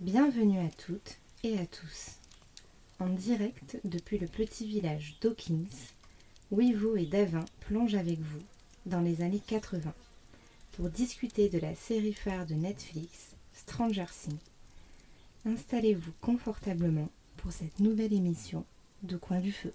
Bienvenue à toutes et à tous. En direct depuis le petit village d'Hawkins, Wivo et Davin plongent avec vous dans les années 80 pour discuter de la série phare de Netflix, Stranger Things. Installez-vous confortablement pour cette nouvelle émission de Coin du Feu.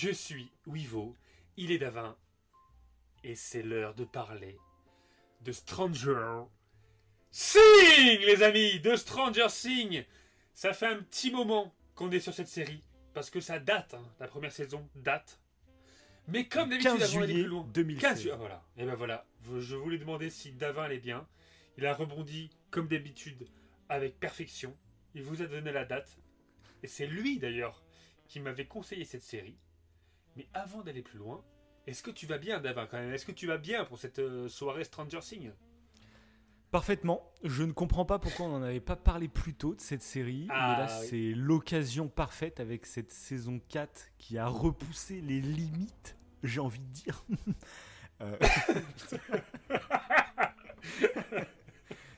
Je suis Wivo, il est Davin, et c'est l'heure de parler de Stranger Things, les amis, de Stranger Things. Ça fait un petit moment qu'on est sur cette série, parce que ça date, hein, la première saison date. Mais comme d'habitude, 15 avant d'aller juillet plus loin, 2016. 15 ju- ah, voilà. Et ben voilà, je voulais demander si Davin allait bien. Il a rebondi comme d'habitude avec perfection. Il vous a donné la date. Et c'est lui d'ailleurs qui m'avait conseillé cette série. Mais avant d'aller plus loin, est-ce que tu vas bien, Davin, quand même? Est-ce que tu vas bien pour cette euh, soirée Stranger Things? Parfaitement. Je ne comprends pas pourquoi on n'en avait pas parlé plus tôt de cette série. Ah, mais là, oui. c'est l'occasion parfaite avec cette saison 4 qui a repoussé les limites, j'ai envie de dire. Euh,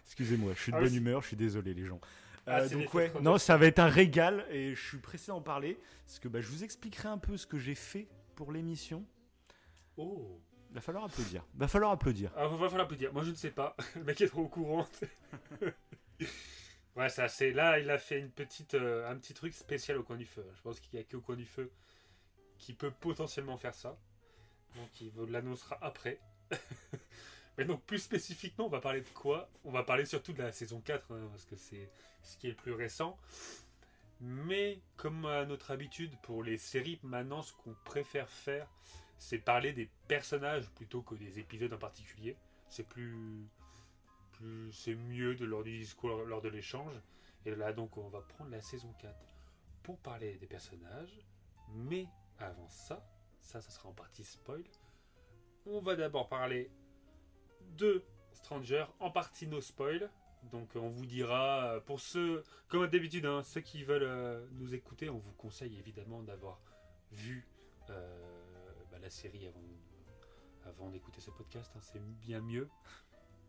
Excusez-moi, je suis de Ah, bonne humeur, je suis désolé les gens. Ah, Euh, donc ouais, non, ça va être un régal et je suis pressé d'en parler parce que bah, je vous expliquerai un peu ce que j'ai fait pour l'émission. Oh Va falloir applaudir. Va falloir applaudir. Ah, va falloir dire. Moi, je ne sais pas. Le mec est trop au courant. ouais, ça, c'est là, il a fait une petite, euh, un petit truc spécial au coin du feu. Je pense qu'il n'y a qu'au coin du feu qui peut potentiellement faire ça. Donc, il vous l'annoncera après. Mais donc, plus spécifiquement, on va parler de quoi? On va parler surtout de la saison 4, hein, parce que c'est ce qui est le plus récent. Mais, comme à notre habitude pour les séries, maintenant, ce qu'on préfère faire, c'est parler des personnages plutôt que des épisodes en particulier. C'est plus, plus c'est mieux lors du discours, lors de l'échange. Et là donc on va prendre la saison 4 pour parler des personnages. Mais avant ça, ça, ça sera en partie spoil. On va d'abord parler de Stranger, en partie no spoil. Donc on vous dira, pour ceux, comme d'habitude, hein, ceux qui veulent euh, nous écouter, on vous conseille évidemment d'avoir vu euh, bah, la série avant, avant d'écouter ce podcast, hein, c'est bien mieux.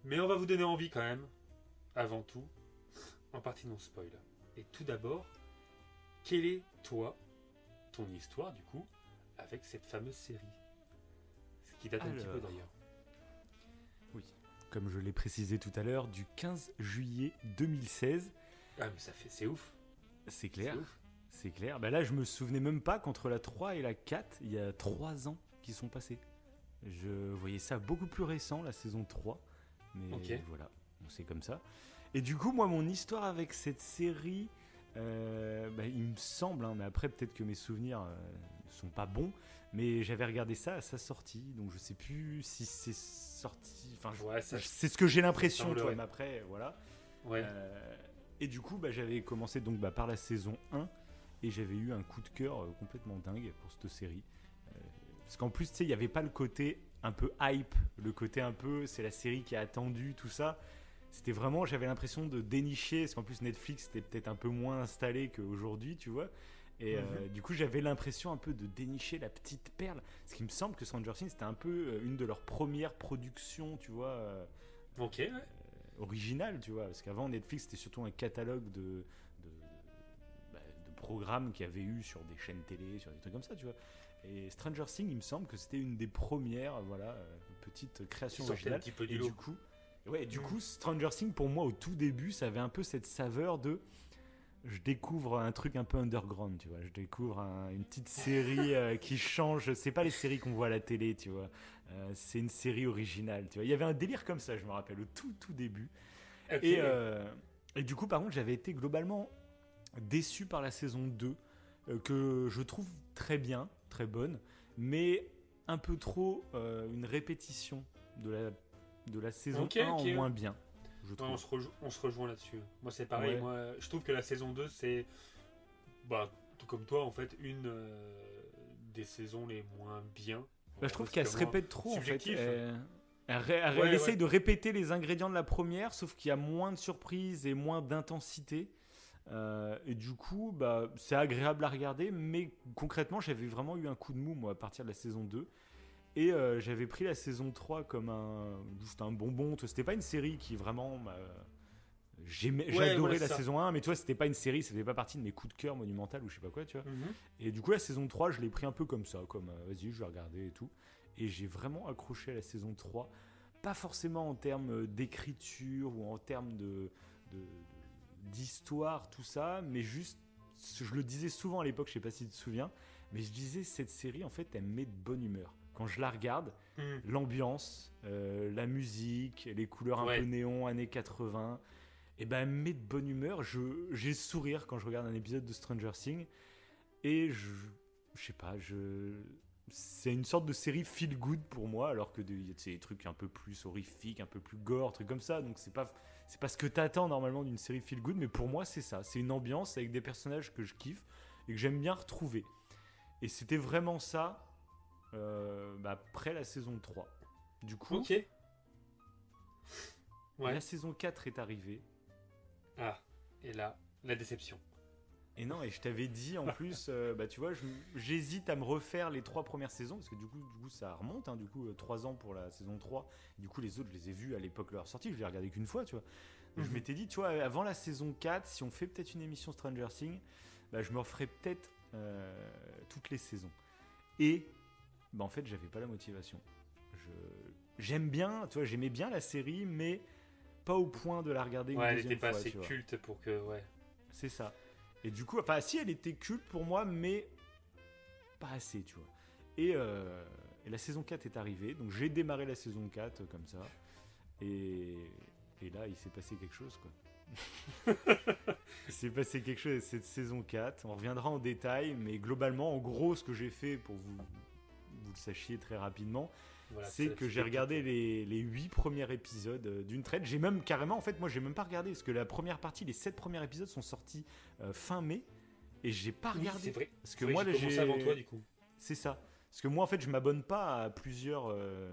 Mais on va vous donner envie quand même, avant tout, en partie non spoil. Et tout d'abord, quelle est toi, ton histoire du coup, avec cette fameuse série? Ce qui date un petit peu d'ailleurs. Comme je l'ai précisé tout à l'heure, du 15 juillet 2016. Ah mais ça fait, c'est ouf. C'est clair. C'est ouf. C'est clair. Bah là, je me souvenais même pas qu'entre la 3 et la 4, il y a 3 ans qui sont passés. Je voyais ça beaucoup plus récent, la saison 3. Mais voilà, c'est comme ça. Et du coup, moi, mon histoire avec cette série, euh, bah, il me semble, hein, mais après, peut-être que mes souvenirs euh, sont pas bons, mais j'avais regardé ça à sa sortie, donc je sais plus si c'est sorti. Enfin, Ouais, c'est ce que j'ai l'impression, toi, mais après, voilà. Ouais. Euh, et du coup, bah, j'avais commencé donc bah, par la saison 1 et j'avais eu un coup de cœur euh, complètement dingue pour cette série. Euh, parce qu'en plus, tu sais, il n'y avait pas le côté un peu hype, le côté un peu c'est la série qui a attendu, tout ça. C'était vraiment, j'avais l'impression de dénicher, parce qu'en plus Netflix était peut-être un peu moins installé qu'aujourd'hui, tu vois. Et euh, du coup, j'avais l'impression un peu de dénicher la petite perle. Ce qui me semble que Stranger Things, c'était un peu euh, une de leurs premières productions, tu vois. euh, Ok, ouais. original, tu vois, parce qu'avant Netflix c'était surtout un catalogue de, de, bah, de programmes qu'il y avait eu sur des chaînes télé, sur des trucs comme ça, tu vois. Et Stranger Things, il me semble que c'était une des premières, voilà, euh, petites créations Qui sortait un petit peu du Et lot. du coup, ouais, du Mm. coup, Stranger Things pour moi au tout début, ça avait un peu cette saveur de je découvre un truc un peu underground, tu vois. Je découvre un- une petite série euh, qui change. C'est pas les séries qu'on voit à la télé, tu vois. Euh, c'est une série originale, tu vois. Il y avait un délire comme ça, je me rappelle, au tout, tout début. Et, euh, et du coup, par contre, j'avais été globalement déçu par la saison 2, euh, que je trouve très bien, très bonne, mais un peu trop une répétition de la, de la saison Ok, 1 ok. en moins bien, je Ouais, trouve. on, se on se rejoint là-dessus. Moi, c'est pareil. Ouais. Moi, je trouve que la saison 2, c'est. Bah, tout comme toi, en fait, une euh, des saisons les moins bien. Bah, je trouve qu'elle que se répète trop, en fait. subjectif. Elle, Elle, essaye de répéter les ingrédients de la première, sauf qu'il y a moins de surprises et moins d'intensité. Euh, et du coup, bah, c'est agréable à regarder, mais concrètement, j'avais vraiment eu un coup de mou, moi, à partir de la saison 2. Et euh, j'avais pris la saison 3 comme un, juste un bonbon. Tu vois, C'était pas une série qui vraiment. m'a- Ouais, J'adorais la ça. saison 1, mais toi, c'était pas une série, ça faisait pas partie de mes coups de cœur monumental ou je sais pas quoi, tu vois. Mhm. Et du coup, la saison 3, je l'ai pris un peu comme ça, comme euh, vas-y, je vais regarder et tout. Et j'ai vraiment accroché à la saison 3. Pas forcément en termes euh, d'écriture ou en termes de, de- d'histoire, tout ça, mais juste, je le disais souvent à l'époque, je sais pas si tu te souviens, mais je disais, cette série, en fait, elle me met de bonne humeur. Quand je la regarde, Mhm. l'ambiance, euh, la musique, les couleurs un Ouais. peu néon, années 80, et ben elle me met de bonne humeur. Je, j'ai le sourire quand je regarde un épisode de Stranger Things. Et je, je sais pas, je, c'est une sorte de série feel good pour moi, alors que des- c'est des trucs un peu plus horrifiques, un peu plus gore, trucs comme ça. Donc c'est pas, c'est pas ce que t'attends normalement d'une série feel good, mais pour moi c'est ça. C'est une ambiance avec des personnages que je kiffe et que j'aime bien retrouver. Et c'était vraiment ça bah, après la saison 3. Du coup, Ok. Ouais. la saison 4 est arrivée. Ah, et là, la déception. Et non, et je t'avais dit en plus, euh, bah tu vois, j'hésite à me refaire les trois premières saisons, parce que du coup, du coup ça remonte, hein, du coup, euh, trois ans pour la saison 3. Du coup, les autres, je les ai vus à l'époque de leur sortie, je les ai regardés qu'une fois, tu vois. Je Mhm. m'étais dit, tu vois, avant la saison 4, si on fait peut-être une émission Stranger Things, bah, je me referais peut-être euh, toutes les saisons. Et, bah en fait, j'avais pas la motivation. Je- J'aime bien, tu vois, j'aimais bien la série, mais pas au point de la regarder une Ouais, elle deuxième était pas fois, assez culte pour que. Ouais. C'est ça. Et du coup, enfin, si elle était culte pour moi, mais pas assez, tu vois. Et, euh, et la saison 4 est arrivée, donc j'ai démarré la saison 4 euh, comme ça. Et, et là, il s'est passé quelque chose, quoi. il s'est passé quelque chose cette saison 4. On reviendra en détail, mais globalement, en gros, ce que j'ai fait, pour vous, vous le sachiez très rapidement, Voilà, c'est que j'ai regardé les, les 8 premiers épisodes euh, d'une traite. J'ai même carrément, en fait, moi, j'ai même pas regardé, parce que la première partie, les 7 premiers épisodes sont sortis euh, fin mai, et j'ai pas Oui, regardé. c'est vrai. Parce que vrai, moi, j'ai avant toi, du coup. C'est ça. Parce que moi, en fait, je m'abonne pas à plusieurs. euh,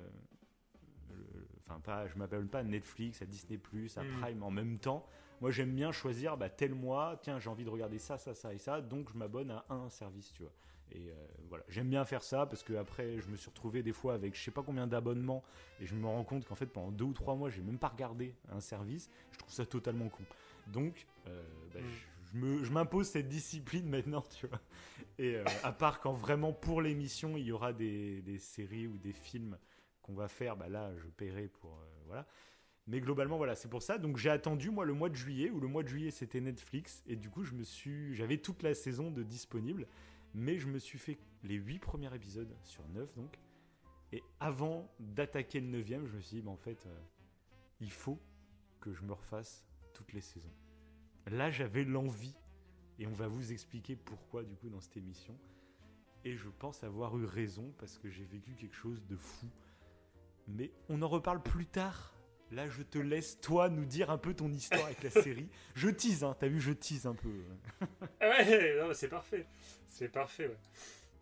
le- Enfin, pas, je m'abonne pas à Netflix, à Disney, à Mm. Prime en même temps. Moi, j'aime bien choisir bah, tel mois, tiens, j'ai envie de regarder ça, ça, ça et ça, donc je m'abonne à un service, tu vois. Et euh, voilà, j'aime bien faire ça parce que après, je me suis retrouvé des fois avec je sais pas combien d'abonnements et je me rends compte qu'en fait, pendant deux ou trois mois, j'ai même pas regardé un service. Je trouve ça totalement con. Donc, euh, bah, Mm. je, m'impose cette discipline maintenant, tu vois. Et euh, à part quand vraiment pour l'émission, il y aura des, des séries ou des films qu'on va faire, bah là, je paierai pour. euh, voilà. Mais globalement, voilà, c'est pour ça. Donc j'ai attendu, moi, le mois de juillet, où le mois de juillet, c'était Netflix. Et du coup, je me suis. J'avais toute la saison de disponible. Mais je me suis fait les 8 premiers épisodes sur 9, donc. Et avant d'attaquer le 9 je me suis dit, bah, en fait, euh, il faut que je me refasse toutes les saisons. Là, j'avais l'envie. Et on va vous expliquer pourquoi, du coup, dans cette émission. Et je pense avoir eu raison parce que j'ai vécu quelque chose de fou. Mais on en reparle plus tard. Là, je te laisse, toi, nous dire un peu ton histoire avec la série. Je tease, hein, t'as vu, je tease un peu. Ah Ouais, non, c'est parfait. C'est parfait, ouais.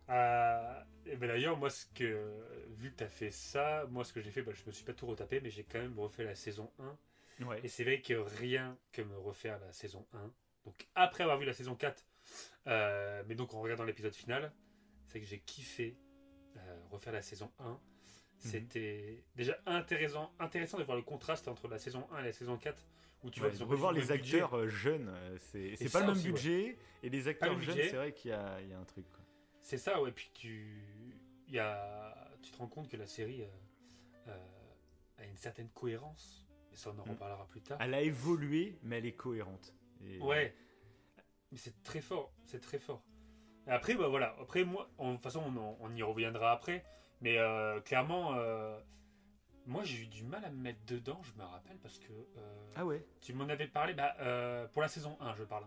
Euh, et ben d'ailleurs, moi, ce que, vu que tu as fait ça, moi, ce que j'ai fait, bah, je me suis pas tout retapé, mais j'ai quand même refait la saison 1. Ouais. Et c'est vrai que rien que me refaire la saison 1. Donc, après avoir vu la saison 4, euh, mais donc en regardant l'épisode final, c'est que j'ai kiffé euh, refaire la saison 1. C'était déjà intéressant, intéressant de voir le contraste entre la saison 1 et la saison 4, où tu Ouais, revoir les budget. acteurs euh, jeunes, euh, c'est pas le même aussi, ouais. budget. Et les acteurs jeunes, c'est vrai qu'il y y a un truc. C'est ça, ouais. Puis tu, y a, tu te rends compte que la série euh, euh, a une certaine cohérence. Et ça, on en Mm. reparlera plus tard. Elle a évolué, mais elle est cohérente. Et- Ouais. Mais c'est très fort, c'est très fort. Après, bah voilà. Après, moi, en- de toute façon, on, on y reviendra après. Mais euh, clairement, euh, moi, j'ai eu du mal à me mettre dedans, je me rappelle, parce que euh, Ah ouais. tu m'en avais parlé bah, pour la saison 1, je parle.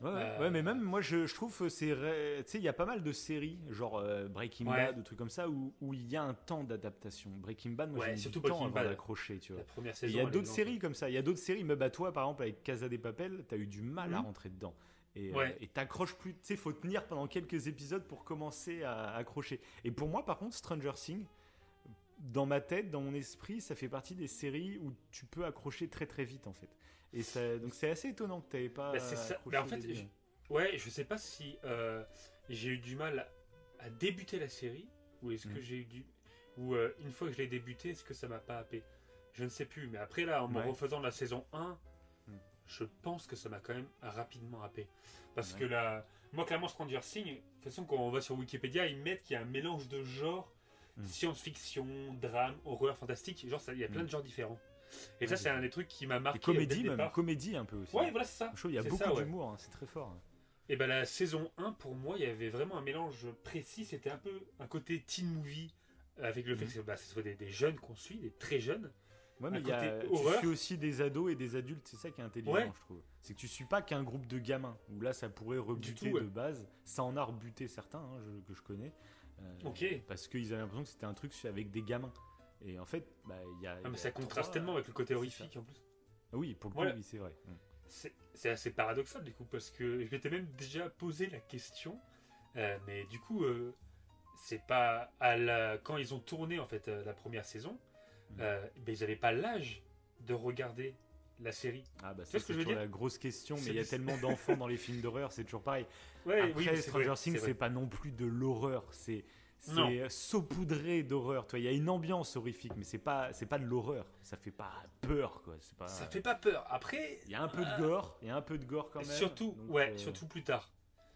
Ouais, ouais. Ouais, mais même moi, je, je trouve c'est. Tu sais, il y a pas mal de séries, genre Breaking Ouais. Bad, ou trucs comme ça, où où il y a un temps d'adaptation. Breaking Bad, moi, j'ai mis surtout du temps Breaking avant Bad. d'accrocher, tu vois. Il y a d'autres séries comme ça. Il y a d'autres séries, mais bah toi, par exemple, avec Casa des Papel, t'as eu du mal à Mhm. rentrer dedans. Et euh, Ouais. et t'accroches plus. Tu sais, faut tenir pendant quelques épisodes pour commencer à accrocher. Et pour moi, par contre, Stranger Things, dans ma tête, dans mon esprit, ça fait partie des séries où tu peux accrocher très très vite en fait. Et ça, donc c'est assez étonnant que tu n'avais pas. Bah, c'est ça. Bah, en fait, je- Ouais, je sais pas si euh, j'ai eu du mal à débuter la série ou est-ce que Mm. j'ai eu du ou euh, une fois que je l'ai débuté, est-ce que ça m'a pas happé? Je ne sais plus, mais après là, en me Ouais. refaisant la saison 1, Mm. Je pense que ça m'a quand même rapidement happé. Parce Ouais. que là, moi clairement Stranger Things, de toute façon quand on va sur Wikipédia, ils mettent qu'il y a un mélange de genres Mm. science-fiction, drame, horreur, fantastique, genre ça- il y a plein Mm. de genres différents. Et Ouais, ça c'est un des trucs qui m'a Et marqué comédie dès le même, départ. comédie un peu aussi. Ouais, voilà, c'est ça. Je trouve qu'il y a beaucoup ouais. d'humour, hein, c'est très fort. Et ben la saison 1, pour moi, il y avait vraiment un mélange précis. C'était un peu un côté teen movie, avec le fait Mhm. que bah, ce soit des, des jeunes qu'on suit, des très jeunes. Ouais, mais Un il y a, tu horreur. suis aussi des ados et des adultes, c'est ça qui est intelligent, Ouais. je trouve. C'est que tu suis pas qu'un groupe de gamins, où là ça pourrait rebuter tout, ouais. de base. Ça en a rebuté certains hein, je- que je connais. euh, Ok. Parce qu'ils avaient l'impression que c'était un truc avec des gamins. Et en fait, bah, il y a. Ah, mais ça contraste tellement avec le côté horrifique en plus. Oui, pour le coup, Voilà. oui, c'est vrai. Mm. C'est assez paradoxal du coup, parce que je m'étais même déjà posé la question. euh, mais du coup, euh, c'est pas à la... quand ils ont tourné en fait la première saison. Euh, ben, ils n'avaient pas l'âge de regarder la série. Ah bah ce que c'est je veux toujours dire la grosse question, mais il y a tellement d'enfants dans les films d'horreur, c'est toujours pareil. Ouais, Après, oui, Stranger Things, c'est pas non plus de l'horreur, c'est saupoudré d'horreur. Il y a une ambiance horrifique, mais c'est pas c'est pas de l'horreur. Ça fait pas peur, quoi. Pas. Ça fait pas peur. Après, Il y a un peu de Ah. gore, il y a un peu de gore quand même. surtout, donc, ouais, euh, surtout plus tard.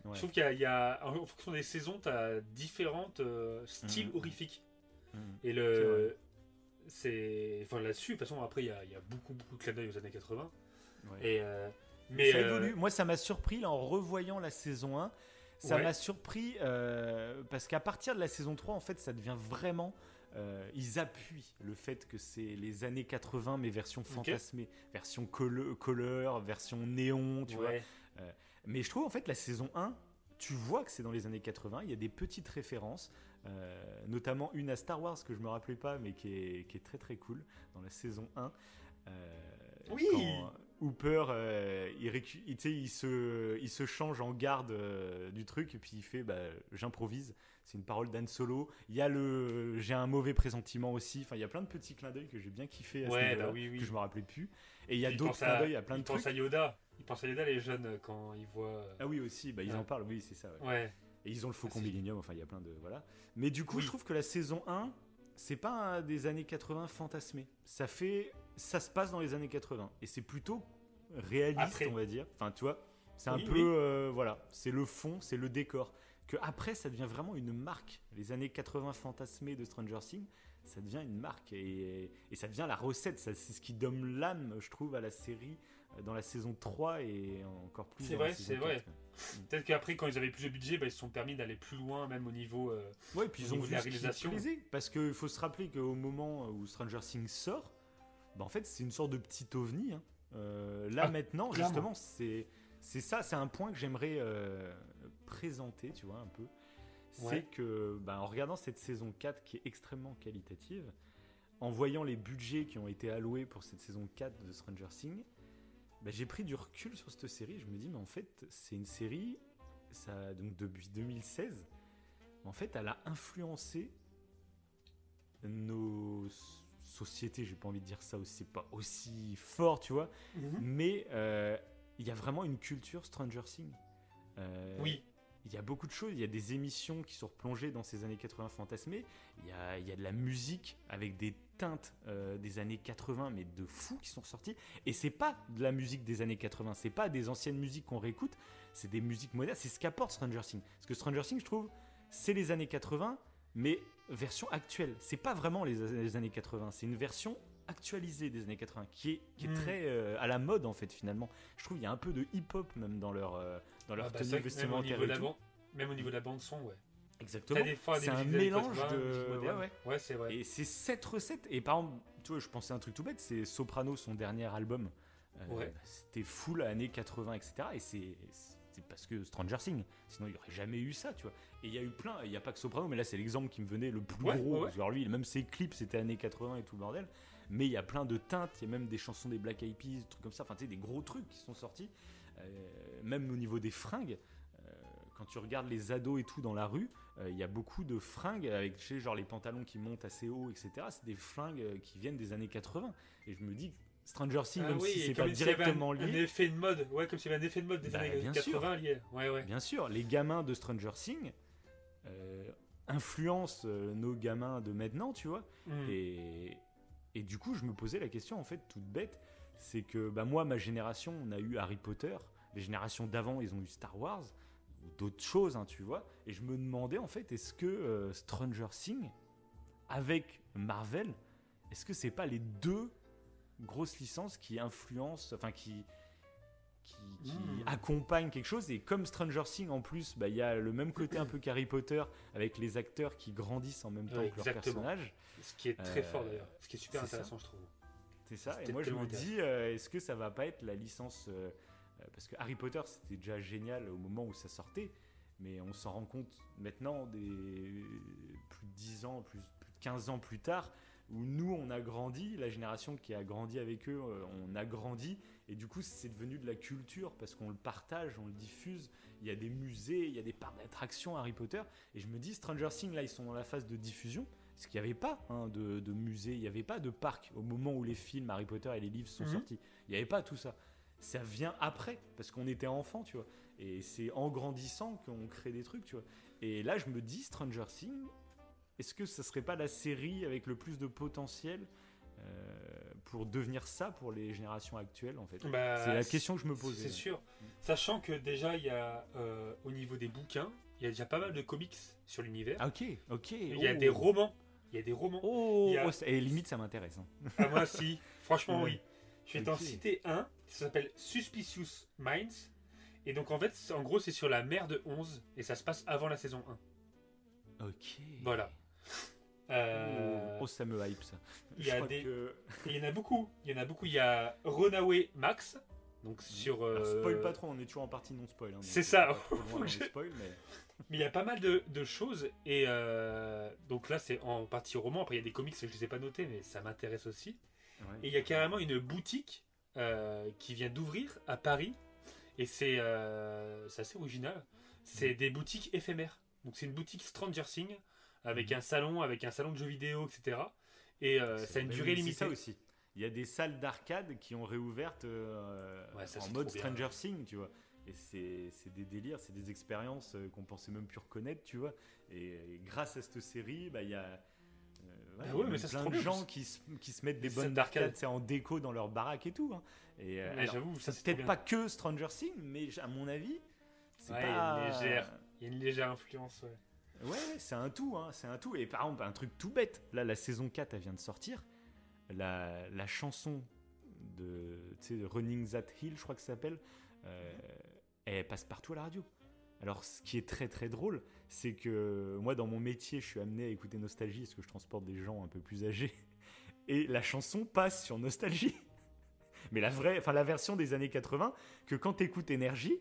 ouais. Je trouve qu'il y a, il y a- en fonction des saisons, tu as différentes euh, styles Mhm. horrifiques. Mm. Et le. C'est. Enfin, là-dessus, de toute façon, après, il y a, il y a beaucoup, beaucoup de d'œil aux années 80. Ouais. Et, euh, mais. ça euh, évolue. Moi, ça m'a surpris là, en revoyant la saison 1. Ça Ouais. m'a surpris euh, parce qu'à partir de la saison 3, en fait, ça devient vraiment. euh, ils appuient le fait que c'est les années 80, mais version fantasmée, version colo- color, version néon, tu vois. Mais je trouve en fait la saison 1, tu vois que c'est dans les années 80, il y a des petites références, euh, notamment une à Star Wars que je me rappelais pas, mais qui est, qui est très très cool dans la saison 1. Euh, Oui. Quand Hooper, euh, il, il, il, se, il se change en garde euh, du truc, et puis il fait bah, J'improvise. C'est une parole d'Anne Solo. Il y a le J'ai un mauvais pressentiment aussi. Enfin, il y a plein de petits clins d'œil que j'ai bien kiffé à ce Ouais, bah oui, oui. que je me rappelais plus. Et il y a d'autres clins d'œil à plein de pensent trucs. à Yoda. Ils pensent à Yoda, les jeunes, euh, quand ils voient. euh, Ah oui, aussi, bah, ils en parlent, oui, c'est ça. ouais. Ouais. Et ils ont le Faucon Ah, enfin, il y a plein de. Voilà. Mais du coup, Oui. je trouve que la saison 1, c'est pas un des années 80 fantasmé. Ça fait. Ça se passe dans les années 80. Et c'est plutôt réaliste, Après. on va dire. Enfin, tu vois, c'est un peu. oui. euh, voilà, c'est le fond, c'est le décor. Que après, ça devient vraiment une marque. Les années 80 fantasmées de Stranger Things, ça devient une marque. Et, et ça devient la recette. C'est ce qui donne l'âme, je trouve, à la série dans la saison 3 et encore plus. C'est vrai, c'est vrai. 4, ouais. Peut-être qu'après, quand ils avaient plus de budget, bah, ils se sont permis d'aller plus loin, même au niveau. euh, Ouais, puis ils ont vu la ce qui réalisation. plaisait. Parce qu'il faut se rappeler qu'au moment où Stranger Things sort, bah en fait, c'est une sorte de petit ovni. hein. Euh, là, Ah, maintenant, clairement. justement, c'est c'est ça, c'est un point que j'aimerais euh, présenter, tu vois, un peu. C'est Ouais. que, bah, en regardant cette saison 4 qui est extrêmement qualitative, en voyant les budgets qui ont été alloués pour cette saison 4 de Stranger Things, bah, j'ai pris du recul sur cette série. Je me dis, mais en fait, c'est une série, ça, donc depuis 2016, en fait, elle a influencé nos sociétés. J'ai pas envie de dire ça aussi, c'est pas aussi fort, tu vois. Mais euh, il y a vraiment une culture Stranger Things. Euh, Oui. Il y a beaucoup de choses. Il y a des émissions qui sont replongées dans ces années 80 fantasmées. Il y a, il y a de la musique avec des teintes euh, des années 80, mais de fous qui sont sorties. Et c'est pas de la musique des années 80. C'est pas des anciennes musiques qu'on réécoute. C'est des musiques modernes. C'est ce qu'apporte Stranger Things. Parce que Stranger Things, je trouve, c'est les années 80, mais version actuelle. C'est pas vraiment les, les années 80. C'est une version actualisée des années 80 qui est, qui est Mm. très euh, à la mode en fait finalement. Je trouve qu'il y a un peu de hip-hop même dans leur, euh, dans leur Ah, bah, tenue même, au niveau de la tout. ban- même au niveau de la bande-son, ouais. Exactement. C'est un mélange 80, de- ouais, Ouais, c'est vrai. Et c'est cette recette. Et par exemple, tu vois, je pensais à un truc tout bête, c'est Soprano, son dernier album. Euh, Ouais. C'était full années 80, etc. Et c'est parce que Stranger Things. Sinon, il n'y aurait jamais eu ça, tu vois. Et il y a eu plein, il n'y a pas que Soprano, mais là, c'est l'exemple qui me venait le plus Ouais, gros. Parce que alors, lui, même ses clips, c'était années 80 et tout le bordel. Mais il y a plein de teintes, il y a même des chansons des Black Eyed Peas, des trucs comme ça. Enfin, tu sais, des gros trucs qui sont sortis. Euh, même au niveau des fringues. euh, quand tu regardes les ados et tout dans la rue, euh, il y a beaucoup de fringues avec genre les pantalons qui montent assez haut, etc. C'est des fringues qui viennent des années 80. Et je me dis, Stranger Things, Ah même oui, si c'est pas directement un, un lié, effet de mode, ouais, comme s'il y avait un effet de mode des Bah, années bien 80 lié. Ouais, ouais. bien sûr, les gamins de Stranger Things euh, influencent nos gamins de maintenant, tu vois. Mm. Et, et du coup, je me posais la question, en fait, toute bête, c'est que bah, moi, ma génération, on a eu Harry Potter, les générations d'avant, ils ont eu Star Wars, ou d'autres choses, hein, tu vois. Et je me demandais, en fait, est-ce que euh, Stranger Things, avec Marvel, est-ce que c'est pas les deux grosses licences qui influencent, enfin, qui qui, qui Mm. accompagnent quelque chose? Et comme Stranger Things en plus bah, il y a le même côté un peu qu'Harry Potter avec les acteurs qui grandissent en même temps Ouais, que leurs personnages Ce qui est très Euh, fort d'ailleurs. Ce qui est super ça. intéressant, je trouve. C'est ça, et moi je me dis, euh, est-ce que ça va pas être la licence euh, Parce que Harry Potter c'était déjà génial au moment où ça sortait, mais on s'en rend compte maintenant, des plus de 10 ans, plus, plus de 15 ans plus tard, où nous on a grandi, la génération qui a grandi avec eux, euh, on a grandi, et du coup c'est devenu de la culture parce qu'on le partage, on le diffuse. Il y a des musées, il y a des parcs d'attractions Harry Potter, et je me dis, Stranger Things là ils sont dans la phase de diffusion. Parce qu'il n'y avait pas hein, de, de musée, il n'y avait pas de parc au moment où les films Harry Potter et les livres sont Mhm. sortis. Il n'y avait pas tout ça. Ça vient après, parce qu'on était enfant, tu vois. Et c'est en grandissant qu'on crée des trucs, tu vois. Et là, je me dis, Stranger Things, est-ce que ça serait pas la série avec le plus de potentiel euh, pour devenir ça pour les générations actuelles, en fait? Bah, C'est la question que je me pose. C'est sûr. Sachant que déjà, il y a euh, au niveau des bouquins, il y a déjà pas mal de comics sur l'univers. Ah, ok, ok. il y a oh. des romans. Il y a des romans. Oh, a- oh, et limite, ça m'intéresse. hein. Ah, moi, si. Franchement, oui. Je vais t'en Ok. citer un. Ça s'appelle Suspicious Minds. Et donc, en fait, en gros, c'est sur la mer de 11. Et ça se passe avant la saison 1. Ok. Voilà. Euh, Oh, ça me hype ça. il y Je a crois des- que- et Il y en a beaucoup. Il y en a beaucoup. Il y a Runaway Max. Donc, sur. Alors, euh, spoil pas trop, on est toujours en partie non spoil. hein, c'est euh, ça. trop loin que spoils, mais- Mais il y a pas mal de, de choses. Et euh, donc là, c'est en partie roman. Après, il y a des comics, je les ai pas notés, mais ça m'intéresse aussi. ouais. Et il y a carrément une boutique euh, qui vient d'ouvrir à Paris. Et c'est euh, c'est assez original. C'est des boutiques éphémères. Donc c'est une boutique Stranger Things avec Mhm. un salon, avec un salon de jeux vidéo, etc. Et euh, ça a une durée limitée. ça aussi. Il y a des salles d'arcade qui ont réouvertes euh, Ouais, ça, en mode. Stranger Things, tu vois. Et c'est c'est des délires, c'est des expériences qu'on pensait même plus reconnaître, tu vois. Et, et grâce à cette série, bah, il Bah il y a ouais, mais même ça, plein de bien, gens qui se, qui se mettent des bonnes d'arcade. en déco dans leur baraque et tout. hein. Et, euh, Mais alors, j'avoue, ça, c'est peut-être pas que Stranger Things, mais à mon avis, c'est Ouais, il y a pas une légère- Il y a une légère influence. Ouais. C'est un tout, hein, c'est un tout. Et par exemple, un truc tout bête, là, la saison 4, elle vient de sortir. La, la chanson de, de Running That Hill, je crois que ça s'appelle, euh, elle passe partout à la radio. Alors, ce qui est très très drôle, c'est que moi, dans mon métier, je suis amené à écouter Nostalgie, parce que je transporte des gens un peu plus âgés. Et la chanson passe sur Nostalgie. Mais la vraie, enfin la version des années 80, que quand t'écoutes Énergie,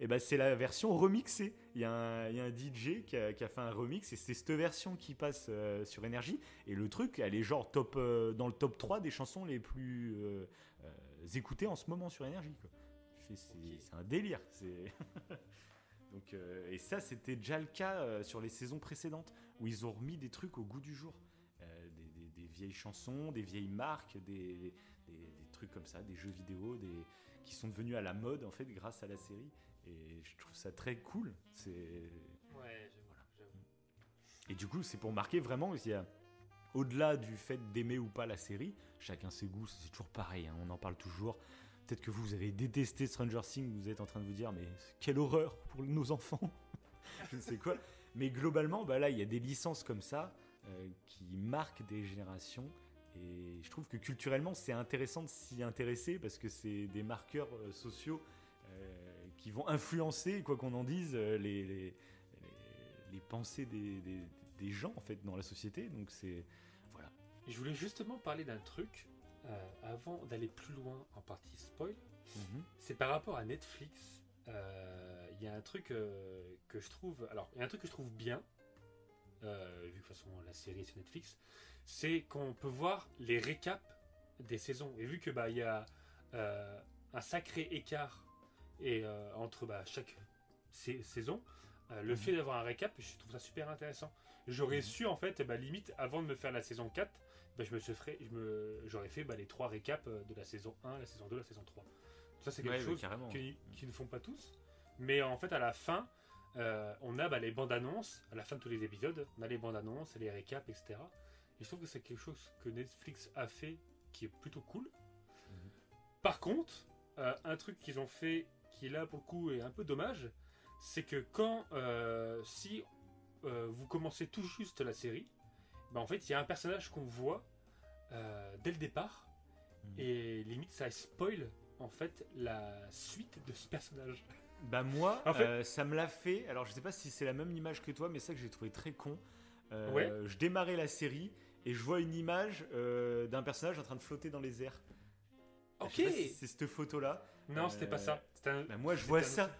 eh ben, c'est la version remixée. Il y, a un, il y a un DJ qui a, qui a fait un remix et c'est cette version qui passe euh, sur Énergie. Et le truc, elle est genre top, euh, dans le top 3 des chansons les plus euh, écoutées en ce moment sur Énergie. c'est un délire. Donc, euh, et ça, c'était déjà le cas euh, sur les saisons précédentes où ils ont remis des trucs au goût du jour. Euh, des, des- des vieilles chansons, des vieilles marques, des, trucs comme ça, des jeux vidéo, des, qui sont devenus à la mode en fait grâce à la série. Et je trouve ça très cool. C'est Ouais, j'avoue. et du coup, c'est pour marquer vraiment qu'il y a, au-delà du fait d'aimer ou pas la série, chacun ses goûts, c'est toujours pareil, hein, on en parle toujours. Peut-être que vous, avez détesté Stranger Things, vous êtes en train de vous dire, mais quelle horreur pour nos enfants Je ne sais quoi. Mais globalement, bah là, il y a des licences comme ça euh, qui marquent des générations. Et je trouve que culturellement, c'est intéressant de s'y intéresser parce que c'est des marqueurs euh, sociaux euh, qui vont influencer, quoi qu'on en dise, les, pensées des gens en fait dans la société. Donc c'est voilà. Je voulais justement parler d'un truc euh, avant d'aller plus loin en partie spoil. C'est par rapport à Netflix. Euh, Il y a un truc euh, que je trouve. Alors, il y a un truc que je trouve bien, vu que de toute façon la série est sur Netflix, c'est qu'on peut voir les récaps des saisons. Et vu que bah il y a un sacré écart et entre bah, chaque sa- saison, le fait d'avoir un récap, je trouve ça super intéressant. J'aurais su, en fait, bah, limite, avant de me faire la saison 4, bah, je me ferais, je me, j'aurais fait bah, les trois récaps euh, de la saison 1, la saison 2, la saison 3. Ça, c'est quelque Ouais, chose carrément. qu'ils qu'ils ne font pas tous. Mais en fait, à la fin, euh, on a bah, les bandes annonces, à la fin de tous les épisodes, on a les bandes annonces, les récaps, etc. Et je trouve que c'est quelque chose que Netflix a fait qui est plutôt cool. Par contre, euh, un truc qu'ils ont fait qui là pour le coup est un peu dommage, c'est que quand euh, si vous commencez tout juste la série, bah, en fait il y a un personnage qu'on voit euh, dès le départ Mhm. et limite ça spoil en fait la suite de ce personnage. Bah moi, En fait- euh, ça me l'a fait. Alors je sais pas si c'est la même image que toi, mais c'est ça que j'ai trouvé très con. Euh, Ouais. Je démarrais la série et je vois une image euh, d'un personnage en train de flotter dans les airs. Ok. si c'est cette photo-là. Non, c'était pas ça. Un- Bah moi je vois ça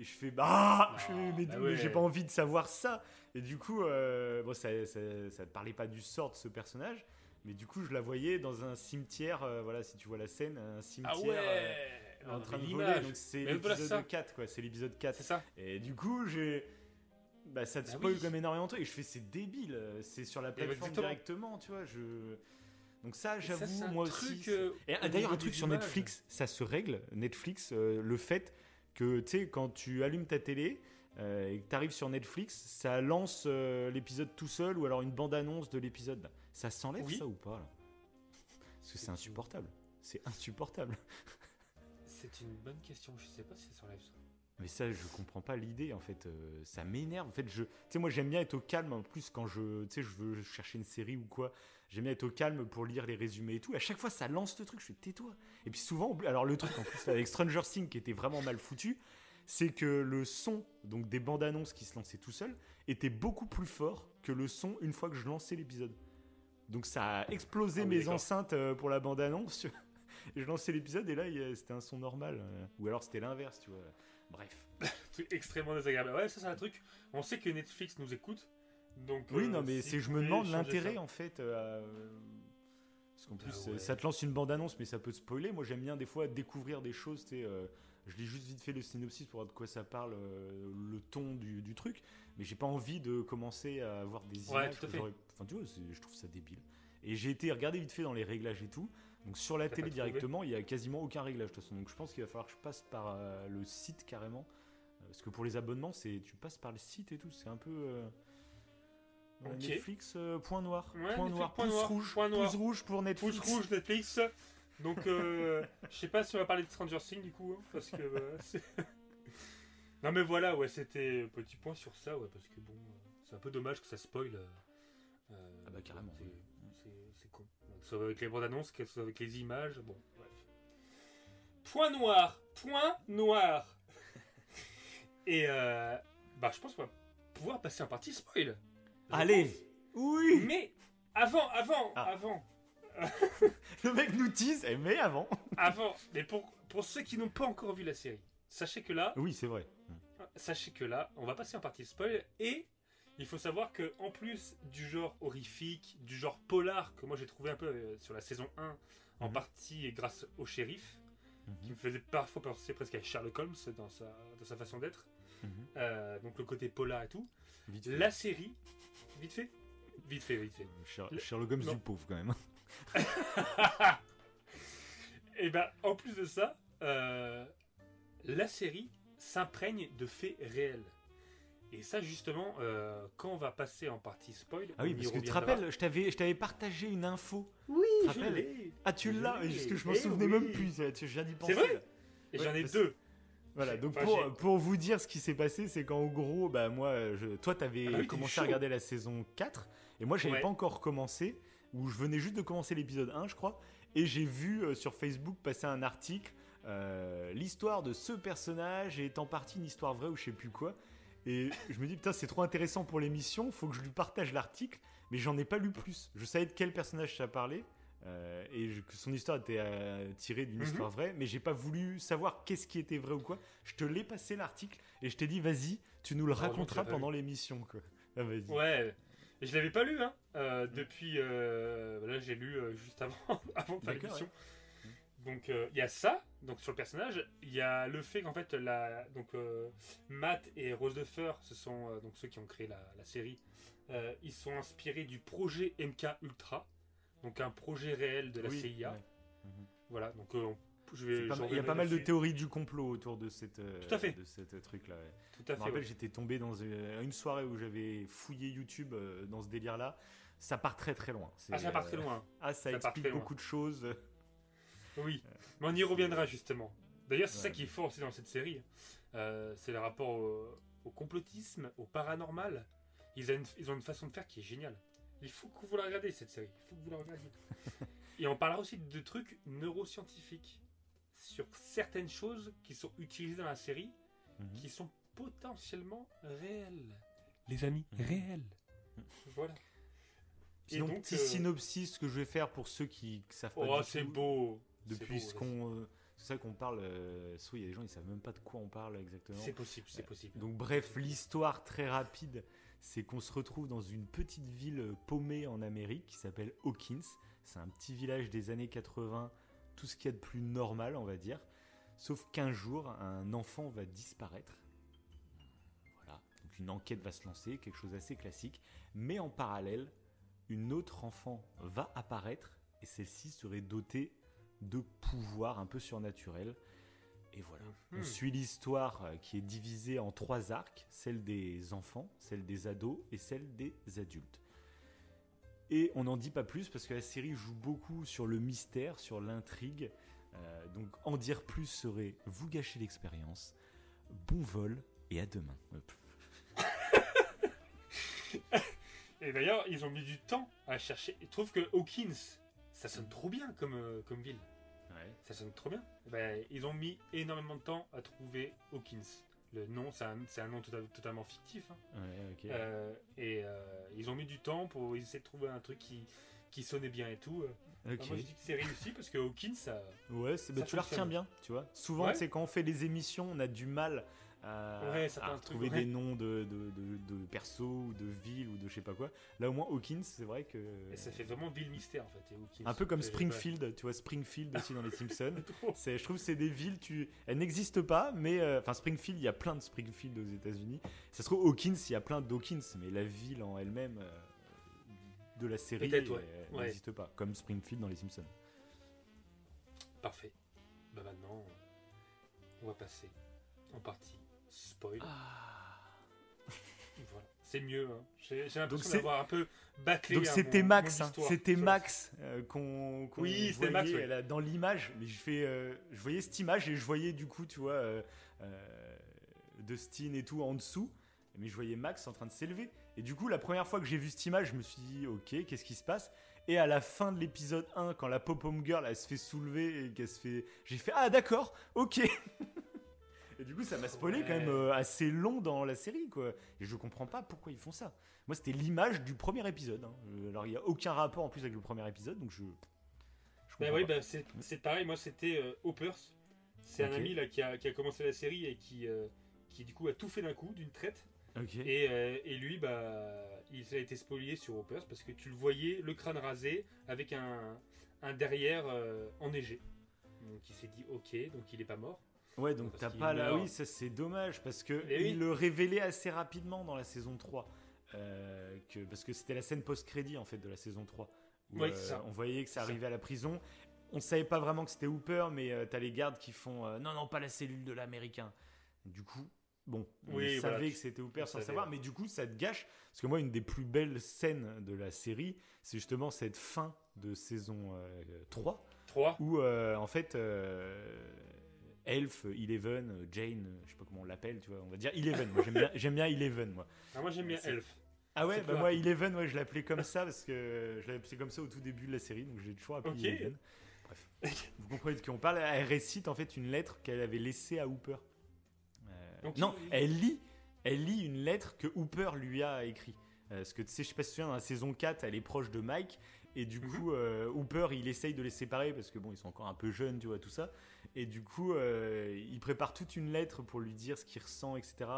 et je fais bah, Ah, je fais, mais, bah mais ouais. j'ai pas envie de savoir ça. Et du coup, euh, bon ça, ça, ça parlait pas du sort de ce personnage, mais du coup je la voyais dans un cimetière. euh, voilà, si tu vois la scène, un cimetière. Ah ouais. euh, en train de voler, donc c'est l'épisode ça. 4 quoi, c'est l'épisode 4. C'est ça. Et du coup, j'ai. Bah, ça te Bah spoil oui. comme énormément de trucs. Et je fais, c'est débile. C'est sur la plateforme exactement. directement, tu vois. Je... Donc, ça, j'avoue, moi truc, aussi. euh, Et d'ailleurs, un truc sur. Netflix, ça se règle. Netflix, euh, le fait que, tu sais, quand tu allumes ta télé euh, et que tu arrives sur Netflix, ça lance euh, l'épisode tout seul ou alors une bande-annonce de l'épisode. Ça s'enlève, Oui. ça ou pas là? Parce que c'est insupportable. C'est insupportable. C'est une bonne question. Je sais pas si ça s'enlève ça. Mais ça, je comprends pas l'idée en fait. Euh, ça m'énerve. En fait, je, tu sais, moi j'aime bien être au calme. En plus, quand je, tu sais, je veux chercher une série ou quoi, j'aime bien être au calme pour lire les résumés et tout. À chaque fois, ça lance le truc. Je fais tais-toi. Et puis souvent, alors le truc en plus avec Stranger Things qui était vraiment mal foutu, c'est que le son donc des bandes annonces qui se lançaient tout seul était beaucoup plus fort que le son une fois que je lançais l'épisode. Donc ça a explosé Ah mes enceintes euh, pour la bande annonce. Je lançais l'épisode et là, c'était un son normal. Ou alors c'était l'inverse, tu vois. Bref. extrêmement désagréable. Ouais, ça c'est un truc. On sait que Netflix nous écoute. Donc, Oui, euh, non, mais si c'est, vous je me demande l'intérêt ça. en fait. euh, Parce qu'en plus, Ah ouais. euh, ça te lance une bande-annonce, mais ça peut te spoiler. Moi, j'aime bien des fois découvrir des choses. euh, je lis juste vite fait le synopsis pour voir de quoi ça parle, euh, le ton du, du truc. Mais j'ai pas envie de commencer à avoir des Ouais, images. tout à que fait. j'aurais- Enfin, tu vois, c'est- je trouve ça débile. Et j'ai été regarder vite fait dans les réglages et tout. Donc sur la T'as télé directement, il y a quasiment aucun réglage de toute façon. Donc je pense qu'il va falloir que je passe par le site carrément. Parce que pour les abonnements, c'est tu passes par le site et tout. C'est un peu. Netflix, euh, point noir. Ouais, point Netflix, noir. point noir, rouge. point noir. Pouce rouge pour Netflix. Pouce rouge Netflix. Donc, euh, je sais pas si on va parler de Stranger Things du coup, hein, parce que. c'est- non, mais voilà, ouais, c'était petit point sur ça, ouais, parce que bon, euh, c'est un peu dommage que ça spoil. euh, euh, Ah bah, carrément, c'est- oui. Con. Donc, soit avec les bandes annonces, que ce soit avec les images, bon, bref. Point noir, point noir. Et euh, bah, je pense qu'on va pouvoir passer en partie spoil. Allez. Oui. Mais avant, avant, Ah. avant. Le mec nous tease, eh, mais avant. Avant, mais pour, pour ceux qui n'ont pas encore vu la série, sachez que là, Oui, c'est vrai. sachez que là, on va passer en partie spoil et il faut savoir que en plus du genre horrifique, du genre polar que moi j'ai trouvé un peu euh, sur la saison 1, en Mhm. partie grâce au shérif, qui Mhm, me faisait parfois penser presque à Sherlock Holmes dans sa, dans sa façon d'être, mhm. Euh, donc le côté polar et tout. Vite fait. La série, vite fait, vite fait, vite fait. Sherlock Holmes non. du pauvre quand même. Et ben, en plus de ça, euh, la série s'imprègne de faits réels. Et ça, justement, euh, quand on va passer en partie spoil. Ah oui, parce que tu te rappelles, je t'avais, je t'avais partagé une info. Oui, Je l'ai. Ah, tu l'as. Parce que je m'en Eh souvenais oui. même plus. tu- Je viens d'y penser. vrai? Et Ouais, j'en ai deux. Voilà, donc Enfin, pour, pour vous dire ce qui s'est passé, c'est qu'en gros, bah, moi, je, toi, t'avais Ah oui, commencé à regarder la saison 4, et moi, j'avais Ouais. pas encore commencé, ou je venais juste de commencer l'épisode 1, je crois, et j'ai vu euh, sur Facebook passer un article, euh, l'histoire de ce personnage est en partie une histoire vraie ou je sais plus quoi, et je me dis, putain, c'est trop intéressant pour l'émission, faut que je lui partage l'article, mais j'en ai pas lu plus. Je savais de quel personnage ça parlait, euh, et je- que son histoire était euh, tirée d'une Mhm. histoire vraie, mais j'ai pas voulu savoir qu'est-ce qui était vrai ou quoi. Je te l'ai passé l'article et je t'ai dit vas-y, tu nous le que raconteras pendant l'émission quoi. Ah. Ouais. Je l'avais pas lu, hein. euh, depuis. là, j'ai lu juste avant, avant de faire D'accord, l'émission. Donc il y a ça, donc sur le personnage, il y a le fait qu'en fait la, donc Matt et Rose de Fer, ce sont donc ceux qui ont créé la, la série, ils sont inspirés du projet MK Ultra, donc un projet réel de la Oui, CIA. ouais. Mhm. Voilà, donc euh, je vais. Pas je Il y a pas mal de théories du complot autour de cette, euh, Tout à fait. de cette truc-là. ouais. Tout Je à me fait. rappelle, ouais. j'étais tombé dans une, soirée où j'avais fouillé YouTube euh, dans ce délire-là. Ça part très très loin. Ah, ça part très euh, loin. Ah, ça, explique beaucoup de choses. Oui, mais on y reviendra justement. D'ailleurs, c'est ça qui est fort aussi dans cette série. Euh, c'est le rapport au, au complotisme, au paranormal. Ils ont, une, ils ont une façon de faire qui est géniale. Il faut que vous la regardiez cette série. Il faut que vous la regardiez. Et on parlera aussi de trucs neuroscientifiques sur certaines choses qui sont utilisées dans la série, Mhm. qui sont potentiellement réelles. Les amis, Mhm. réelles. Voilà. Et Sinon, donc, petit euh, synopsis que je vais faire pour ceux qui ne savent pas Oh, c'est beau. C'est Depuis ce qu'on. euh, c'est ça qu'on parle. euh, soit il y a des gens, ils savent même pas de quoi on parle exactement. C'est possible, c'est possible. Donc bref, l'histoire très rapide, c'est qu'on se retrouve dans une petite ville paumée en Amérique qui s'appelle Hawkins. C'est un petit village des années 80, tout ce qu'il y a de plus normal, on va dire. Sauf qu'un jour, un enfant va disparaître. Voilà, donc une enquête va se lancer, quelque chose d'assez classique. Mais en parallèle, une autre enfant va apparaître et celle-ci serait dotée de pouvoirs un peu surnaturels. Et voilà. On Mhm. suit l'histoire euh, qui est divisée en trois arcs, celle des enfants, celle des ados et celle des adultes. Et on n'en dit pas plus parce que la série joue beaucoup sur le mystère, sur l'intrigue. Euh, donc en dire plus serait vous gâcher l'expérience. Bon vol et à demain. Et d'ailleurs, ils ont mis du temps à chercher. Ils trouvent que Hawkins, ça sonne trop bien comme, euh, comme ville. Ouais. Ça sonne trop bien. Eh Ben, ils ont mis énormément de temps à trouver Hawkins. Le nom, c'est un, nom tota- totalement fictif. hein. Ouais. Euh, et euh, ils ont mis du temps pour essayer de trouver un truc qui, qui sonnait bien et tout. Euh. Moi, je dis que c'est réussi parce que Hawkins, ça. Ouais, bah, Ça tu la retiens bien, tu vois. Souvent, Ouais. c'est quand on fait les émissions, on a du mal à, Ouais, à trouver ouais. des noms de, de, de, de persos ou de villes ou de je sais pas quoi. Là, au moins, Hawkins, c'est vrai que. Et ça fait vraiment ville mystère en fait. et Hawkins. Un peu comme Springfield, tu vois, Springfield aussi dans les Simpsons. C'est, je trouve que c'est des villes, tu, elles n'existent pas, mais euh, enfin Springfield, il y a plein de Springfield aux États-Unis. Ça se trouve Hawkins, il y a plein d'Hawkins, mais la ville en elle-même euh, de la série euh, n'existe pas, comme Springfield dans les Simpsons. Parfait. Bah maintenant, on va passer en partie spoil. Voilà. C'est mieux. hein. J'ai l'impression d'avoir un peu bâclé. Donc c'était Max, hein, c'était Max euh, qu'on, qu'on Oui, c'était voyait Max, ouais. là, dans l'image. Mais je fais, euh, je voyais cette image et je voyais du coup, tu vois, euh, euh, Dustin et tout en dessous. Mais je voyais Max en train de s'élever. Et du coup, la première fois que j'ai vu cette image, je me suis dit, ok, qu'est-ce qui se passe? Et à la fin de l'épisode 1, quand la pop-home girl, elle se fait soulever et qu'elle se fait, j'ai fait, ah d'accord, ok. et du coup, ça m'a spoilé quand même euh, assez long dans la série, quoi. Et je comprends pas pourquoi ils font ça. Moi, c'était l'image du premier épisode. hein. Euh, Alors, il n'y a aucun rapport en plus avec le premier épisode, donc je. je Bah oui, pas. bah c'est pareil. Moi, c'était euh, Hoppers. C'est un ami là qui a, qui a commencé la série et qui, euh, qui du coup a tout fait d'un coup, d'une traite. Et, euh, et lui, bah, il a été spolié sur Hoppers parce que tu le voyais, le crâne rasé, avec un, un derrière euh, enneigé. Donc il s'est dit ok, donc il est pas mort. Ouais, donc t'as pas là. Oui, ça c'est dommage parce que Eh oui. il le révélait assez rapidement dans la saison 3. euh, que, parce que c'était la scène post-crédit en fait de la saison 3. Où, Ouais, euh, ça. On voyait que ça arrivait à la prison. On savait pas vraiment que c'était Hooper, mais euh, t'as les gardes qui font euh, non, non, pas la cellule de l'américain. Du coup, bon, on savait que c'était Hooper on sans savait, savoir, ouais. mais du coup, ça te gâche. Parce que moi, une des plus belles scènes de la série, c'est justement cette fin de saison euh, 3 3. où en fait Elf, Eleven, Jane, je sais pas comment on l'appelle, tu vois, on va dire Eleven. Moi j'aime bien, j'aime bien Eleven, moi. Ah, moi j'aime bien C'est- Elf. Ah ouais, C'est bah moi Eleven, ouais, je l'appelais comme ça parce que je appelé comme ça au tout début de la série, donc j'ai toujours appelé Ok. Eleven. Bref, vous comprenez de qui on parle. Elle récite en fait une lettre qu'elle avait laissée à Hooper. Euh, Donc, non, il- elle lit, elle lit une lettre que Hooper lui a écrit. Euh, parce que tu sais, je sais pas si tu te souviens, dans la saison 4, elle est proche de Mike. Et du Mhm. coup, euh, Hooper, il essaye de les séparer parce que bon, ils sont encore un peu jeunes, tu vois, tout ça. Et du coup, euh, il prépare toute une lettre pour lui dire ce qu'il ressent, etc.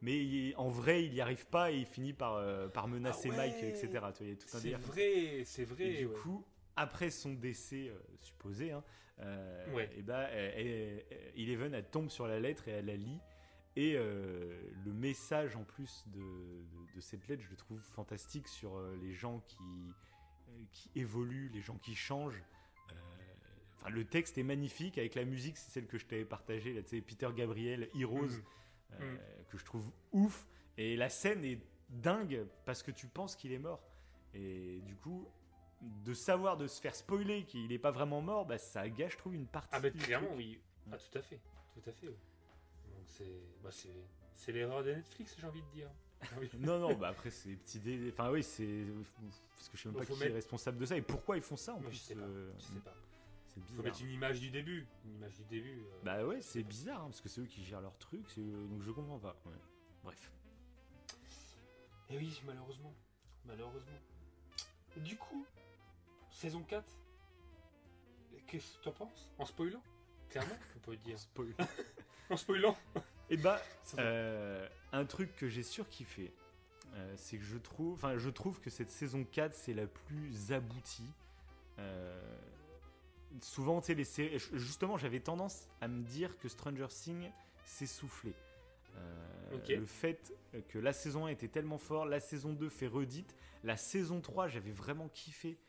Mais il- en vrai, il n'y arrive pas et il finit par, euh, par menacer Ah ouais. Mike, etc. Tu vois, il y a tout un C'est vrai, c'est vrai. Et du ouais. coup, après son décès euh, supposé, hein, Ouais. et ben, elle- Eleven, elle tombe sur la lettre et elle la lit. Et euh, le message en plus de, de- de cette lettre, je le trouve fantastique sur les gens qui, qui évoluent, les gens qui changent. Euh, Enfin, le texte est magnifique avec la musique, c'est celle que je t'avais partagée, là, Peter Gabriel, Heroes, Mhm. euh, que je trouve ouf. Et la scène est dingue parce que tu penses qu'il est mort. Et du coup, de savoir, de se faire spoiler qu'il n'est pas vraiment mort, bah, ça gâche, je trouve, une partie. Ah, bah, clairement, truc. oui. Ah, tout à fait. Tout à fait. oui. Donc, c'est. Bah, l'erreur de Netflix, j'ai envie de dire. Oui. Non, non, bah après, c'est petit dé. Enfin, oui, c'est. Parce que je sais même pas faut qui mettre- est responsable de ça et pourquoi ils font ça en plus. je sais pas. euh, Je sais pas. C'est Faut bizarre. mettre une image du début. Une image du début. euh, Bah ouais, c'est bizarre hein, parce que c'est eux qui gèrent leur truc, eux- donc je comprends pas. ouais. Bref. Et Eh oui, malheureusement. Malheureusement. Du coup, saison 4, qu'est-ce que t'en penses? En spoilant? Clairement, on peut dire. En spoilant? Et bah, Ça Euh, un truc que j'ai surkiffé, euh, c'est que je trouve, enfin, je trouve que cette saison 4 c'est la plus aboutie. Euh, souvent, tu sais, les séries, justement, j'avais tendance à me dire que Stranger Things s'essoufflait. Euh, Ok. Le fait que la saison 1 était tellement fort, la saison 2 fait redite, la saison 3 j'avais vraiment kiffé, euh,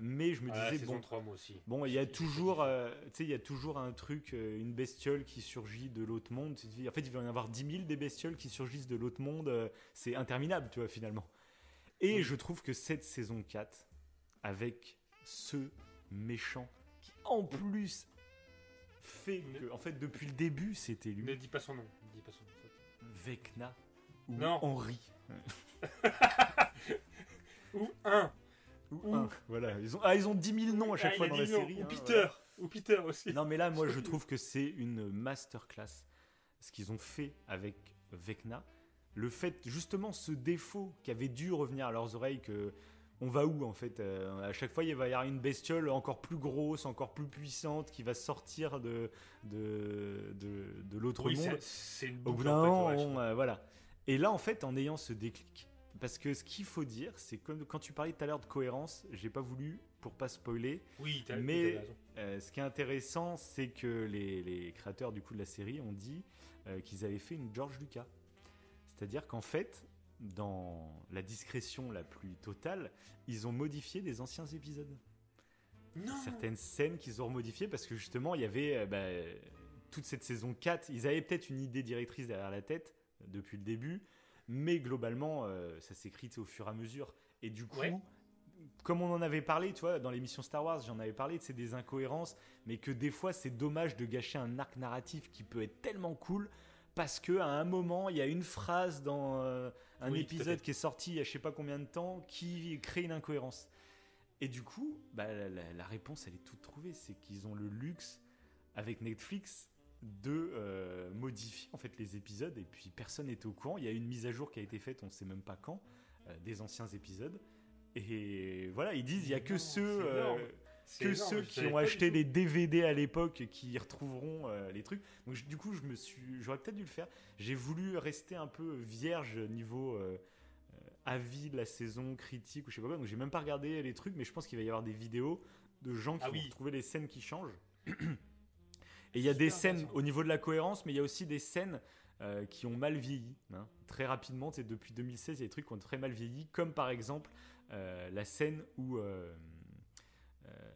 mais je me Ah, disais saison bon, 3, moi aussi. Bon, il y a toujours, euh, tu sais, il y a toujours un truc, euh, une bestiole qui surgit de l'autre monde. En fait, il va y en avoir 10 000 des bestioles qui surgissent de l'autre monde. euh, c'est interminable, tu vois, finalement. Et Oui. je trouve que cette saison 4, avec ce méchant qui, en plus, fait Ne- que, en fait, depuis le début, c'était Ne lui, dis pas son nom. Ne dis pas son nom. Vecna ou Non. Henri. Ou un. Ou Ou- un. Voilà, ils ont, ah, ils ont 10 000 noms à chaque Ah, fois dans la série. Ou hein, Peter. voilà. Ou Peter aussi. Non, mais là, moi, je trouve que c'est une masterclass. Ce qu'ils ont fait avec Vecna, le fait, justement, ce défaut qui avait dû revenir à leurs oreilles, que on va où en fait Euh, À chaque fois, il va y avoir une bestiole encore plus grosse, encore plus puissante, qui va sortir de, de, de, de l'autre Oui, monde. c'est- Au bout d'un en fait, moment, euh, voilà. Et là, en fait, en ayant ce déclic, parce que ce qu'il faut dire, c'est comme quand tu parlais tout à l'heure de cohérence, j'ai pas voulu, pour pas spoiler, Oui, t'as mais- raison. euh, ce qui est intéressant, c'est que les, les créateurs du coup de la série ont dit euh, qu'ils avaient fait une George Lucas. C'est-à-dire qu'en fait, dans la discrétion la plus totale, ils ont modifié des anciens épisodes. Non. Certaines scènes qu'ils ont remodifiées parce que justement, il y avait euh, bah, toute cette saison 4, ils avaient peut-être une idée directrice derrière la tête euh, depuis le début, mais globalement, euh, ça s'écrit au fur et à mesure. Et du coup, Ouais. comme on en avait parlé, tu vois, dans l'émission Star Wars, j'en avais parlé, c'est des incohérences, mais que des fois, c'est dommage de gâcher un arc narratif qui peut être tellement cool. Parce que à un moment, il y a une phrase dans euh, un Oui, épisode qui est sorti il y a je sais pas combien de temps qui crée une incohérence. Et du coup, bah, la- la réponse, elle est toute trouvée. C'est qu'ils ont le luxe, avec Netflix, de euh, modifier en fait les épisodes. Et puis, personne n'était au courant. Il y a une mise à jour qui a été faite, on ne sait même pas quand, euh, des anciens épisodes. Et voilà, ils disent, il y a que ceux, euh, que énorme, ceux qui ont acheté les DVD à l'époque qui retrouveront les trucs. Donc je- du coup, je me suis, j'aurais peut-être dû le faire. J'ai voulu rester un peu vierge niveau avis de la saison, critique ou je sais pas quoi. Donc j'ai même pas regardé les trucs, mais je pense qu'il va y avoir des vidéos de gens qui Ah vont oui. trouver les scènes qui changent. Et il y a des scènes au niveau de la cohérence, mais il y a aussi des scènes euh, qui ont mal vieilli. hein. Très rapidement, c'est depuis 2016, il y a des trucs qui ont très mal vieilli, comme par exemple euh, la scène où euh,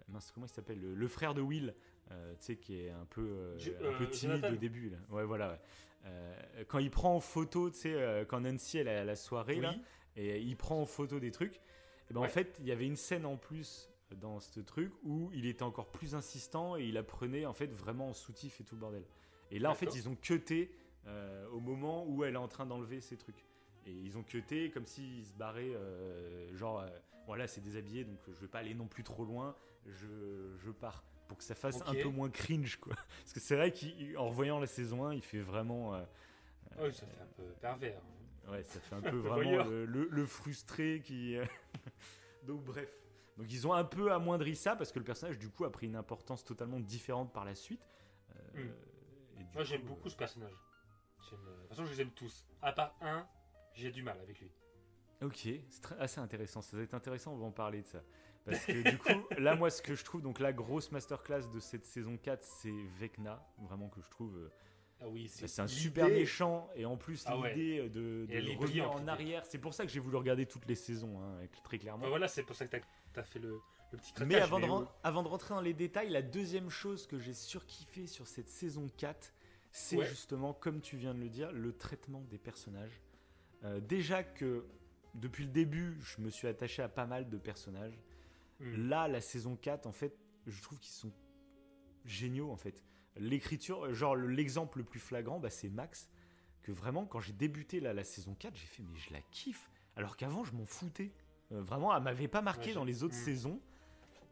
mince, comment il s'appelle le, le frère de Will, tu sais, qui est un peu, Je- un peu timide au début. Là. Ouais, voilà. ouais. Quand il prend en photo, tu sais, quand Nancy elle est à la soirée là, et il prend en photo des trucs. Et ben en fait, il y avait une scène en plus dans ce truc où il était encore plus insistant et il apprenait en fait vraiment en soutif et tout le bordel. Et là, en fait, ils ont cuté euh, au moment où elle est en train d'enlever ses trucs. Et ils ont cuté comme s'ils se barraient, euh, genre, euh, voilà, c'est déshabillé, donc je vais pas aller non plus trop loin, je, je pars. Pour que ça fasse un peu moins cringe, quoi. Parce que c'est vrai qu'en revoyant la saison 1, il fait vraiment. Ah oui, ça fait un peu pervers. Ouais, ça fait un peu vraiment voyeur. le, le- le frustré qui. Donc, bref. Donc, ils ont un peu amoindri ça parce que le personnage, du coup, a pris une importance totalement différente par la suite. Euh, Hmm. et Moi, j'aime coup, beaucoup ce personnage. Euh, De toute façon, je les aime tous. À part un, j'ai du mal avec lui. euh, Ok, c'est très- assez intéressant. Ça va être intéressant, on va en parler de ça. Parce que du coup, là, moi, ce que je trouve, donc la grosse masterclass de cette saison 4, c'est Vecna. Vraiment que je trouve. euh, Ah oui, bah, c'est c'est un super méchant. Et en plus, Ah ouais. l'idée de, de est revenir en arrière. C'est pour ça que j'ai voulu regarder toutes les saisons, hein, très clairement. Bah voilà, c'est pour ça que t'as as fait le, le petit Mais avant, de, mais, euh, avant de rentrer dans les détails, la deuxième chose que j'ai surkiffé sur cette saison 4, c'est Ouais. justement, comme tu viens de le dire, le traitement des personnages. Euh, déjà que depuis le début, je me suis attaché à pas mal de personnages. hmm. Là, la saison 4, en fait, je trouve qu'ils sont géniaux, en fait. L'écriture, genre le- l'exemple le plus flagrant, bah, c'est Max, que vraiment, quand j'ai débuté là, la saison 4, j'ai fait, mais je la kiffe. Alors qu'avant, je m'en foutais. Euh, vraiment, elle m'avait pas marqué Ouais, dans les autres Mm. saisons.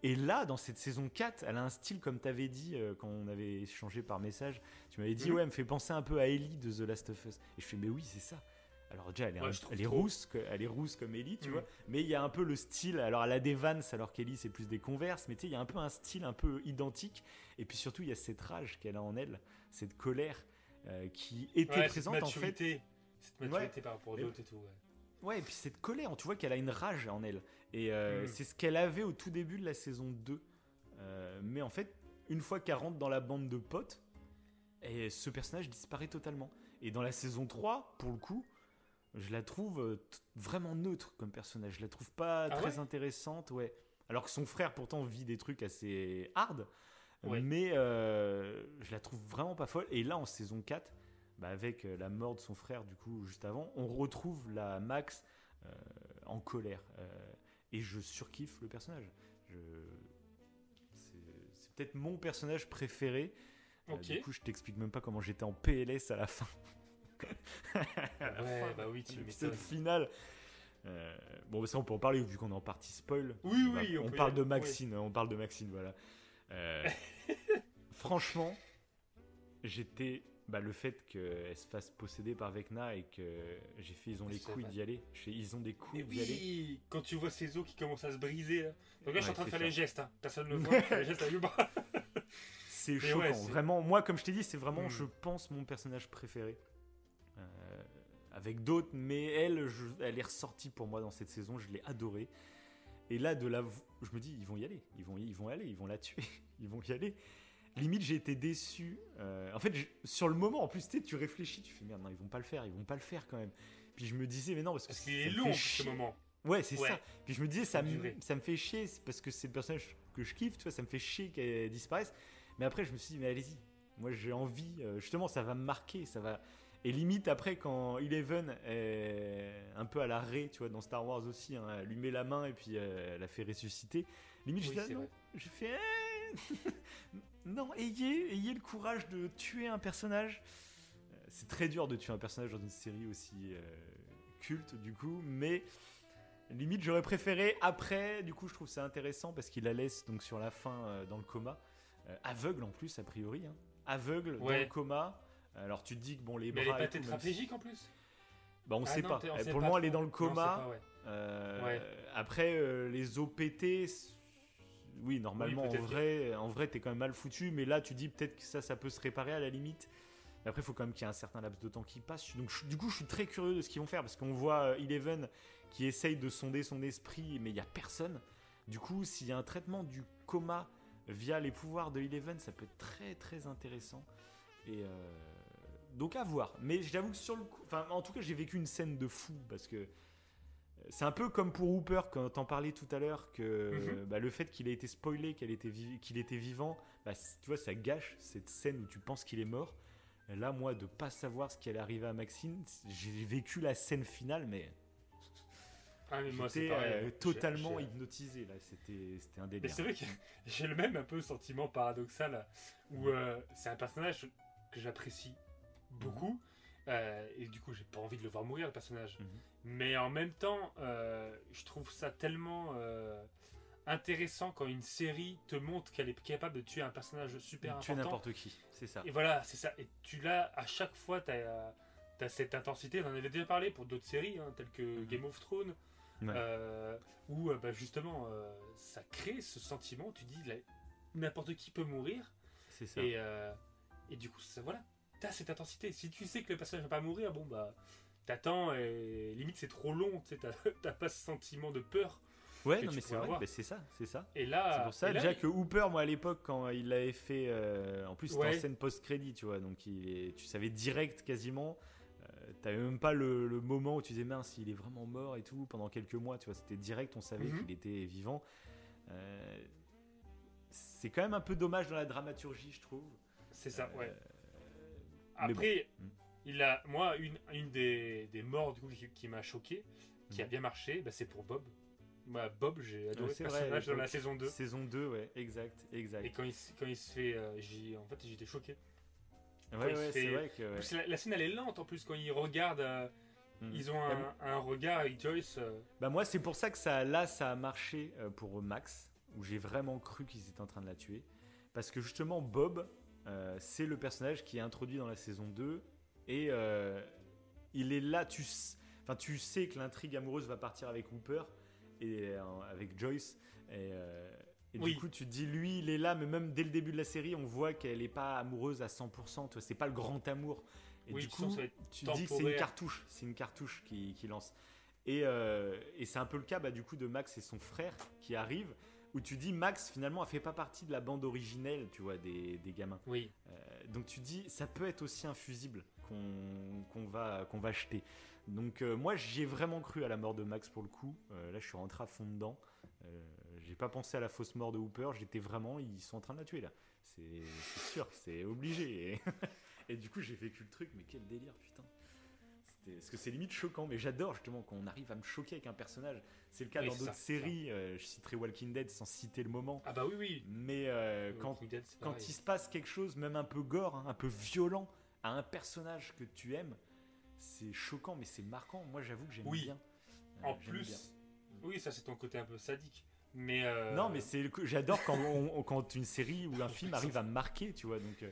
Et là, dans cette saison 4, elle a un style, comme tu avais dit euh, quand on avait échangé par message. Tu m'avais dit, Mhm. ouais, elle me fait penser un peu à Ellie de The Last of Us. Et je fais, mais oui, c'est ça. Alors déjà, elle est, Ouais, un- elle est rousse, elle est rousse comme Ellie, tu Mhm. vois. Mais il y a un peu le style. Alors, elle a des Vans, alors qu'Ellie, c'est plus des Converse. Mais tu sais, il y a un peu un style un peu identique. Et puis surtout, il y a cette rage qu'elle a en elle, cette colère euh, qui était Ouais, présente en fait. maturité, Cette Ouais. maturité par rapport aux autres et tout, ouais. Et puis cette colère, tu vois qu'elle a une rage en elle. Et euh, Mhm. c'est ce qu'elle avait au tout début de la saison 2. Euh, mais en fait, une fois qu'elle rentre dans la bande de potes, et ce personnage disparaît totalement. Et dans la saison 3, pour le coup, je la trouve euh, vraiment neutre comme personnage. Je la trouve pas Ah très ouais intéressante, ouais. Alors que son frère pourtant vit des trucs assez hard. Ouais. Mais euh, je la trouve vraiment pas folle. Et là, en saison 4, bah, avec euh, la mort de son frère, du coup, juste avant, on retrouve la Max euh, en colère. euh, et je surkiffe le personnage. Je... C'est peut-être mon personnage préféré. Euh, du coup, je t'explique même pas comment j'étais en PLS à la fin. À la Ouais, fin, bah oui, tu l'épisode final. Euh, bon, ça, on peut en parler vu qu'on est en partie spoil. Oui, Bah, oui, on, on y parle aller, de oui. Maxine, on parle de Maxine, voilà. Euh, franchement, j'étais. Bah, le fait qu'elle se fasse posséder par Vecna et que j'ai fait, ils ont les couilles d'y aller. Je fais, ils ont des couilles d'y aller. oui, quand tu vois ses os qui commencent à se briser. Là. Donc là, je suis en train de faire ça. les gestes. Hein. Personne ne le voit. je fais les gestes bras. C'est choquant. ouais, vraiment, moi, comme je t'ai dit, c'est vraiment, Hmm. je pense, mon personnage préféré. Euh, avec d'autres, mais elle, je- elle est ressortie pour moi dans cette saison. Je l'ai adorée. Et là, de la, je me dis, ils vont y aller. Ils vont, ils vont y aller. Ils vont la tuer. Ils vont y aller. Limite, j'ai été déçu. Euh, en fait, je- sur le moment, en plus, tu réfléchis, tu fais merde, non, ils vont pas le faire. Ils vont pas le faire quand même. Puis je me disais, mais non, parce que Parce qu'il ça est me long ce moment. Ouais, c'est Ouais. ça. Puis je me disais, ça me, ça me fait chier, c'est parce que c'est le personnage que je kiffe, tu vois, ça me fait chier qu'elle disparaisse. Mais après, je me suis dit, mais allez-y. Moi, j'ai envie, euh, justement, ça va me marquer, ça va. Et limite, après, quand Eleven est un peu à l'arrêt, tu vois, dans Star Wars aussi, hein, elle lui met la main et puis euh, elle la fait ressusciter. Limite, Oui, je dis, ah, c'est non, je fais, eh, non, ayez, ayez le courage de tuer un personnage. Euh, C'est très dur de tuer un personnage dans une série aussi euh, culte, du coup, mais limite, j'aurais préféré après. Du coup, je trouve ça intéressant parce qu'il la laisse donc sur la fin euh, dans le coma, Euh, aveugle en plus, a priori, hein. aveugle dans le coma. Alors, tu te dis que bon, les Mais elle est bras. pas si- tétraplégique en plus? Bah, on Ah sait non, pas. t'es- on sait Pour le moment, elle est dans le Non, coma. pas, ouais. Euh, Ouais. Après, les OPT, oui, normalement, Oui, en vrai, en vrai, t'es quand même mal foutu, mais là, tu dis peut-être que ça, ça peut se réparer à la limite. Mais après, il faut quand même qu'il y ait un certain laps de temps qui passe. Donc, je- du coup, je suis très curieux de ce qu'ils vont faire parce qu'on voit euh, Eleven qui essaye de sonder son esprit, mais il y a personne. Du coup, s'il y a un traitement du coma via les pouvoirs de Eleven, ça peut être très très intéressant. Et euh, donc à voir. Mais j'avoue que sur le coup, enfin, en tout cas, j'ai vécu une scène de fou parce que c'est un peu comme pour Hooper quand t'en parlais tout à l'heure que Mhm. bah, le fait qu'il ait été spoilé qu'il était, qu'il était vivant, bah, tu vois, ça gâche cette scène où tu penses qu'il est mort. Là, moi, de pas savoir ce qui allait arriver à Maxine, j'ai vécu la scène finale, mais Ah, mais moi, c'est euh, totalement hypnotisé. Là, c'était c'était un Mais délire. c'est vrai que j'ai le même un peu sentiment paradoxal où euh, c'est un personnage que j'apprécie beaucoup euh, et du coup j'ai pas envie de le voir mourir le personnage. Mhm. Mais en même temps, euh, je trouve ça tellement euh, intéressant quand une série te montre qu'elle est capable de tuer un personnage super Tu es important. n'importe qui, c'est ça. Et voilà, c'est ça. Et tu l'as à chaque fois, tu as, cette intensité. On en avait déjà parlé pour d'autres séries, hein, telles que Mhm. Game of Thrones, Ouais. euh, où bah, justement ça crée ce sentiment. Tu dis n'importe qui peut mourir. C'est ça. Et, et du coup, ça, voilà, tu as cette intensité. Si tu sais que le personnage va pas mourir, bon bah. T'attends et limite c'est trop long, t'as pas ce sentiment de peur. Ouais, non, mais c'est vrai, bah, c'est ça, c'est ça. Et là, C'est pour ça là, déjà que Hooper, moi à l'époque, quand il l'avait fait, euh, en plus c'était Ouais. en scène post-crédit, tu vois, donc il est- tu savais direct quasiment. Euh, T'avais même pas le, le moment où tu disais mince, il est vraiment mort et tout pendant quelques mois, tu vois, c'était direct, on savait Mhm. qu'il était vivant. Euh, c'est quand même un peu dommage dans la dramaturgie, je trouve. c'est ça, ouais. Euh, mais Après, bon. Il a, moi, une, une des, des morts du coup, qui, qui m'a choqué, qui a Mm. bien marché, bah, c'est pour Bob. Moi, Bob, j'ai adoré ce personnage dans la saison 2. Saison 2, ouais, exact, exact. Et quand il, se- quand il se fait. euh, en fait, j'étais choqué. ouais, quand il ouais, c'est fait- vrai que. ouais. La, la scène, elle est lente en plus. Quand ils regardent, euh, Mm. ils ont un, un regard avec Joyce. euh, Bah moi c'est pour ça que ça là ça a marché euh, pour Max où j'ai vraiment cru qu'ils étaient en train de la tuer parce que justement Bob euh, c'est le personnage qui est introduit dans la saison 2 et euh, il est là tu enfin tu sais que l'intrigue amoureuse va partir avec Hooper et euh, avec Joyce et, euh, et Oui. du coup tu te dis lui il est là mais même dès le début de la série on voit qu'elle est pas amoureuse à 100% tu vois, c'est pas le grand amour et Oui, du coup tu te dis que c'est une temporaire. cartouche c'est une cartouche qui, qui lance et, euh, et c'est un peu le cas bah, du coup de Max et son frère qui arrivent, où tu dis Max finalement a fait pas partie de la bande originelle, tu vois, des, des gamins. Oui. Euh, donc tu dis ça peut être aussi un fusible qu'on va, qu'on va acheter. Donc euh, moi j'y ai vraiment cru à la mort de Max pour le coup. Euh, là je suis rentré à fond dedans. Euh, j'ai pas pensé à la fausse mort de Hooper, j'étais vraiment, ils sont en train de la tuer là. C'est sûr, c'est obligé. Et, et du coup j'ai vécu le truc, mais quel délire putain. Parce que c'est limite choquant, mais j'adore justement qu'on arrive à me choquer avec un personnage. C'est le cas Oui, dans d'autres séries, euh, je citerai Walking Dead sans citer le moment. Ah bah oui, oui. Mais quand, Dead, quand il se passe quelque chose, même un peu gore, hein, un peu violent, à un personnage que tu aimes, c'est choquant, mais c'est marquant. Moi, j'avoue que j'aime Oui. bien. Euh, En plus, bien. oui, ça c'est ton côté un peu sadique. Mais euh, Non, mais c'est le j'adore quand, on- quand une série ou un film arrive à marquer, tu vois. Donc, euh,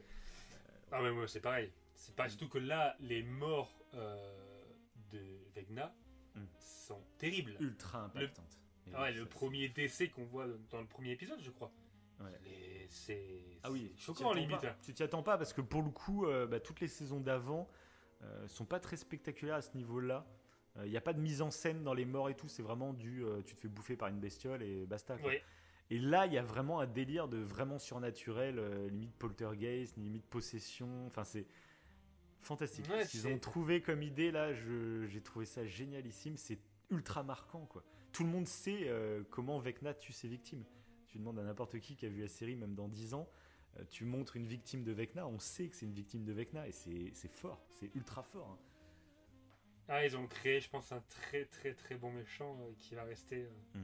Ah ouais, moi c'est pareil. C'est pas surtout que là, les morts de Vegna Mm. sont terribles. ultra impactante. Et Ah ouais, le premier décès qu'on voit dans le premier épisode, je crois. Ouais. Les- C'est Ah oui, c'est tu t'y choquant attends limite. pas. Tu t'y attends pas parce que pour le coup, euh, bah, toutes les saisons d'avant euh, sont pas très spectaculaires à ce niveau-là. Il n'y a pas de mise en scène dans les morts et tout, c'est vraiment du euh, tu te fais bouffer par une bestiole et basta. quoi. Et là, il y a vraiment un délire de vraiment surnaturel, euh, limite poltergeist, limite possession. Enfin, c'est fantastique. Ouais, Ce qu'ils ont trouvé comme idée, là, j'ai trouvé ça génialissime. C'est ultra marquant, quoi. Tout le monde sait euh, comment Vecna tue ses victimes. Tu demandes à n'importe qui qui a vu la série, même dans 10 ans, euh, tu montres une victime de Vecna, on sait que c'est une victime de Vecna, et c'est fort, c'est ultra fort. hein. Ah, ils ont créé, je pense, un très très très bon méchant euh, qui va rester euh,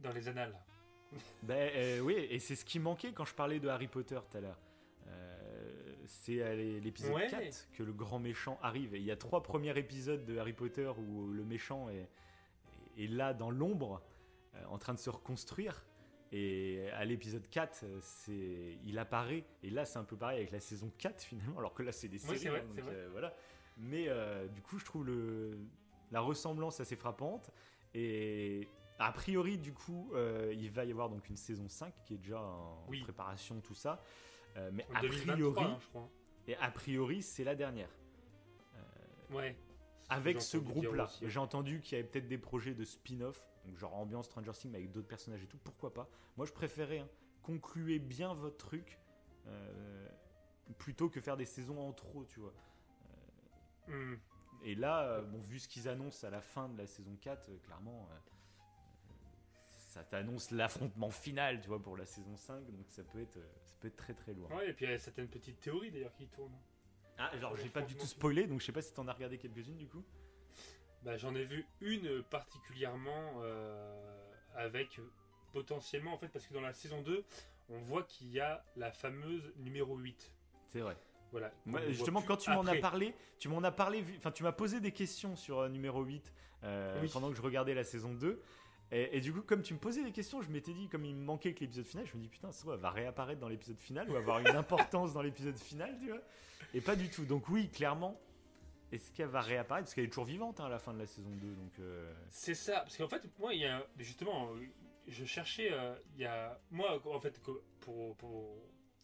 dans les annales. Ben euh, oui, et c'est ce qui manquait quand je parlais de Harry Potter tout à l'heure. C'est à l'é- l'épisode Ouais. 4 que le grand méchant arrive. Et il y a trois premiers épisodes de Harry Potter où le méchant est, est là dans l'ombre, en train de se reconstruire. Et à l'épisode 4, euh, c'est, il apparaît. Et là, c'est un peu pareil avec la saison 4 finalement, alors que là, c'est des séries. c'est vrai, hein, donc, vrai. euh, voilà. Mais euh, du coup, je trouve le, la ressemblance assez frappante. Et a priori, du coup, euh, il va y avoir donc une saison 5 qui est déjà en Oui. préparation, tout ça. Euh, mais a 2023, priori, hein, je crois. et a priori, c'est la dernière. Ouais. Avec ce groupe-là, j'ai entendu qu'il y avait peut-être des projets de spin-off, donc genre ambiance Stranger Things mais avec d'autres personnages et tout. Pourquoi pas Moi, je préférais hein, concluez bien votre truc euh, plutôt que faire des saisons en trop, tu vois. Hmm. Et là, euh, bon, vu ce qu'ils annoncent à la fin de la saison 4, euh, clairement, euh, ça t'annonce l'affrontement final, tu vois, pour la saison 5, donc ça peut être, euh, ça peut être très très lourd. Ouais, et puis il y a certaines petites théories d'ailleurs qui tournent. Ah, alors j'ai pas du tout spoilé, donc je sais pas si t'en as regardé quelques-unes du coup. Bah, J'en ai vu une particulièrement euh, avec potentiellement, en fait, parce que dans la saison 2, on voit qu'il y a la fameuse numéro 8. C'est vrai. Voilà. justement, quand tu m'en as parlé, tu m'en as parlé, enfin, tu m'as posé des questions sur euh, numéro 8 euh, Oui. pendant que je regardais la saison 2. Et, et du coup, comme tu me posais des questions, je m'étais dit, comme il me manquait que l'épisode final, je me dis, putain, ça va réapparaître dans l'épisode final ou avoir une importance dans l'épisode final, tu vois. Et pas du tout. Donc, oui, clairement, est-ce qu'elle va réapparaître? Parce qu'elle est toujours vivante hein, à la fin de la saison 2. Donc, euh, C'est ça, parce qu'en fait, moi, il y a justement, je cherchais, euh, il y a, moi, en fait, pour, pour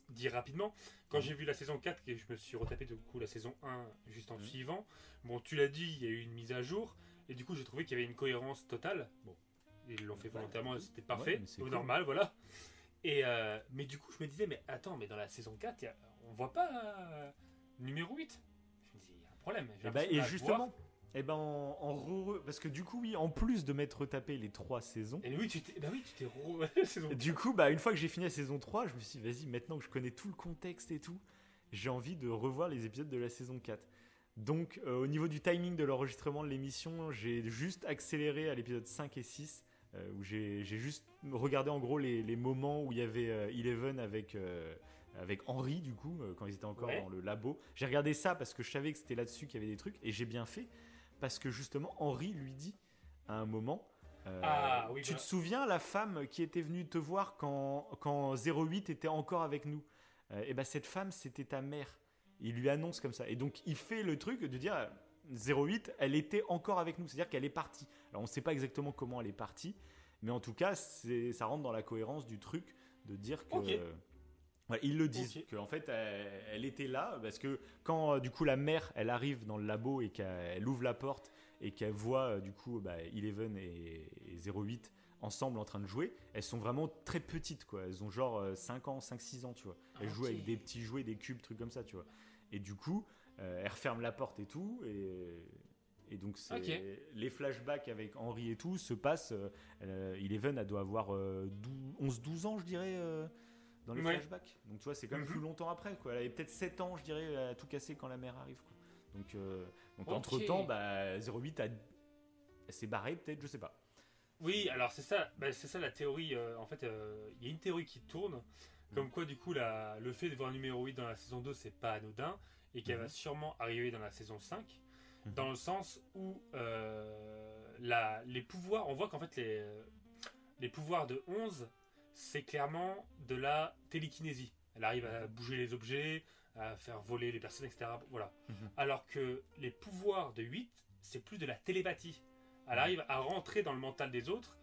dire rapidement, quand Mhm. j'ai vu la saison 4 et je me suis retapé du coup la saison 1 juste en Mhm. suivant, bon, tu l'as dit, il y a eu une mise à jour, et du coup, j'ai trouvé qu'il y avait une cohérence totale. Bon, Ils l'ont fait volontairement, c'était parfait, Ouais, c'est cool. normal, voilà. Et euh, mais du coup, je me disais, mais attends, mais dans la saison 4, il y a- on voit pas euh, numéro 8. Problème. Et, bah, l'impression et justement, et ben en, en re- parce que du coup, oui, en plus de m'être tapé les trois saisons, Et oui, tu t'es, bah oui, tu t'es du coup, bah, une fois que j'ai fini la saison 3, je me suis dit, vas-y, maintenant que je connais tout le contexte et tout, j'ai envie de revoir les épisodes de la saison 4. Donc, euh, au niveau du timing de l'enregistrement de l'émission, j'ai juste accéléré à l'épisode 5 et 6, euh, où j'ai j'ai juste regardé en gros les, les moments où il y avait euh, Eleven avec, euh, avec Henry, du coup, euh, quand ils étaient encore Ouais. dans le labo. J'ai regardé ça parce que je savais que c'était là-dessus qu'il y avait des trucs, et j'ai bien fait, parce que justement, Henry lui dit à un moment. euh, Ah, oui, tu te souviens la femme qui était venue te voir quand, quand 08 était encore avec nous? Et ben cette femme, c'était ta mère. Il lui annonce comme ça. Et donc, il fait le truc de dire euh, 08, elle était encore avec nous. C'est-à-dire qu'elle est partie. Alors, on ne sait pas exactement comment elle est partie. Mais en tout cas, ça rentre dans la cohérence du truc de dire que. Euh, ouais, ils le disent, Ok. qu'en fait, elle, elle était là, parce que quand, euh, du coup, la mère, elle arrive dans le labo et qu'elle ouvre la porte et qu'elle voit, euh, du coup, bah, Eleven et, et 08 ensemble en train de jouer, elles sont vraiment très petites, quoi. Elles ont genre euh, 5 ans, 5-6 ans, tu vois. Elles jouent Ok. avec des petits jouets, des cubes, trucs comme ça, tu vois. Et du coup, euh, elle referme la porte et tout, et, et donc c'est- Ok. les flashbacks avec Henry et tout se passent. Euh, euh, Eleven, elle doit avoir euh, 11-12 ans, je dirais, euh, dans les Ouais. flashbacks. Donc tu vois, c'est quand même Mhm. plus longtemps après, quoi. Elle avait peut-être 7 ans, je dirais, à tout casser quand la mère arrive, quoi. Donc, euh, donc entre-temps, bah, 08 a... s'est barrée, peut-être, je sais pas. Oui, alors c'est ça, bah, c'est ça la théorie. euh, en fait, euh, il y a une théorie qui tourne, Mm. comme quoi du coup la, le fait de voir un numéro 8 dans la saison 2, c'est pas anodin, et qu'elle va sûrement arriver dans la saison 5, Mhm. dans le sens où la, les pouvoirs, on voit qu'en fait les, les pouvoirs de 11, c'est clairement de la télékinésie. Elle arrive à bouger les objets, à faire voler les personnes, etc. Voilà. Mhm. Alors que les pouvoirs de 8, c'est plus de la télépathie. Elle arrive à rentrer dans le mental des autres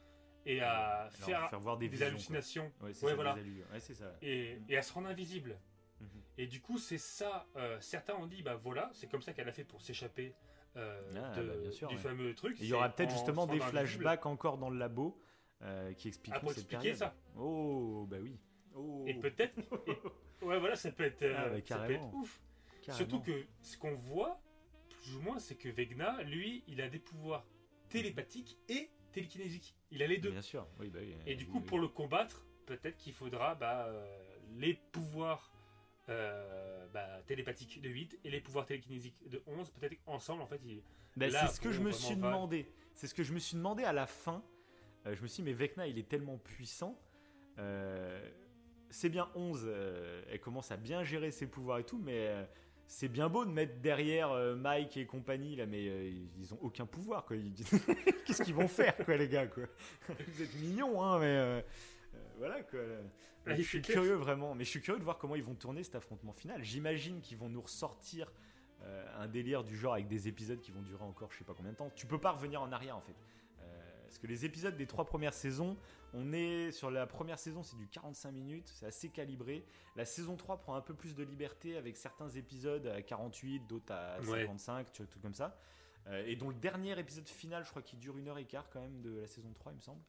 et à Alors, faire, faire voir des, des, visions, quoi. hallucinations Ouais, Ouais, voilà. Ouais, ça. et, et à se rendre invisible. Mhm. Et du coup, c'est ça. euh, certains ont dit, bah voilà, c'est comme ça qu'elle a fait pour s'échapper euh, Ah, de- bah, du fameux truc. Il y aura peut-être en justement des flashbacks encore dans le labo euh, qui expliqueront Ah, cette période. ça. Oh, bah oui. Oh. Et peut-être. ouais, voilà, ça peut être, euh, Ah, bah, ça peut carrément. être ouf. Carrément. Surtout que ce qu'on voit, plus ou moins, c'est que Vegna, lui, il a des pouvoirs télépathiques et télékinésiques. Il a les deux. Bien sûr, oui, bah oui. Et du Oui, coup, oui. pour le combattre, peut-être qu'il faudra bah, euh, les pouvoirs euh, bah, télépathiques de 8 et les pouvoirs télékinésiques de 11. Peut-être qu'ensemble, en fait, ils... Bah, c'est ce que je me suis demandé. C'est ce que je me suis demandé à la fin. Euh, je me suis dit, mais Vecna, il est tellement puissant. Euh, c'est bien 11, euh, elle commence à bien gérer ses pouvoirs et tout, mais c'est bien beau de mettre derrière Mike et compagnie, là, mais ils ont aucun pouvoir, Qu'est-ce qu'ils vont faire, quoi, les gars, quoi? Vous êtes mignons, hein, mais voilà, quoi. Ah, je suis curieux, vraiment. Mais je suis curieux de voir comment ils vont tourner cet affrontement final. J'imagine qu'ils vont nous ressortir euh, un délire du genre avec des épisodes qui vont durer encore je sais pas combien de temps. Tu peux pas revenir en arrière en fait. Parce que les épisodes des trois premières saisons, on est sur la première saison, c'est du 45 minutes, c'est assez calibré. La saison 3 prend un peu plus de liberté avec certains épisodes à 48, d'autres à Ouais. 55, tu vois, tout comme ça. Euh, et dont le dernier épisode final, je crois qu'il dure une heure et quart quand même de la saison 3, il me semble.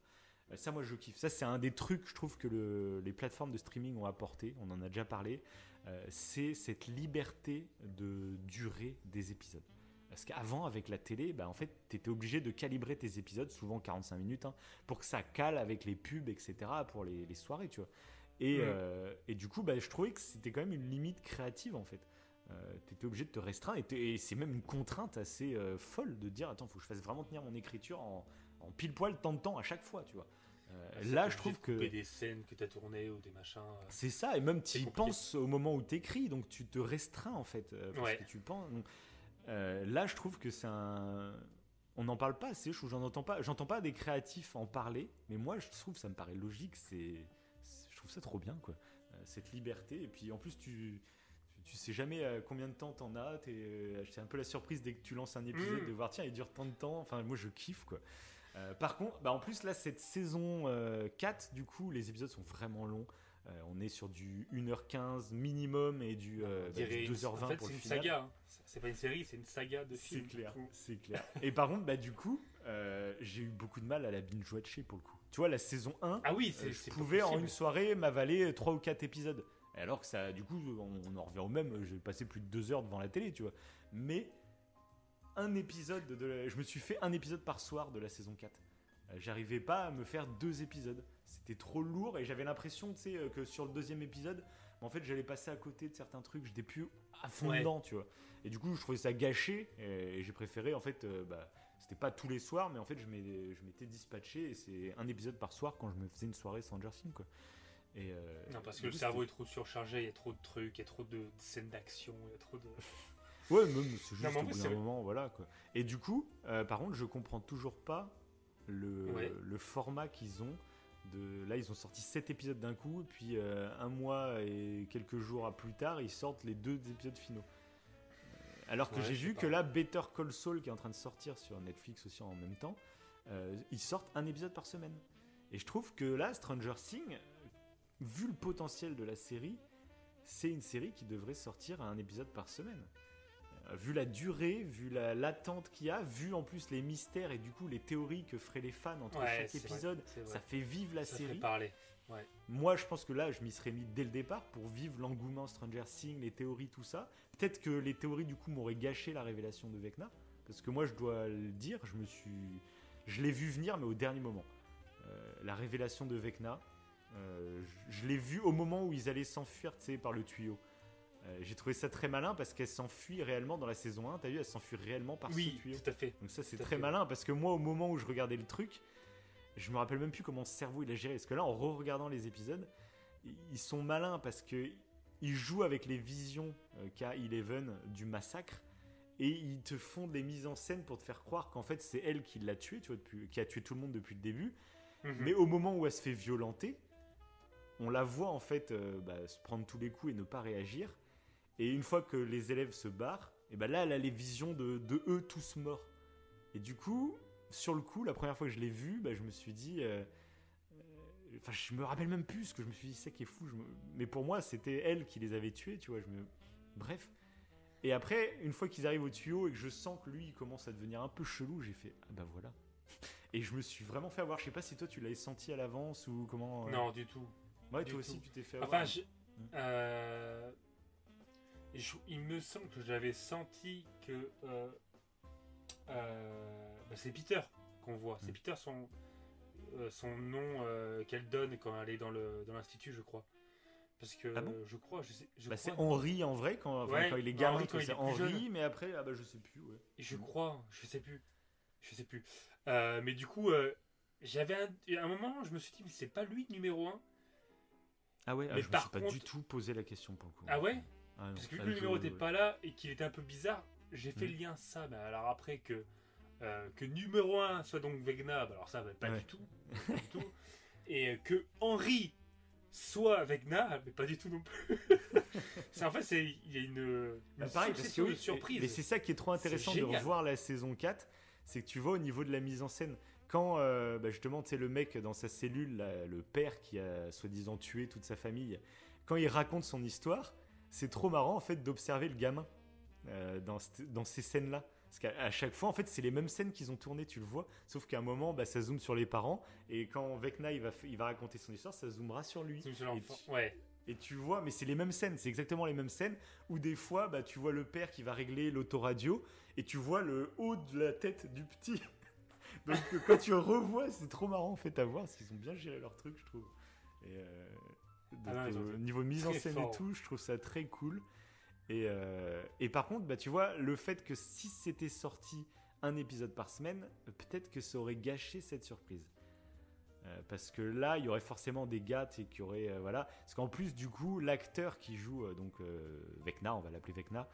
Euh, Ça, moi, je kiffe. Ça, c'est un des trucs, je trouve, que le- les plateformes de streaming ont apporté. On en a déjà parlé. Euh, c'est cette liberté de durée des épisodes. Parce qu'avant, avec la télé, bah, en fait, tu étais obligé de calibrer tes épisodes, souvent 45 minutes, hein, pour que ça cale avec les pubs, etc., pour les, les soirées, tu vois. Et, euh, et du coup, bah, je trouvais que c'était quand même une limite créative, en fait. tu étais obligé de te restreindre, et, c'est même une contrainte assez euh, folle de dire, attends, faut que je fasse vraiment tenir mon écriture en, en pile poil tant de temps à chaque fois, tu vois. Euh, c'est là, je trouve que... des scènes que tu as tournées ou des machins. euh. C'est ça, et même tu y penses au moment où tu écris, donc tu te restreins en fait, euh, parce Ouais. que tu penses. donc, euh, là, je trouve que c'est un. On n'en parle pas assez, je trouve, j'en entends pas, j'entends pas des créatifs en parler, mais moi, je trouve ça me paraît logique, c'est, je trouve ça trop bien, quoi, Euh, cette liberté, et puis en plus, tu. Tu sais jamais euh, combien de temps t'en as, c'est un peu la surprise dès que tu lances un épisode Mm. de voir tiens il dure tant de temps, enfin moi je kiffe quoi. Euh, par contre, bah, en plus là cette saison euh, 4 du coup les épisodes sont vraiment longs. Euh, on est sur du 1h15 minimum et du, euh, On bah, du une- 2h20 en fait, pour c'est le une final. saga. hein. C'est pas une série, c'est une saga de C'est films. clair, Tout. c'est clair. Et par contre, bah, du coup, euh, j'ai eu beaucoup de mal à la binge-watcher pour le coup. Tu vois, la saison 1, Ah oui, euh, c'est je c'est pouvais en une soirée m'avaler 3 ou 4 épisodes. Alors que ça, du coup, on, on en revient au même, j'ai passé plus de 2 heures devant la télé, tu vois. Mais un épisode, de la- je me suis fait un épisode par soir de la saison 4. Euh, J'arrivais pas à me faire deux épisodes. C'était trop lourd et j'avais l'impression, tu sais, euh, que sur le deuxième épisode, en fait, j'allais passer à côté de certains trucs. J'étais plus à fond Ouais. dedans, tu vois. Et du coup, je trouvais ça gâché et, j'ai préféré, en fait, euh, bah, c'était pas tous les soirs, mais en fait, je m'étais dispatché et c'est un épisode par soir quand je me faisais une soirée Stranger Things, quoi. Et, euh, Non, parce que le cerveau est trop surchargé, il y a trop de trucs, il y a trop de scènes d'action, il y a trop de. Ouais, même, c'est juste en au bout d'un moment, voilà, quoi. Et du coup, euh, par contre, je comprends toujours pas le, Ouais. le format qu'ils ont. De, là, ils ont sorti 7 épisodes d'un coup, et puis euh, un mois et quelques jours à plus tard, ils sortent les deux épisodes finaux. Euh, Alors que Ouais, j'ai vu que là, Better Call Saul, qui est en train de sortir sur Netflix aussi en même temps, euh, ils sortent un épisode par semaine. Et je trouve que là, Stranger Things, vu le potentiel de la série, c'est une série qui devrait sortir un épisode par semaine. Vu la durée, vu la l'attente qu'il y a, vu en plus les mystères et du coup les théories que feraient les fans entre Ouais, chaque épisode, vrai. ça fait vivre la Ça fait série. Moi, je pense que là, je m'y serais mis dès le départ pour vivre l'engouement Stranger Things, les théories, tout ça. Peut-être que les théories, du coup, m'auraient gâché la révélation de Vecna. Parce que moi, je dois le dire, je me suis. Je l'ai vu venir, mais au dernier moment. Euh, la révélation de Vecna, euh, je, je l'ai vu au moment où ils allaient s'enfuir, tu sais, par le tuyau. Euh, J'ai trouvé ça très malin parce qu'elle s'enfuit réellement dans la saison 1. T'as vu, elle s'enfuit réellement par Oui, ce tuyau. tout à fait. Donc ça c'est très fait. malin parce que moi au moment où je regardais le truc, je me rappelle même plus comment mon cerveau il a géré. Parce que là en re-regardant les épisodes, ils sont malins parce que ils jouent avec les visions euh, qu'a Eleven du massacre et ils te font des mises en scène pour te faire croire qu'en fait c'est elle qui l'a tué, tu vois, depuis, qui a tué tout le monde depuis le début. Mhm. Mais au moment où elle se fait violenter, on la voit en fait euh, bah, se prendre tous les coups et ne pas réagir. Et une fois que les élèves se barrent, et ben là elle a les visions de, de eux tous morts. Et du coup, sur le coup, la première fois que je l'ai vue, bah, je me suis dit. euh, euh, Enfin, je me rappelle même plus ce que je me suis dit, c'est ça qui est fou. je me- Mais pour moi, c'était elle qui les avait tués, tu vois. Je me... Bref. Et après, une fois qu'ils arrivent au tuyau et que je sens que lui, il commence à devenir un peu chelou, j'ai fait, ah bah voilà. Et je me suis vraiment fait avoir. Je sais pas si toi, tu l'avais senti à l'avance ou comment. euh, Non, du tout. Ouais, du toi aussi, tu t'es fait avoir. Enfin, je- euh, je- il me semble que j'avais senti que euh, euh, bah, c'est Peter qu'on voit. C'est Mm. Peter son euh, son nom qu'elle donne quand elle est dans le dans l'institut, je crois. Parce que Ah bon je crois, je sais, Bah, c'est Henri en vrai quand, enfin, Ouais, quand il est non, gamin, c'est Henri, mais après, ah bah je sais plus, ouais. je Mm. crois, je sais plus, je sais plus. Mais du coup, j'avais un, à un moment, je me suis dit, mais c'est pas lui numéro 1 Ah ouais, ah, je me par suis pas contre- du tout posé la question pour le coup. Ah ouais? Ah Parce que vu que le numéro n'était pas là et qu'il était un peu bizarre, j'ai fait Mhm. le lien ça. Mais alors après que, euh, que numéro 1 soit donc Vegna, bah alors ça, bah, pas Ouais. du tout. pas du tout. Et euh, que Henri soit Vegna, mais pas du tout non plus. c'est en fait, c'est il y a une, une Bah, pareil, parce que oui, surprises. Mais c'est ça qui est trop intéressant de revoir la saison 4, c'est que tu vois au niveau de la mise en scène, quand euh, bah, justement, tu sais, le mec dans sa cellule, là, le père qui a soi-disant tué toute sa famille, quand il raconte son histoire, c'est trop marrant en fait d'observer le gamin euh, dans, ces scènes-là. Parce qu'à chaque fois, en fait, c'est les mêmes scènes qu'ils ont tournées, tu le vois. Sauf qu'à un moment, bah, ça zoome sur les parents. Et quand Vecna il va, f- il va raconter son histoire, ça zoomera sur lui. Sur Et l'enfant. tu- Ouais. Et tu vois, mais c'est les mêmes scènes, c'est exactement les mêmes scènes, où des fois, bah, tu vois le père qui va régler l'autoradio, et tu vois le haut de la tête du petit. Donc quand tu revois, c'est trop marrant en fait à voir, s'ils ont bien géré leur truc, je trouve. Et euh, donc, Ah non, niveau mise en scène et tout, je trouve ça très cool. Et, euh, et par contre, bah, tu vois, le fait que si c'était sorti un épisode par semaine, peut-être que ça aurait gâché cette surprise. Euh, parce que là, il y aurait forcément des gars qui auraient. euh, voilà. Parce qu'en plus, du coup, l'acteur qui joue, euh, donc Vecna, on va l'appeler Vecna,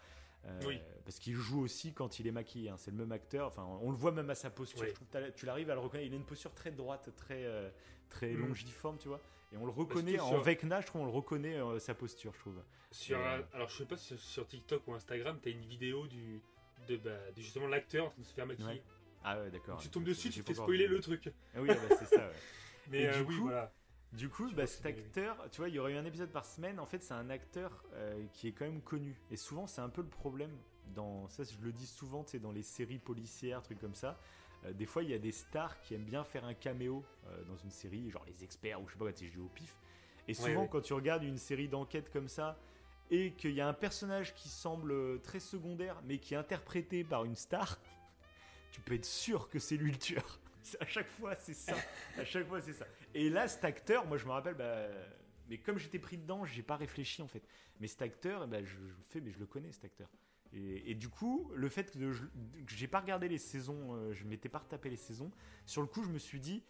euh, Oui. parce qu'il joue aussi quand il est maquillé. hein, c'est le même acteur. Enfin, on le voit même à sa posture. Oui. Je trouve que t'as- tu l'arrives à le reconnaître. Il a une posture très droite, très, euh, très Mm. longiforme, tu vois. Et on le reconnaît en sur- Vecna, je trouve, on le reconnaît euh, sa posture, je trouve. Sur, euh, alors je sais pas si sur, TikTok ou Instagram, t'as une vidéo du de, bah, de justement l'acteur en train de se faire maquiller. Ouais. Ah ouais, d'accord. Tu tombes dessus, tu fais spoiler le truc. Ah oui, ah bah, c'est ça. ouais. Mais Et du oui, coup, voilà. Du coup, bah, cet acteur, tu vois, il y aurait eu un épisode par semaine. En fait, c'est un acteur euh, qui est quand même connu. Et souvent, c'est un peu le problème dans ça. Je le dis souvent, sais, dans les séries policières, trucs comme ça. Euh, des fois, il y a des stars qui aiment bien faire un caméo euh, dans une série, genre les experts ou je sais pas quoi. Je dis au pif. Et souvent, Ouais, ouais. quand tu regardes une série d'enquête comme ça et qu'il y a un personnage qui semble très secondaire, mais qui est interprété par une star, tu peux être sûr que c'est lui le tueur. À chaque fois, c'est ça. À chaque fois, c'est ça. Et là, cet acteur, moi, je me rappelle, bah, mais comme j'étais pris dedans, j'ai pas réfléchi en fait. Mais cet acteur, ben, je, je le fais, mais je le connais cet acteur. Et, et du coup, le fait que, j'ai pas regardé les saisons, euh, je m'étais pas retapé les saisons. Sur le coup, je me suis dit,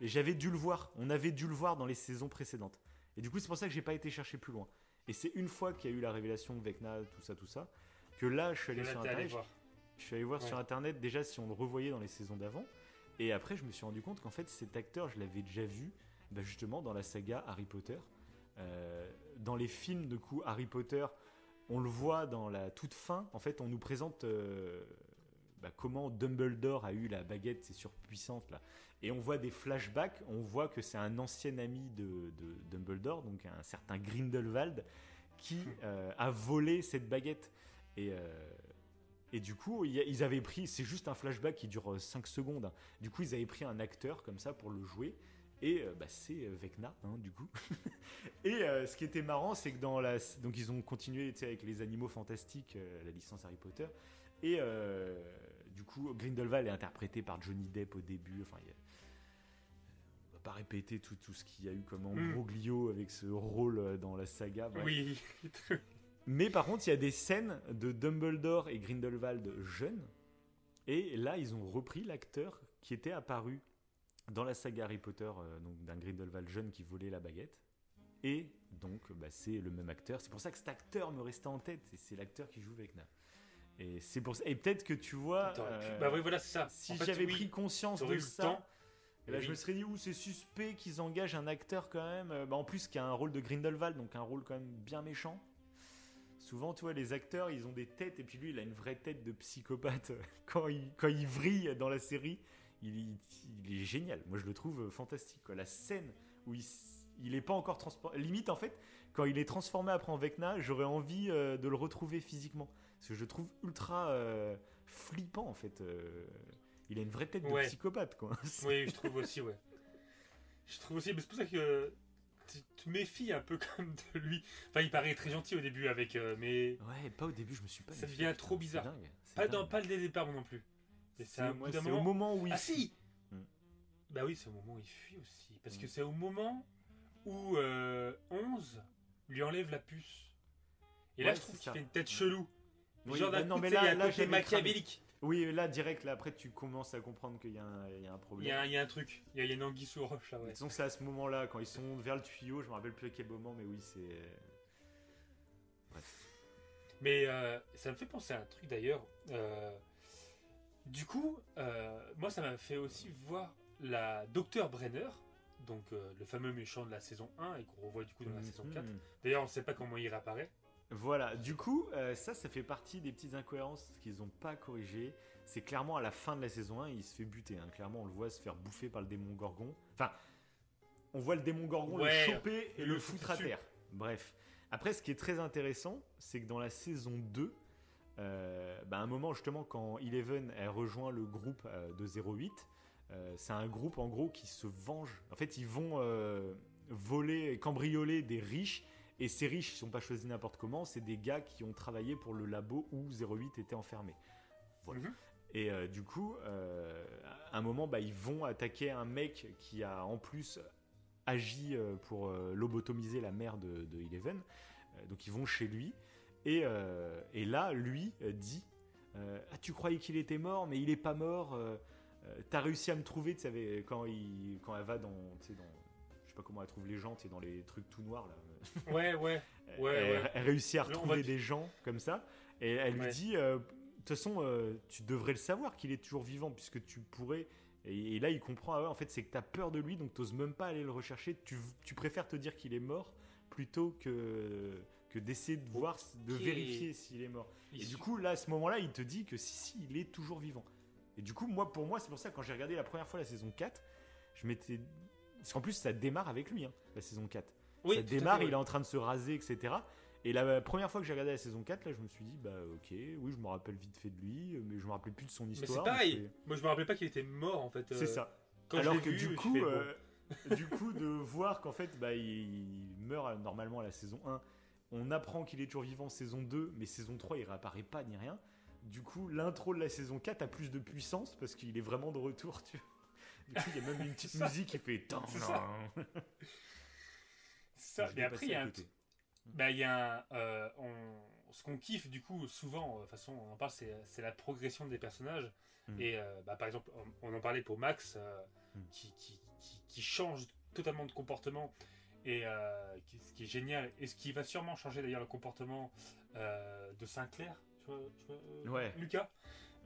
j'avais dû le voir. On avait dû le voir dans les saisons précédentes. Et du coup, c'est pour ça que j'ai pas été chercher plus loin. Et c'est une fois qu'il y a eu la révélation de Vecna, tout ça, tout ça, que là, je suis allé Là, sur allé internet. Je suis allé voir Ouais. sur internet déjà si on le revoyait dans les saisons d'avant. Et après, je me suis rendu compte qu'en fait, cet acteur, je l'avais déjà vu bah, justement dans la saga Harry Potter. Euh, dans les films, de coup, Harry Potter, on le voit dans la toute fin. En fait, on nous présente euh, bah, comment Dumbledore a eu la baguette, c'est surpuissante là. Et on voit des flashbacks. On voit que c'est un ancien ami de, de Dumbledore, donc un certain Grindelwald, qui euh, a volé cette baguette. Et, euh, et du coup, ils avaient pris, c'est juste un flashback qui dure 5 secondes. hein. Du coup, ils avaient pris un acteur comme ça pour le jouer. Et euh, bah, c'est euh, Vecna, hein, du coup. et euh, ce qui était marrant, c'est que dans la. Donc, ils ont continué avec les animaux fantastiques, euh, la licence Harry Potter. Et euh, du coup, Grindelwald est interprété par Johnny Depp au début. Enfin, il a- on va pas répéter tout, tout ce qu'il y a eu comme embroglio avec ce rôle euh, dans la saga. bref. Oui. Mais par contre, il y a des scènes de Dumbledore et Grindelwald jeunes. Et là, ils ont repris l'acteur qui était apparu dans la saga Harry Potter, euh, donc d'un Grindelwald jeune qui volait la baguette. Et donc, bah, c'est le même acteur. C'est pour ça que cet acteur me restait en tête. Et c'est l'acteur qui joue Vecna. Et c'est pour ça. Et peut-être que tu vois. Euh, Bah oui, voilà, c'est ça. si j'avais oui, pris conscience de ça, temps. et là, Oui. je me serais dit, ouh, c'est suspect qu'ils engagent un acteur quand même. euh, bah, en plus, qui a un rôle de Grindelwald, donc un rôle quand même bien méchant. Souvent, tu vois, les acteurs, ils ont des têtes, et puis lui, il a une vraie tête de psychopathe. Quand il, quand il vrille dans la série, il, il- il est génial. Moi, je le trouve euh, fantastique. quoi. La scène où il, il est pas encore transformé. Limite, en fait, quand il est transformé après en Vecna, j'aurais envie euh, de le retrouver physiquement. Parce que je le trouve ultra euh, flippant, en fait. euh. il a une vraie tête de psychopathe, quoi. Oui, je trouve aussi, ouais. Je trouve aussi, mais c'est pour ça que tu te méfies un peu comme de lui. Enfin, il paraît très gentil au début avec, euh, mais Ouais, pas au début, je me suis pas. Ça devient trop bizarre. dingue, pas dans pas le départ non plus. C'est un au moment. où il Ah si. Bah oui, c'est au moment où il fuit aussi, parce que Hmm. c'est au moment où euh, 11 lui enlève la puce. Et là, je trouve qu'il fait une tête chelou. Oui, Genre bah d'un non, coup, mais sais, il y là- a un là, côté machiavélique. Oui, là, direct, là, après, tu commences à comprendre qu'il y, a un- il y a un problème. Il y, a, un- il y a un truc, il y a, il y a une anguille sous roche là, ouais. Disons que c'est à ce moment-là, quand ils sont vers le tuyau, je me rappelle plus à quel moment, mais oui, c'est. Mais euh, ça me fait penser à un truc d'ailleurs. Euh, du coup, euh, moi ça m'a fait aussi voir la Docteur Brenner, donc le fameux méchant de la saison 1 et qu'on revoit du coup dans la saison 4. Mhm. D'ailleurs, on ne sait pas comment il réapparaît. Voilà, du coup, euh, ça, ça fait partie des petites incohérences qu'ils n'ont pas corrigées. C'est clairement à la fin de la saison 1, il se fait buter. hein. Clairement, on le voit se faire bouffer par le démon Gorgon. Enfin, on voit le démon Gorgon Ouais, le choper et le le foutre fout à terre. Bref. Après, ce qui est très intéressant, c'est que dans la saison 2, euh, bah, à un moment justement, quand Eleven elle rejoint le groupe euh, de 08, euh, c'est un groupe en gros qui se venge. En fait, ils vont voler, cambrioler des riches et ces riches, ils sont pas choisis n'importe comment, c'est des gars qui ont travaillé pour le labo où 08 était enfermé. Voilà. Mhm. Et euh, du coup, euh, à un moment, bah, ils vont attaquer un mec qui a en plus agi euh, pour euh, lobotomiser la mère de, de Eleven. Donc ils vont chez lui. Et, et là, lui dit Ah, tu croyais qu'il était mort, mais il est pas mort. T'as réussi à me trouver, tu savais, quand, il, quand elle va dans, dans. Je sais pas comment elle trouve les gens, tu dans les trucs tout noirs là. Ouais, ouais. Ouais, elle, ouais. elle réussit à retrouver des gens comme ça. Et elle lui dit euh, De toute façon, euh, tu devrais le savoir qu'il est toujours vivant, puisque tu pourrais. Et, et là, il comprend Ah ouais, en fait, c'est que tu as peur de lui, donc tu même pas aller le rechercher. Tu, tu préfères te dire qu'il est mort plutôt que, que d'essayer de voir, de vérifier s'il est mort. Il Et du coup, là, à ce moment-là, il te dit que si, si, il est toujours vivant. Et du coup, moi, pour moi, c'est pour ça, quand j'ai regardé la première fois la saison 4, je m'étais. Parce qu'en plus, ça démarre avec lui, hein, la saison 4. Oui, ça démarre, fait, il est en train de se raser, etc. Et la première fois que j'ai regardé la saison 4, là, je me suis dit, bah ok, oui, je me rappelle vite fait de lui, mais je me rappelais plus de son Mais histoire. c'est pareil. mais Moi, je me rappelais pas qu'il était mort en fait. C'est euh, c'est ça. Quand Alors que vu, du coup, fait, bon. euh, du coup, de voir qu'en fait, bah, il, il meurt euh, normalement à la saison 1, on apprend qu'il est toujours vivant saison 2, mais saison 3, il réapparaît pas ni rien. Du coup, l'intro de la saison 4 a plus de puissance parce qu'il est vraiment de retour. Tu vois. Du coup, il y a même une petite musique qui fait. Ça. Je mais après, il y a un. Bah, il y a un. euh, on- ce qu'on kiffe, du coup, souvent, euh, de toute façon, on en parle, c'est c'est la progression des personnages. Mm. Et euh, bah, par exemple, on, on en parlait pour Max, euh, Mm. qui, qui, qui- qui change totalement de comportement. Et qui- ce qui est génial, et ce qui va sûrement changer d'ailleurs le comportement de Sinclair, vois, euh, Ouais. Lucas,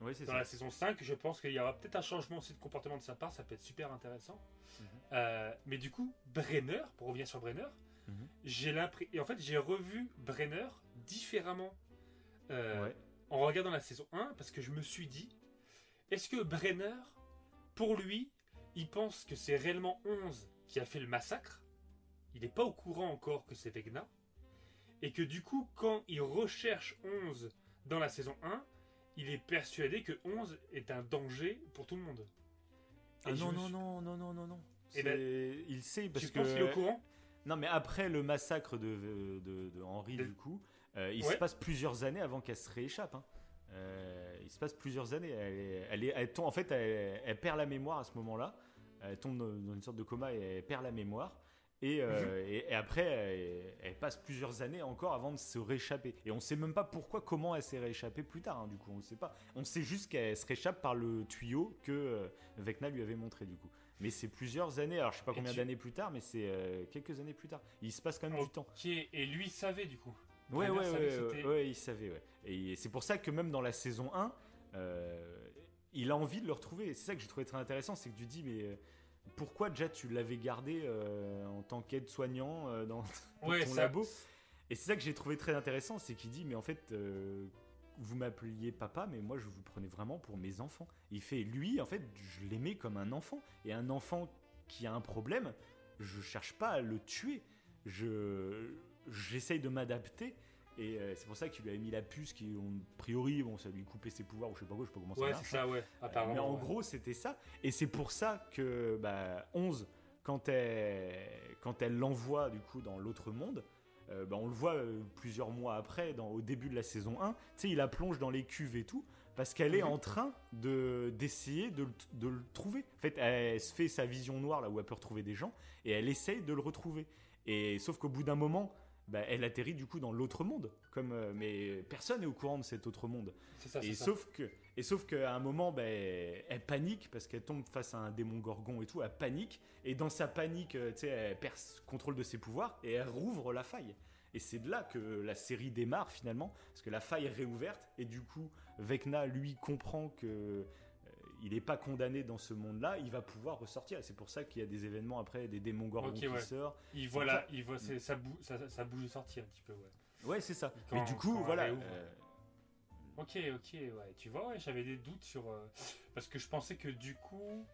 dans ça. la saison 5, je pense qu'il y aura peut-être un changement aussi de comportement de sa part, ça peut être super intéressant. Mhm. Euh, mais du coup, Brenner, pour revenir sur Brenner, Mhm. j'ai l'impression. Et en fait, j'ai revu Brenner différemment euh, Ouais. en regardant la saison 1 parce que je me suis dit est-ce que Brenner, pour lui, il pense que c'est réellement 11 qui a fait le massacre? Il n'est pas au courant encore que c'est Vegna. Et que du coup, quand il recherche 11 dans la saison 1, il est persuadé que 11 est un danger pour tout le monde. Ah Et non, non, suis- non, non, non, non, non. Ben, C'est- il sait parce tu que. penses qu'il est au courant? Non, mais après le massacre de, de, de Henri, du coup, euh, il Ouais. se passe plusieurs années avant qu'elle se rééchappe. hein. Euh, il se passe plusieurs années. Elle, est- elle, est- elle tombe- en fait, elle, elle perd la mémoire à ce moment-là. Elle tombe dans une sorte de coma et elle perd la mémoire. Et, euh, Mhm. et- et après, elle, passe plusieurs années encore avant de se rééchapper. Et on sait même pas pourquoi, comment elle s'est rééchappée plus tard. hein, du coup, on ne sait pas. On sait juste qu'elle se rééchappe par le tuyau que Vecna lui avait montré. Du coup, mais c'est plusieurs années. Alors, je sais pas Et combien tu- d'années plus tard, mais c'est euh, quelques années plus tard. Il se passe quand même du temps. Et lui savait du coup. Ouais, ouais, ouais, il savait, ouais. Et c'est pour ça que même dans la saison 1, euh, il a envie de le retrouver. Et C'est ça que j'ai trouvé très intéressant, c'est que tu dis, mais euh, pourquoi déjà tu l'avais gardé euh, en tant qu'aide-soignant euh, dans Ouais, ton ça- labo? Et c'est ça que j'ai trouvé très intéressant, c'est qu'il dit, mais en fait, vous m'appeliez papa, mais moi je vous prenais vraiment pour mes enfants. Il fait, lui, en fait, je l'aimais comme un enfant. Et un enfant qui a un problème, je cherche pas à le tuer. Je j'essaye de m'adapter. Et euh, c'est pour ça qu'il lui a mis la puce qui, on, a priori, bon, ça lui coupait ses pouvoirs ou je sais pas quoi, je sais pas comment ça Ouais, c'est ça, ouais. Apparemment. Mais en ouais. gros, c'était ça. Et c'est pour ça que bah, 11, quand elle, quand elle l'envoie du coup dans l'autre monde, euh, bah, on le voit euh, plusieurs mois après, dans, au début de la saison 1, tu sais, il la plonge dans les cuves et tout, parce qu'elle est en train de, d'essayer de, le- de le trouver. En fait, elle se fait sa vision noire, là où elle peut retrouver des gens, et elle essaye de le retrouver. Et sauf qu'au bout d'un moment, bah, elle atterrit du coup dans l'autre monde. Comme, euh, mais personne n'est au courant de cet autre monde. C'est ça, c'est Et ça. sauf que, et sauf qu'à un moment, ben, elle panique parce qu'elle tombe face à un démon gorgon et tout. Elle panique et dans sa panique, euh, tu sais, elle perd contrôle de ses pouvoirs et elle rouvre la faille. Et c'est de là que la série démarre finalement, parce que la faille est réouverte et du coup, Vecna lui comprend que euh, il n'est pas condamné dans ce monde-là, il va pouvoir ressortir. C'est pour ça qu'il y a des événements après, des démons gorgons qui ouais. sortent. Il voit là, il voit, ça, bou- ça, ça bouge de sortie un petit peu, ouais. Ouais, c'est ça. Quand- Mais du coup, voilà. euh, Ok, ok, ouais. Tu vois, ouais, j'avais des doutes sur. euh, parce que je pensais que du coup.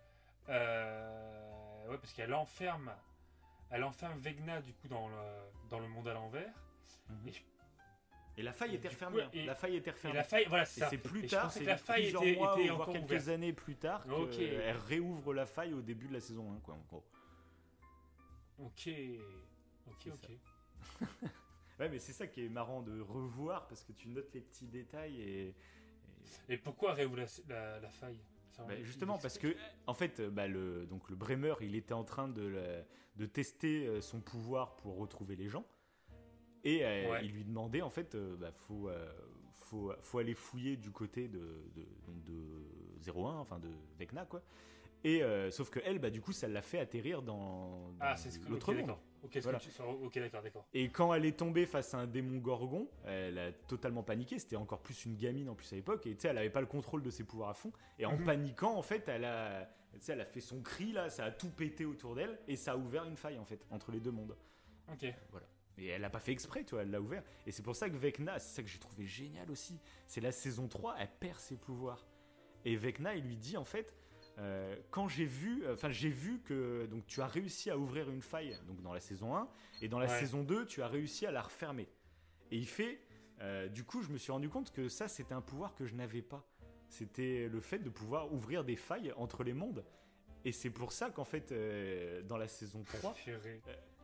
euh, ouais, parce qu'elle enferme. Elle enferme Vegna, du coup, dans le, dans le monde à l'envers. Et, je- et la faille Et était du coup, refermée. hein. et- La faille était et refermée. la faille, voilà, c'est Et ça. c'est plus je tard, pensais c'est que la faille plusieurs était, mois, était voire encore quelques ouverte. années plus tard Ok. qu'elle réouvre la faille au début de la saison 1, quoi, en gros. Ok, ok, C'est ok. Ouais, mais c'est ça qui est marrant de revoir, parce que tu notes les petits détails et... et- Et pourquoi réouvre la, la, la faille? Bah, justement, parce que, en fait, euh, bah, le, donc, le Bremer, il était en train de, de tester euh, son pouvoir pour retrouver les gens. Et euh, Ouais. il lui demandait, en fait, euh, bah, faut, euh, faut, faut aller fouiller du côté de, de, donc de 01, enfin de Vecna, quoi. Et sauf que elle, bah, du coup, ça l'a fait atterrir dans, dans Ah, l'autre monde. Ok, Voilà. tu- d'accord, d'accord. Et quand elle est tombée face à un démon gorgon, elle a totalement paniqué. C'était encore plus une gamine en plus à l'époque. Et tu sais, elle avait pas le contrôle de ses pouvoirs à fond. Et en Mhm. paniquant, en fait, elle a, elle a fait son cri là, ça a tout pété autour d'elle et ça a ouvert une faille en fait entre les deux mondes. Ok. Et elle a pas fait exprès, tu vois, elle l'a ouvert. Et c'est pour ça que Vecna, c'est ça que j'ai trouvé génial aussi. C'est la saison 3, elle perd ses pouvoirs. Et Vecna, il lui dit en fait, euh, quand j'ai vu, enfin j'ai vu que donc tu as réussi à ouvrir une faille donc dans la saison 1 et dans la Ouais. saison 2 tu as réussi à la refermer. Et il fait, euh, du coup je me suis rendu compte que ça c'était un pouvoir que je n'avais pas. C'était le fait de pouvoir ouvrir des failles entre les mondes. Et c'est pour ça qu'en fait euh, dans la saison 3 Purée.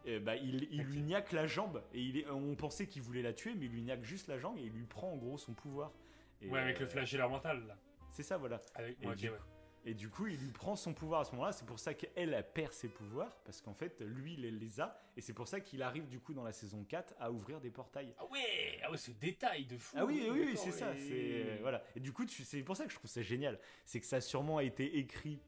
euh, bah, il, lui niaque la jambe et il est, on pensait qu'il voulait la tuer mais il lui niaque juste la jambe et il lui prend en gros son pouvoir. Et, Ouais, avec le euh, flagelleur mental, là. C'est ça voilà. Avec... Et ouais. Et du coup, il lui prend son pouvoir à ce moment-là. C'est pour ça qu'elle elle perd ses pouvoirs. Parce qu'en fait, lui, il les a. Et c'est pour ça qu'il arrive, du coup, dans la saison 4, à ouvrir des portails. Ah ouais, ah ouais, ce détail de fou. Ah oui, oui, oui, c'est ça. C'est euh, voilà. Et du coup, tu- c'est pour ça que je trouve ça génial. C'est que ça a sûrement été écrit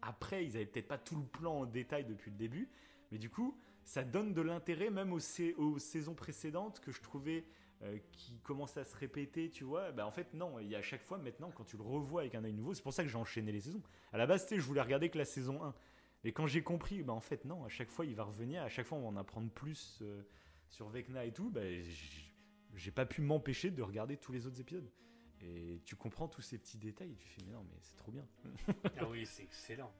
après. Ils avaient peut-être pas tout le plan en détail depuis le début, mais du coup, ça donne de l'intérêt même aux, sa- aux saisons précédentes que je trouvais euh, qui commençaient à se répéter. Tu vois, bah en fait non. Il y a à chaque fois maintenant quand tu le revois avec un œil nouveau. C'est pour ça que j'ai enchaîné les saisons. À la base, je voulais regarder que la saison 1. Mais quand j'ai compris, bah en fait non. À chaque fois, il va revenir. À chaque fois, on va en apprendre plus euh, sur Vecna et tout. Bah, j'ai pas pu m'empêcher de regarder tous les autres épisodes. Et tu comprends tous ces petits détails tu fais mais non mais c'est trop bien. Ah oui, c'est excellent.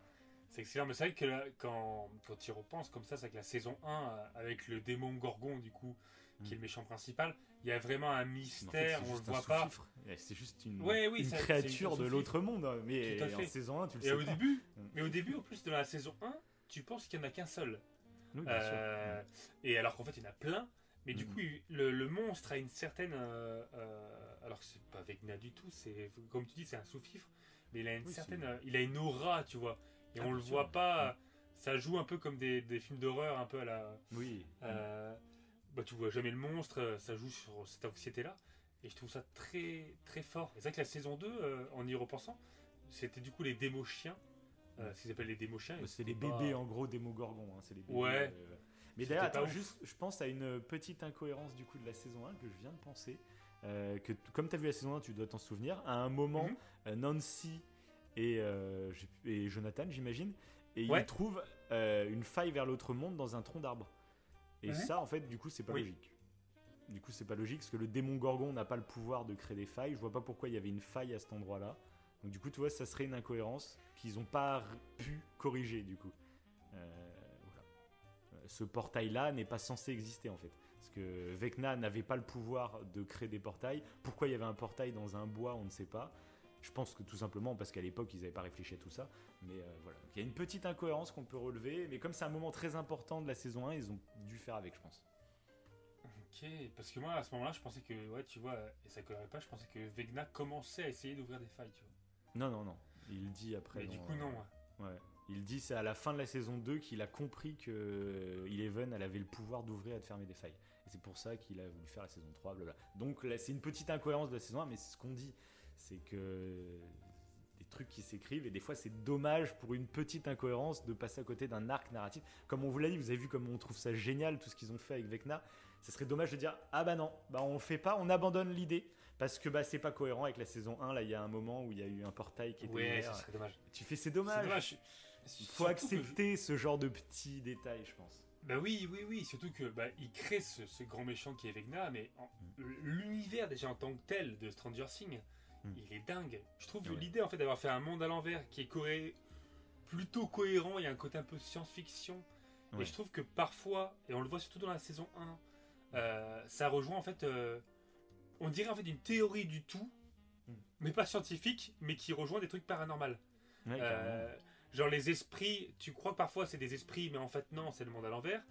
C'est excellent, mais c'est vrai que quand, quand tu y repenses comme ça, c'est que la saison 1, euh, avec le démon Gorgon, du coup, qui est le méchant principal, il y a vraiment un mystère, on le juste un voit pas. C'est juste une, Ouais, oui, une ça- c'est créature de l'autre monde. hein. Mais Tout à en saison 1, tu le Et sais au pas. début, Mm. mais au début, en plus de la saison 1, tu penses qu'il n'y en a qu'un seul. Oui, bien sûr. Euh, et alors qu'en fait, il y en a plein. Mais du Mhm. coup, le, le monstre a une certaine. euh, euh, alors que c'est pas Vecna du tout, c'est comme tu dis, c'est un sous-fifre. Mais il a une Oui, certaine. il a une aura, tu vois. Et Ah, on le sûr. voit pas. Ça joue un peu comme des, des films d'horreur, un peu à la. Oui. Bah, tu vois jamais le monstre, euh, ça joue sur cette anxiété-là. Et je trouve ça très très fort. C'est vrai que la saison 2, euh, en y repensant, c'était du coup les démos chiens. Euh, ce qu'ils appellent les démos chiens. et C'est les pas- bébés en gros. Hein. C'est les bébés. Ouais. euh, Mais d'ailleurs, attends, juste, je pense à une petite incohérence du coup de la saison 1 que je viens de penser. Que comme tu as vu la saison 1, tu dois t'en souvenir. À un moment, Mhm. Nancy et, Jonathan, j'imagine, et Ouais. ils trouvent une faille vers l'autre monde dans un tronc d'arbre. Et ça, en fait, du coup, c'est pas Oui. logique. Du coup, c'est pas logique parce que le démon Gorgon n'a pas le pouvoir de créer des failles. Je vois pas pourquoi il y avait une faille à cet endroit-là. Donc, du coup, tu vois, ça serait une incohérence qu'ils n'ont pas pu corriger, du coup. Euh, voilà. Euh, Ce portail-là n'est pas censé exister, en fait. Parce que Vecna n'avait pas le pouvoir de créer des portails. Pourquoi il y avait un portail dans un bois, on ne sait pas. Je pense que tout simplement parce qu'à l'époque, ils n'avaient pas réfléchi à tout ça. Mais euh, voilà. Donc, il y a une petite incohérence qu'on peut relever. Mais comme c'est un moment très important de la saison 1, ils ont dû faire avec, je pense. Ok, parce que moi à ce moment-là, je pensais que, ouais, tu vois, et ça collerait pas, je pensais que Vegna commençait à essayer d'ouvrir des failles, tu vois. Non, non, non. Il dit après. Mais du coup, non. Ouais. Il dit c'est à la fin de la saison 2 qu'il a compris que euh, Eleven elle avait le pouvoir d'ouvrir et de fermer des failles. Et c'est pour ça qu'il a voulu faire la saison 3, blablabla. Donc là c'est une petite incohérence de la saison 1, mais c'est ce qu'on dit. C'est que des trucs qui s'écrivent et des fois c'est dommage pour une petite incohérence de passer à côté d'un arc narratif. Comme on vous l'a dit, vous avez vu comme on trouve ça génial tout ce qu'ils ont fait avec Vecna. Ça serait dommage de dire ah bah non, bah on le fait pas, on abandonne l'idée parce que bah c'est pas cohérent avec la saison 1. Là il y a un moment où il y a eu un portail qui était Ouais, ça serait dommage. Tu fais c'est dommage. dommage. Il faut accepter ce genre de petits détails, je pense. Bah oui, oui, oui, surtout que bah, il crée ce, ce grand méchant qui est Vegna, mais en- Mm. l'univers déjà en tant que tel de Stranger Things, Mm. il est dingue. Je trouve Ouais. l'idée en fait d'avoir fait un monde à l'envers qui est coré- plutôt cohérent, il y a un côté un peu science-fiction. Ouais. Et je trouve que parfois, et on le voit surtout dans la saison 1, euh, ça rejoint en fait, euh, on dirait en fait une théorie du tout, Mm. mais pas scientifique, mais qui rejoint des trucs paranormaux. Ouais, Euh, genre les esprits, tu crois parfois c'est des esprits, mais en fait non, c'est le monde à l'envers.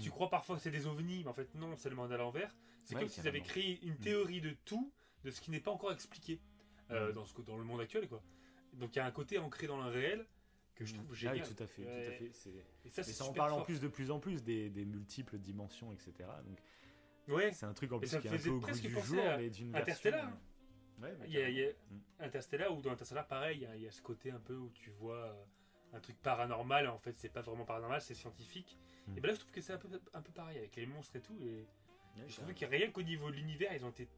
Tu Mm. crois parfois que c'est des ovnis, mais en fait non, c'est le monde à l'envers. C'est Ouais, comme s'ils avaient créé une théorie de tout, de ce qui n'est pas encore expliqué euh, Mm. dans, ce, que- dans le monde actuel. quoi. Donc il y a un côté ancré dans le réel que je trouve Ah génial. oui, tout à fait, tout à Ouais. fait. C'est- Et ça, Mais ça super parle en plus de plus en plus des, des multiples dimensions, etc. Donc Ouais, c'est un truc en plus qui est un peu au goût du jour, à mais d'une Interstellar, version. Ouais, il y a, il y a Mm. Interstellar, ou dans Interstellar, pareil, il y a- il y, a ce côté un peu où tu vois euh, un truc paranormal, en fait, c'est pas vraiment paranormal, c'est scientifique. Mm. Et ben là, je trouve que c'est un peu, un peu pareil avec les monstres et tout. Et Ouais, je carrément. que rien qu'au niveau de l'univers, ils ont été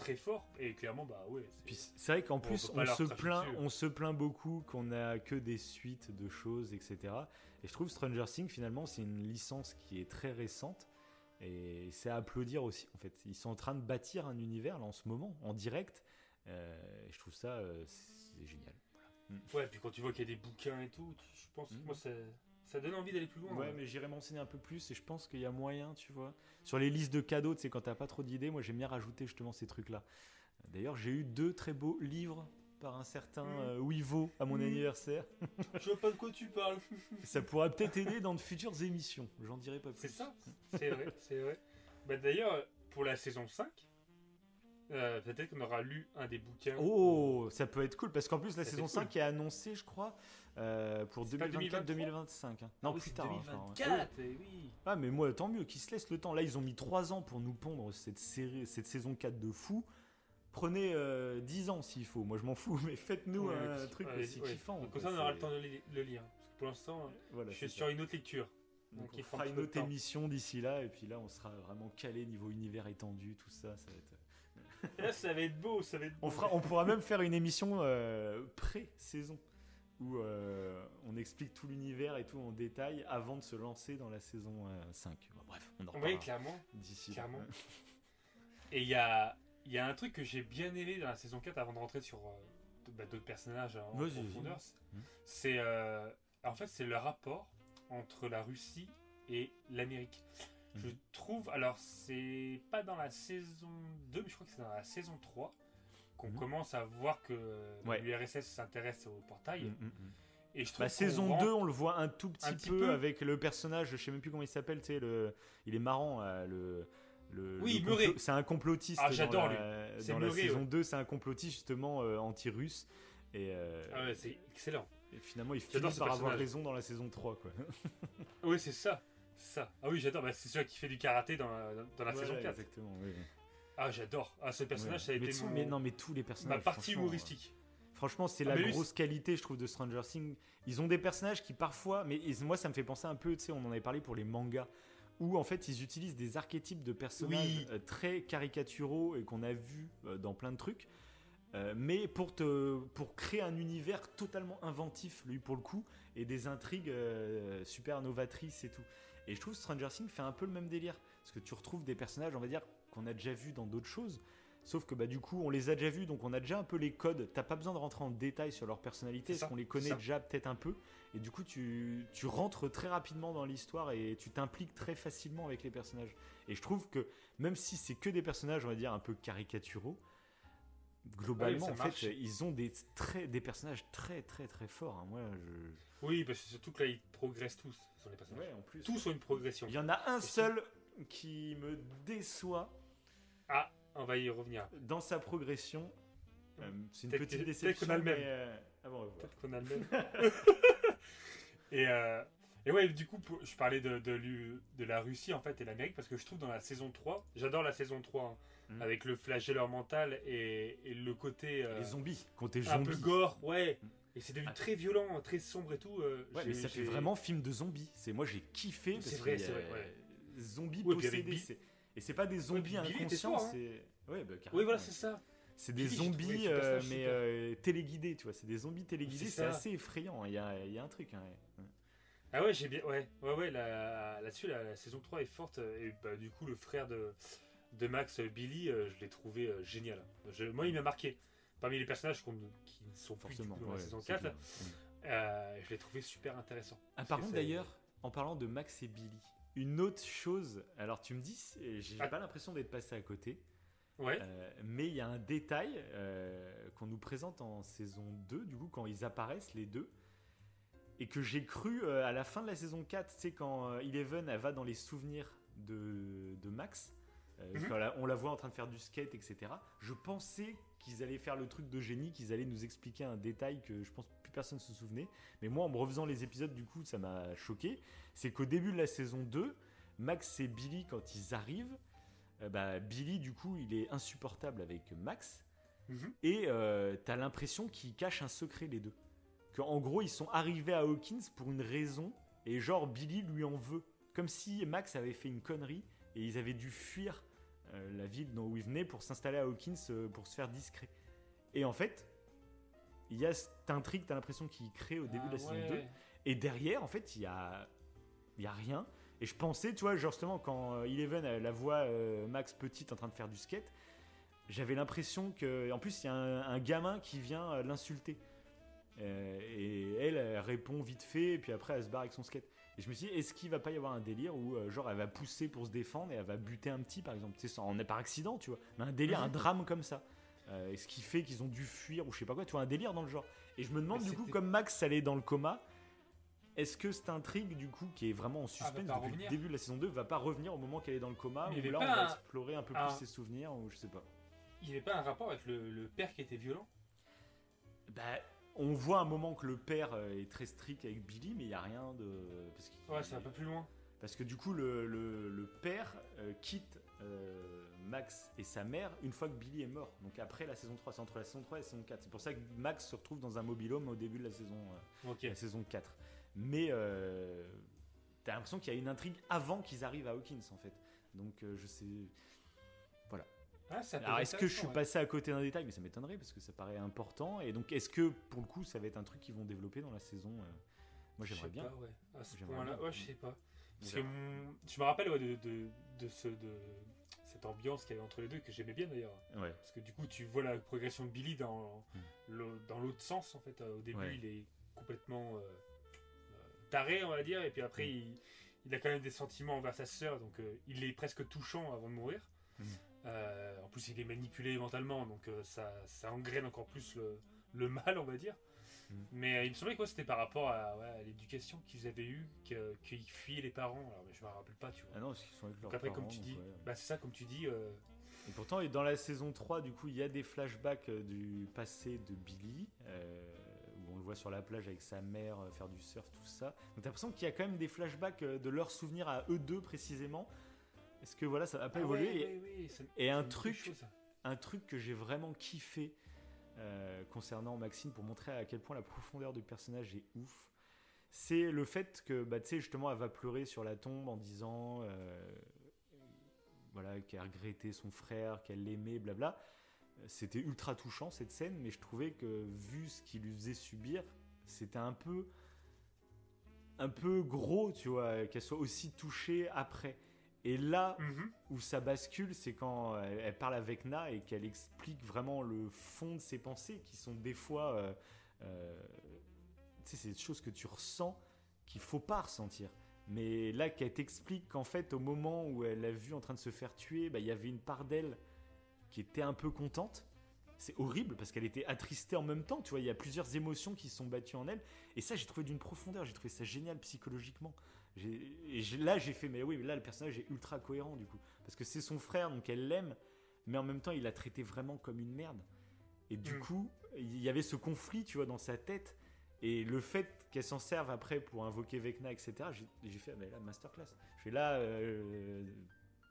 très forts. Et clairement, bah ouais. c'est- c'est vrai qu'en plus on se plaint, on se plaint beaucoup qu'on a que des suites de choses, etc. Et je trouve Stranger Things finalement c'est une licence qui est très récente et c'est à applaudir aussi en fait. Ils sont en train de bâtir un univers là en ce moment en direct. Euh, et je trouve ça euh, c'est génial. Ouais, puis quand tu vois qu'il y a des bouquins et tout, je pense que Mm. moi ça, ça donne envie d'aller plus loin. Ouais, mais j'irai m'enseigner un peu plus et je pense qu'il y a moyen, tu vois. Sur les listes de cadeaux, tu sais, quand t'as pas trop d'idées, moi j'aime bien rajouter justement ces trucs-là. D'ailleurs, j'ai eu deux très beaux livres par un certain Mm. euh, Wivo à mon Mm. anniversaire. Je vois pas de quoi tu parles. Ça pourra peut-être aider dans de futures émissions. J'en dirai pas plus. C'est ça, c'est vrai, c'est vrai. Bah, D'ailleurs, pour la saison 5, euh, peut-être qu'on aura lu un des bouquins. Oh, ça peut être cool parce qu'en plus la Ça, saison c'est cool. 5 est annoncée, je crois, euh, pour C'est pas 2024-2025. hein. Ah Non, oui, plus tard. enfin, ouais. 2024, eh oui. Ah, mais moi, tant mieux qu'ils se laissent le temps. Là, ils ont mis 3 ans pour nous pondre cette, série, cette saison 4 de fou. Prenez euh, 10 ans s'il faut. Moi, je m'en fous, mais faites-nous Ouais, un truc aussi kiffant. Comme ça, on aura le temps de le lire. Parce que pour l'instant, Voilà, je suis sur ça. une autre lecture. Donc, on fera une autre émission d'ici là, et puis là, on sera vraiment calé niveau univers étendu, tout ça. ça va être... Là, ça va être beau, ça va être beau. on, fera, on pourra même faire une émission euh, pré-saison où euh, on explique tout l'univers et tout en détail avant de se lancer dans la saison euh, 5. Bon, bref, on en Oui, reparlera clairement. d'ici clairement. Et il y a, y a un truc que j'ai bien aimé dans la saison 4 avant de rentrer sur euh, bah, d'autres personnages en Vas-y, vas-y. profondeur. Mhm. C'est en fait c'est le rapport entre la Russie et l'Amérique. Je Mhm. trouve, alors c'est pas dans la saison 2, mais je crois que c'est dans la saison 3 qu'on Mhm. commence à voir que Ouais. l'URSS s'intéresse au portail. Mm, mm, mm. Et je trouve Bah, qu'on saison rentre- 2, on le voit un tout petit, un petit peu, peu. avec le personnage, je sais même plus comment il s'appelle, tu sais, le... il est marrant, euh, le. le Oui, complot- C'est un complotiste. Ah, j'adore, la- C'est Dans la saison ouais. 2, c'est un complotiste justement euh, anti-russe. Et, euh, Ah ouais, c'est excellent. et finalement, il finit par avoir raison dans la saison 3. Quoi. Oui, c'est ça. C'est ça. Ah oui, j'adore. Bah, c'est celui qui fait du karaté dans la, dans la saison Voilà, 4. Exactement. oui. Ah, j'adore. Ah, ce personnage, Ouais. ça a mais, été tout- mon- mais non, mais tous les personnages. ma partie franchement, humoristique. euh, Franchement, c'est Ah, la lui, grosse qualité, je trouve, de Stranger Things. Ils ont des personnages qui parfois, mais ils- moi, ça me fait penser un peu, tu sais, on en avait parlé pour les mangas, où en fait, ils utilisent des archétypes de personnages Oui. euh, très caricaturaux et qu'on a vu euh, dans plein de trucs. Euh, mais pour, te, pour créer un univers totalement inventif, lui pour le coup, et des intrigues euh, super novatrices et tout. Et je trouve Stranger Things fait un peu le même délire, parce que tu retrouves des personnages, on va dire, qu'on a déjà vus dans d'autres choses, sauf que bah, du coup, on les a déjà vus, donc on a déjà un peu les codes. T'as pas besoin de rentrer en détail sur leur personnalité, parce qu'on les connaît déjà peut-être un peu, et du coup, tu, tu rentres très rapidement dans l'histoire et tu t'impliques très facilement avec les personnages. Et je trouve que même si c'est que des personnages, on va dire, un peu caricaturaux, globalement, en marche. fait, ils ont des, très, des personnages très, très, très forts. hein. Moi, je... Oui, parce que surtout que là, ils progressent tous. Sont les personnages. Ouais, en plus. Tous ont une progression. Il y en a un seul qui me déçoit Ah, on va y revenir. dans sa progression. Euh, c'est une petite déception. peut-être qu'on a le même. euh, ah bon. Peut-être qu'on a le même. et, euh, et ouais, du coup, pour- je parlais de, de, la Russie en fait et l'Amérique parce que je trouve dans la saison 3, j'adore la saison 3, hein, Mhm. avec le flagelleur mental et, et le côté euh, Les zombies, t'es un peu gore, ouais. Mhm. Et c'est devenu Ah. très violent, très sombre et tout. euh, Ouais, mais ça fait vraiment film de zombies. C'est moi j'ai kiffé C'est vrai, c'est vrai, ouais. Zombies Ouais, possédés. Et c'est pas des zombies inconscients, hein. c'est. Ouais, bah. Oui, voilà, c'est ça. C'est des zombies, euh, mais euh, téléguidés, tu vois. C'est des zombies téléguidés, C'est assez effrayant. Il y a, il y a un truc. hein, ouais. Ah ouais, j'ai bien. Ouais, ouais, ouais. là- Là-dessus, la, la saison 3 est forte. Et bah, du coup, le frère de, de Max, Billy, euh, je l'ai trouvé génial. Je- moi, il m'a marqué. Parmi les personnages qu'on- qui ne sont plus du Forcément. coup, dans ouais, la saison c'est 4, clair. Mm. euh, je l'ai trouvé super intéressant. Ah, par contre, c'est- d'ailleurs, en parlant de Max et Billy, une autre chose. Alors, tu me dis, c'est- j'ai Ah. pas l'impression d'être passé à côté. Ouais. Euh, mais il y a un détail euh, qu'on nous présente en saison 2, du coup, quand ils apparaissent les deux, et que j'ai cru euh, à la fin de la saison 4, tu sais, quand Eleven elle va dans les souvenirs de, de Max, euh, Mhm. on la voit en train de faire du skate, etc. Je pensais qu'ils allaient faire le truc de génie, qu'ils allaient nous expliquer un détail que je pense plus personne se souvenait. Mais moi, en me refaisant les épisodes, du coup, ça m'a choqué. C'est qu'au début de la saison 2, Max et Billy, quand ils arrivent, euh, bah, Billy, du coup, il est insupportable avec Max. Mhm. Et euh, t'as l'impression qu'ils cachent un secret, les deux. Qu'en gros, ils sont arrivés à Hawkins pour une raison, et genre, Billy lui en veut. Comme si Max avait fait une connerie, et ils avaient dû fuir la ville dont ils venaient pour s'installer à Hawkins euh, pour se faire discret. Et en fait, il y a cette intrigue, t'as l'impression qu'il crée au début de la Ah saison ouais. 2. Et derrière, en fait, il y a, il y a rien. Et je pensais, tu vois, justement, quand euh, Eleven la voit euh, Max petite en train de faire du skate, j'avais l'impression que. En plus, il y a un, un gamin qui vient euh, l'insulter. Euh, et elle, elle répond vite fait, et puis après elle se barre avec son skate. Et je me suis dit, est-ce qu'il va pas y avoir un délire où, euh, genre, elle va pousser pour se défendre et elle va buter un petit, par exemple, tu sais, on est par accident, tu vois, mais un délire, un drame comme ça. Euh, et ce qui fait qu'ils ont dû fuir ou je sais pas quoi, tu vois, un délire dans le genre. Et je me demande, Mais du coup, comme Max allait dans le coma, est-ce que cette intrigue, du coup, qui est vraiment en suspense pas depuis le début de la saison 2, va pas revenir au moment qu'elle est dans le coma, Mais là on va un- explorer un peu plus ses souvenirs, ou je sais pas. Il n'y avait pas un rapport avec le, le père qui était violent? Bah, on voit un moment que le père euh, est très strict avec Billy, mais il y a rien de. Parce Ouais, c'est un peu plus loin. Parce que du coup, le, le- le père euh, quitte euh, Max et sa mère une fois que Billy est mort. Donc après la saison 3, c'est entre la saison 3 et la saison 4. C'est pour ça que Max se retrouve dans un mobilhome au début de la saison, euh, la saison 4. Mais t'as l'impression qu'il y a une intrigue avant qu'ils arrivent à Hawkins en fait. Donc je sais. Ah, Alors est-ce que je suis ouais. passé à côté d'un détail? Mais ça m'étonnerait parce que ça paraît important. Et donc est-ce que pour le coup ça va être un truc qu'ils vont développer dans la saison euh, Moi j'aimerais bien. pas, ouais. À ce point-là, ouais, je sais pas. Parce que je me rappelle ouais, de, de, de ce, de cette ambiance qu'il y avait entre les deux, que j'aimais bien d'ailleurs. Ouais. Parce que du coup, tu vois la progression de Billy dans dans l'autre sens, en fait. Au début, Hmm. Il est complètement euh, euh, taré, on va dire, et puis après, Mm. il, il a quand même des sentiments envers sa sœur, donc euh, il est presque touchant avant de mourir. Euh, en plus, il est manipulé mentalement, donc euh, ça, ça engraine encore plus le, le mal, on va dire. Mm. Mais euh, il me semblait que ouais, c'était par rapport à, ouais, à l'éducation qu'ils avaient eue, que- qu'ils fuyaient les parents. Alors, mais je me rappelle pas, tu vois. Ah non, parce qu'ils sont avec leurs donc après, parents, comme tu dis, ouais. bah, c'est ça, comme tu dis. euh, Et pourtant, dans la saison 3, du coup, il y a des flashbacks du passé de Billy, euh, où on le voit sur la plage avec sa mère faire du surf, tout ça. Donc t'as l'impression qu'il y a quand même des flashbacks de leurs souvenirs à eux deux précisément. Est-ce que voilà, ça va pas ah ouais, Et ouais, ouais, ça- et ça un truc- chose. Un truc que j'ai vraiment kiffé euh, concernant Maxine pour montrer à quel point la profondeur du personnage est ouf, c'est le fait que, bah, tu sais, justement, elle va pleurer sur la tombe en disant euh, voilà, qu'elle regrettait son frère, qu'elle l'aimait, blabla. C'était ultra touchant cette scène, mais je trouvais que vu ce qu'il lui faisait subir, c'était un peu un peu gros, tu vois, qu'elle soit aussi touchée après. Et là, Mhm. où ça bascule, c'est quand elle, elle parle avec Na et qu'elle explique vraiment le fond de ses pensées, qui sont des fois, euh, euh, tu sais, c'est des choses que tu ressens qu'il faut pas ressentir. Mais là, qu'elle t'explique qu'en fait, au moment où elle l'a vu en train de se faire tuer, bah, il y avait une part d'elle qui était un peu contente. C'est horrible parce qu'elle était attristée en même temps. Tu vois, il y a plusieurs émotions qui se sont battues en elle. Et ça, j'ai trouvé d'une profondeur. J'ai trouvé ça génial psychologiquement. Et là, j'ai fait, mais oui, mais là, le personnage est ultra cohérent du coup. Parce que c'est son frère, donc elle l'aime, mais en même temps, il l'a traité vraiment comme une merde. Et du Mm. coup, il y avait ce conflit, tu vois, dans sa tête. Et le fait qu'elle s'en serve après pour invoquer Vecna, etc., j'ai fait, mais là, masterclass. Je fais là, euh,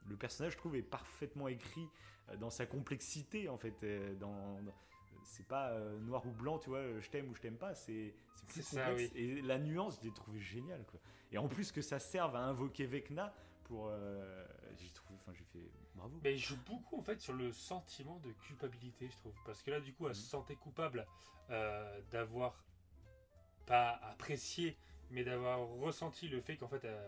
le personnage, je trouve, est parfaitement écrit euh, dans sa complexité, en fait. euh, Dans, dans- c'est pas euh, noir ou blanc, tu vois, je t'aime ou je t'aime pas, c'est plus ça, complexe. Et la nuance, je l'ai trouvé géniale, quoi. Et en plus que ça serve à invoquer Vecna pour. euh, j'ai trouvé, enfin, j'ai fait bravo. Mais il joue beaucoup en fait sur le sentiment de culpabilité, je trouve. Parce que là, du coup, elle Mhm. se sentait coupable euh, d'avoir pas apprécié, mais d'avoir ressenti le fait qu'en fait, elle,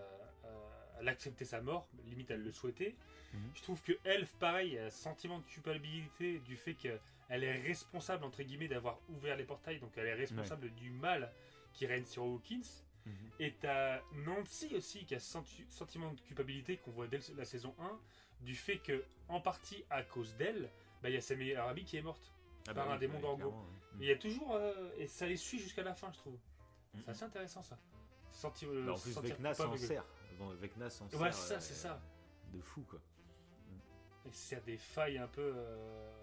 elle- acceptait sa mort, limite elle le souhaitait. Mhm. Je trouve que Elf, pareil, a un sentiment de culpabilité du fait qu'elle est responsable, entre guillemets, d'avoir ouvert les portails, donc elle est responsable du mal qui règne sur Hawkins. Mhm. Et t'as Nancy aussi qui a ce senti- sentiment de culpabilité qu'on voit dès la saison 1 du fait que, en partie à cause d'elle, bah, il y a sa meilleure amie qui est morte. Ah par un démon ouais. Et il y a toujours. euh, et ça les suit jusqu'à la fin, je trouve. Mhm. C'est assez intéressant ça. Sentir, Bah, en plus, Vecna s'en sert. Vecna s'en sert. Ouais, c'est ça, euh, c'est ça. De fou, quoi. Et c'est des failles un peu. euh,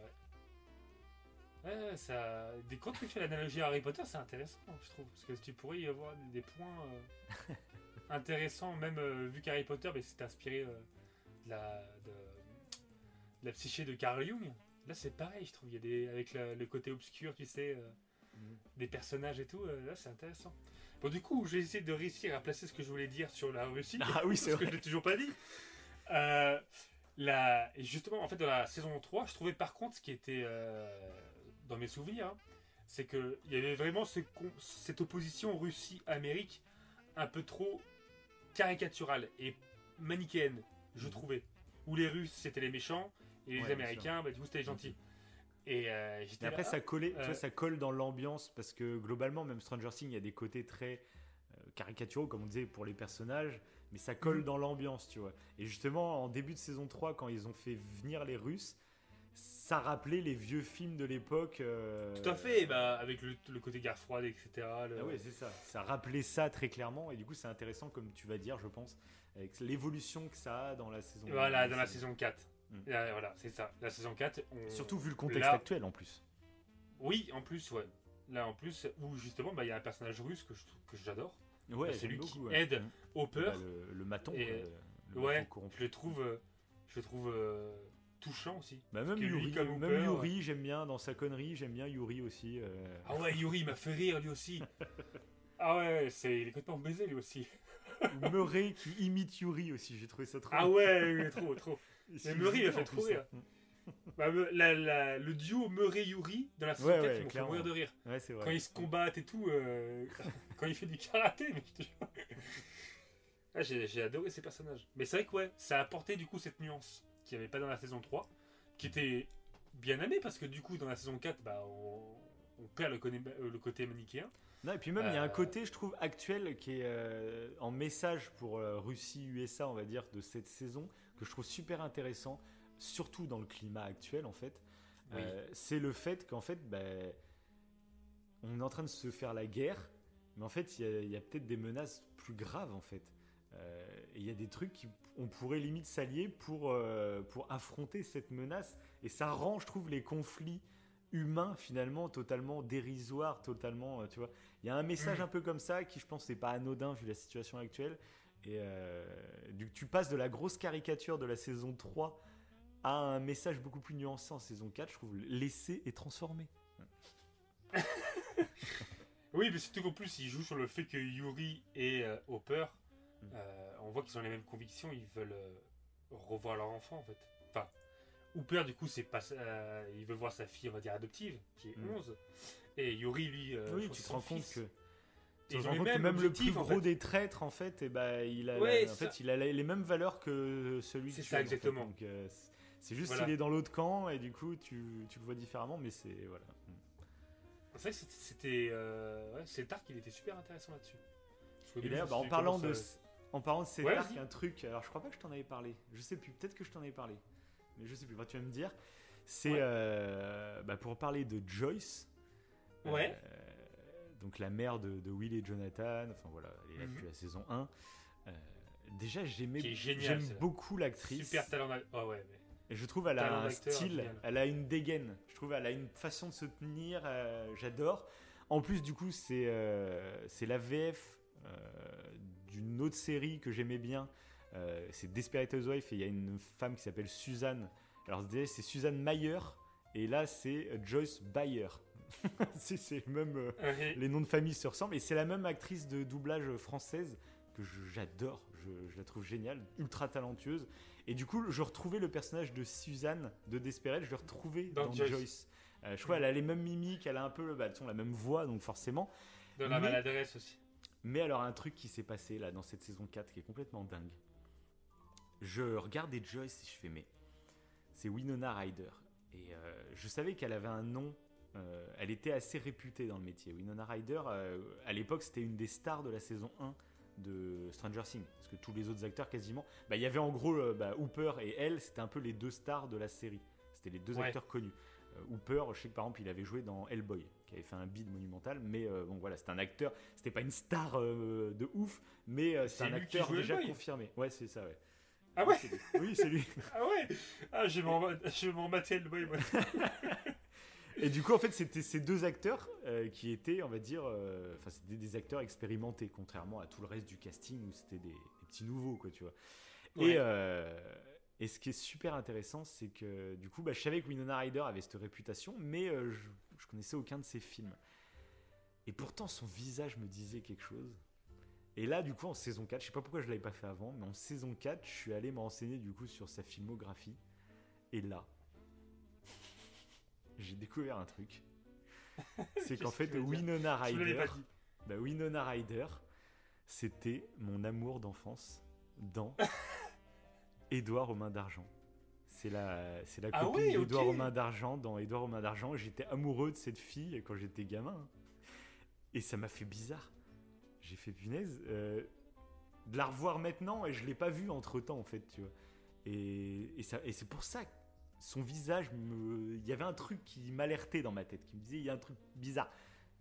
Ouais, ça. Des... Quand tu fais l'analogie à Harry Potter, c'est intéressant, je trouve. Parce que tu pourrais y avoir des points euh, intéressants, même euh, vu qu'Harry Potter bah, s'est inspiré euh, de, la... de... de la psyché de Carl Jung. Là, c'est pareil, je trouve. Il y a des. Avec la- le côté obscur, tu sais, euh, des personnages et tout. là, c'est intéressant. Bon, du coup, je vais essayer de réussir à placer ce que je voulais dire sur la Russie. Ah oui, c'est parce que vrai. je l'ai toujours pas dit. Euh, la... Et justement, en fait, dans la saison 3, je trouvais par contre ce qui était euh, dans mes souvenirs, hein, c'est qu'il y avait vraiment ce cette opposition Russie-Amérique un peu trop caricaturale et manichéenne, je Mhm. trouvais. Où les Russes c'était les méchants et les Ouais, Américains, bah, du coup, c'était les gentils. Et euh, Mais après, là, ça, collait, tu euh, vois, ça colle dans l'ambiance parce que globalement, même Stranger Things, il y a des côtés très euh, caricaturaux, comme on disait, pour les personnages, mais ça colle Mhm. dans l'ambiance, tu vois. Et justement, en début de saison 3, quand ils ont fait venir les Russes, ça rappelait les vieux films de l'époque. euh, Tout à fait, bah, avec le, le côté guerre froide, etc. le- Ah ouais, c'est ça. Ça rappelait ça très clairement, et du coup, c'est intéressant, comme tu vas dire, je pense, avec l'évolution que ça a dans la saison. Voilà, dans la saison 4. Mm. Et, euh, voilà, c'est ça. La saison 4, on... Surtout vu le contexte Là- actuel en plus. Oui, en plus, ouais. Là, en plus, où justement, bah, il y a un personnage russe que je que j'adore. Ouais, c'est j'aime lui beaucoup, qui ouais. aide Mm. Hopper. Bah, le, le maton, Et, euh, le ouais, maton corrompu. je le trouve, euh, je trouve euh, touchant aussi. Bah, même Yuri, même Yuri, j'aime bien dans sa connerie, j'aime bien Yuri aussi. euh. Ah ouais, Yuri m'a fait rire lui aussi. ah ouais, c'est, il est complètement baisé lui aussi. Murray qui imite Yuri aussi, j'ai trouvé ça trop. Ah ouais, trop, trop. C'est Murray, il a fait trop rire. hein. Bah, me- la- la- le duo Murray-Yuri dans la saison Ouais, 4, ouais, mourir de rire. Ouais, c'est vrai. Quand ils se combattent et tout, euh, quand il fait du karaté, mais je te jure. Ah, j'ai, j'ai adoré ces personnages. Mais c'est vrai que ouais, ça a apporté du coup cette nuance qu'il n'y avait pas dans la saison 3, qui était bien aimée parce que du coup dans la saison 4, bah, on, on perd le, côté- euh, le côté manichéen. Non, et puis même, il y a un Euh, côté, je trouve, actuel qui est euh, en message pour euh, Russie-USA, on va dire, de cette saison, que je trouve super intéressant, surtout dans le climat actuel, en fait. Oui. C'est le fait qu'en fait, ben, on est en train de se faire la guerre, mais en fait, il y a, peut-être des menaces plus graves, en fait. Et il y a des trucs qui on pourrait limite s'allier pour, euh, pour affronter cette menace. Et ça rend, je trouve, les conflits humains finalement totalement dérisoires, totalement, euh, tu vois. Il y a un message Mhm. un peu comme ça qui, je pense, n'est pas anodin vu la situation actuelle. Et euh, du, tu passes de la grosse caricature de la saison 3 à un message beaucoup plus nuancé en saison 4, je trouve, laissé et transformé. Oui, mais surtout qu'en plus, ils jouent sur le fait que Yuri et Hopper, Mm. euh, on voit qu'ils ont les mêmes convictions, ils veulent euh, revoir leur enfant en fait. Enfin, Hopper, du coup, c'est pas, euh, il veut voir sa fille, on va dire, adoptive, qui est Mm. 11. Et Yuri, lui, oui, tu te rends compte que. Et ils même le plus en gros fait. des traîtres, en fait, eh ben, il, a Ouais, la- en c'est fait, ça. il a les les mêmes valeurs que celui C'est ça, aimes, en fait. exactement. Donc, c'est- c'est juste Voilà. qu'il est dans l'autre camp et du coup, tu, tu le vois différemment, mais c'est. Voilà. C'est vrai que c'était- ouais, cet arc, il était super intéressant là-dessus. Et je bah, en parlant de, en parlant de cet Ouais, arc, un truc. Alors, je crois pas que je t'en avais parlé. Je sais plus. Peut-être que je t'en avais parlé, mais je sais plus. Bah, tu vas me dire. C'est Ouais. euh, bah, pour parler de Joyce. Ouais. euh, donc la mère de, de Will et Jonathan. Enfin voilà, elle est là depuis la saison 1. Euh, déjà, j'aimais, j'aime beaucoup l'actrice. Super talent. Oh ouais, mais. Et je trouve elle a Talent un style, génial. elle a une dégaine. Je trouve elle a une façon de se tenir. j'adore. En plus, du coup, c'est c'est la VF euh, d'une autre série que j'aimais bien. Euh, c'est Desperate Housewives et il y a une femme qui s'appelle Suzanne. Alors c'est Suzanne Mayer et là c'est Joyce Bayer. c'est c'est le même. euh, Ouais. les noms de famille se ressemblent et c'est la même actrice de doublage française que j'adore, je, je la trouve géniale, ultra talentueuse. Et du coup, je retrouvais le personnage de Suzanne de Desperate, je l'ai retrouvé dans, Dans Joyce. Joyce. Euh, je trouve qu'elle a les mêmes mimiques, elle a un peu bah, toute façon, la même voix, donc forcément. De la Mais- maladresse aussi. Mais alors, un truc qui s'est passé là dans cette saison 4 qui est complètement dingue. Je regardais Joyce et je fais, mais c'est Winona Ryder. Et euh, je savais qu'elle avait un nom. euh, elle était assez réputée dans le métier. Winona Ryder, euh, à l'époque, c'était une des stars de la saison 1 de Stranger Things. Parce que tous les autres acteurs, quasiment. bah, Il y avait en gros bah, Hooper et elle, c'était un peu les deux stars de la série. C'était les deux Ouais. acteurs connus. Hooper, je sais que par exemple, il avait joué dans Hellboy, qui avait fait un bid monumental. Mais euh, bon, voilà, c'était un acteur. C'était pas une star euh, de ouf, mais euh, c'est C'est un acteur déjà Hellboy. confirmé. Ouais, c'est ça, ouais. Ah ouais C'est. Oui, c'est lui. Ah ouais Ah, je vais m'en mater le boy, moi. Et du coup, en fait, c'était ces deux acteurs euh, qui étaient, on va dire, enfin, c'était des acteurs expérimentés, contrairement à tout le reste du casting où c'était des, des petits nouveaux, quoi, tu vois. Ouais. Et, et ce qui est super intéressant, c'est que du coup, bah, je savais que Winona Ryder avait cette réputation, mais euh, je, je connaissais aucun de ses films. Et pourtant, son visage me disait quelque chose. Et là, du coup, en saison 4, je sais pas pourquoi je l'avais pas fait avant, mais en saison 4, je suis allé me renseigner du coup sur sa filmographie. Et là, j'ai découvert un truc. C'est qu'en fait, Winona Ryder, bah, Winona Ryder, c'était mon amour d'enfance dans Édouard aux mains d'argent. C'est la, c'est la Ah copine ouais, d'Edouard mains d'argent. Dans Edouard aux mains d'argent, j'étais amoureux de cette fille quand j'étais gamin. Et ça m'a fait bizarre. J'ai fait punaise. euh, de la revoir maintenant et je l'ai pas vue entre temps en fait, tu vois. Et, et, ça, et c'est pour ça que son visage me. Il y avait un truc qui m'alertait dans ma tête, qui me disait il y a un truc bizarre.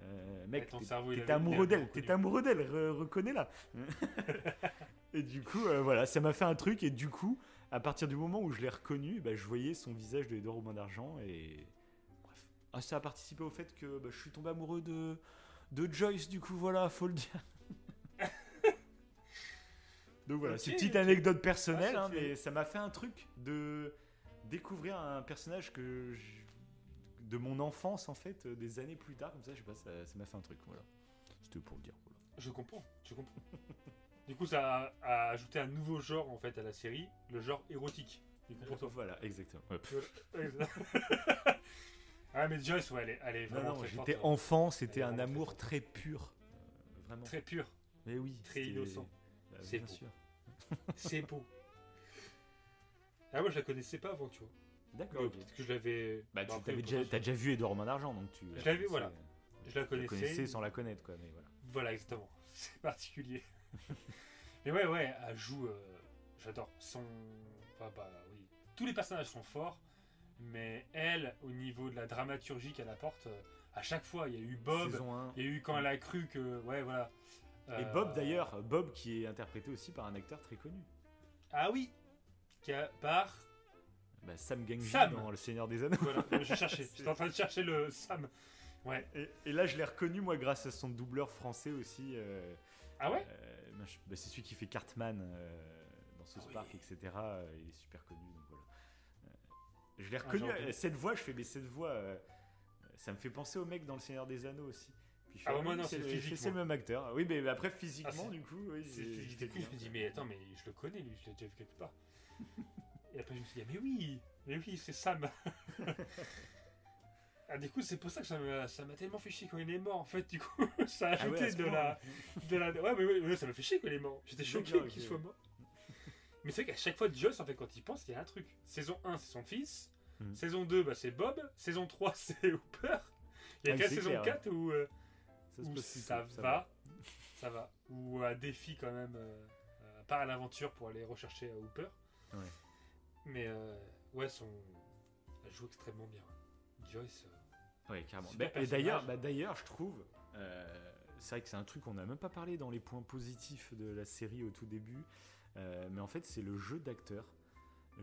Euh, mec, t'es- amoureux d'elle, t'étais amoureux d'elle, re- reconnais-la. et du coup, euh, voilà, ça m'a fait un truc, et du coup, à partir du moment où je l'ai reconnu, bah, je voyais son visage de Edouard aux mains d'argent, et bref. Ah, ça a participé au fait que bah, je suis tombé amoureux de, de Joyce, du coup, voilà, faut le dire. Donc voilà, c'est une petite anecdote personnelle, Ah, hein, mais ça m'a fait un truc de découvrir un personnage que je- de mon enfance en fait, euh, des années plus tard, comme ça, je sais pas, ça m'a fait un truc, voilà. C'était pour le dire. Voilà. Je comprends, je comprends. du coup, ça a, a ajouté un nouveau genre en fait à la série, le genre érotique. Du coup, pour toi. Voilà, exactement. Ouais. ah, mais Joyce, ouais, elle est, elle est Non, vraiment non, très j'étais forte, enfant, c'était un très amour très pur. euh, vraiment. Très pur, Mais oui. très innocent. Bah, C'est beau. sûr. C'est beau. Ah, moi, je la connaissais pas avant, tu vois. D'accord. Peut-être que je l'avais. Bah, tu t'avais déjà, t'as déjà vu Edouard Main d'argent, donc tu. Je l'avais, voilà. Je la connaissais. sans la connaître, quoi. Mais voilà. Voilà, exactement. C'est particulier. Mais ouais, ouais, elle joue. euh, J'adore. Son. Enfin, bah oui. Tous les personnages sont forts, mais elle, au niveau de la dramaturgie qu'elle apporte, euh, à chaque fois, il y a eu Bob, Saison 1. il y a eu quand elle a cru que. Ouais, voilà. Et Euh, Bob d'ailleurs, Bob qui est interprété aussi par un acteur très connu. Ah oui Qui a- Par. Bah, Sam Gangji Sam. dans Le Seigneur des Anneaux. Voilà, je cherchais. J'étais en train de chercher le Sam. Ouais. Et, et là, je l'ai reconnu moi grâce à son doubleur français aussi. euh, Ah ouais euh, bah, C'est celui qui fait Cartman euh, dans South Ah oui. Park, etc. Il est super connu, donc voilà. Je l'ai Ah, reconnu. cette voix, je fais, mais cette voix, ça me fait penser au mec dans Le Seigneur des Anneaux aussi. Puis Ah, moi, non, c'est le, physiquement. c'est le même acteur. Oui, mais après physiquement, Ah, du coup, oui. J'étais cool, je me dis, mais attends, mais je le connais lui, je l'ai déjà vu quelque part. Et après, je me suis dit, ah, mais oui, mais oui, c'est Sam. ah, du coup, c'est pour ça que ça m'a ça m'a tellement fait chier quand il est mort, en fait, du coup, ça a Ah ouais, ajouté à ce de, la, de la. Ouais, mais, ouais, ça m'a fait chier quand il est mort. J'étais choqué D'accord, qu'il ok. soit mort. Mais c'est vrai qu'à chaque fois, Joss, en fait, quand il pense, il y a un truc. Saison 1, c'est son fils. Mhm. Saison 2, bah, c'est Bob. Saison 3, c'est Hooper. Il y a Ah, qu'à c'est saison clair, 4 où. euh, Ça se où passe ça, va, ça va. Ou un défi quand même, euh, euh, part à l'aventure pour aller rechercher à Hooper. Ouais. Mais euh, ouais, son... elle joue extrêmement bien. Joyce, euh, Ouais, carrément. Bah, et d'ailleurs, bah, d'ailleurs, je trouve, euh, c'est vrai que c'est un truc qu'on n'a même pas parlé dans les points positifs de la série au tout début, euh, mais en fait, c'est le jeu d'acteur.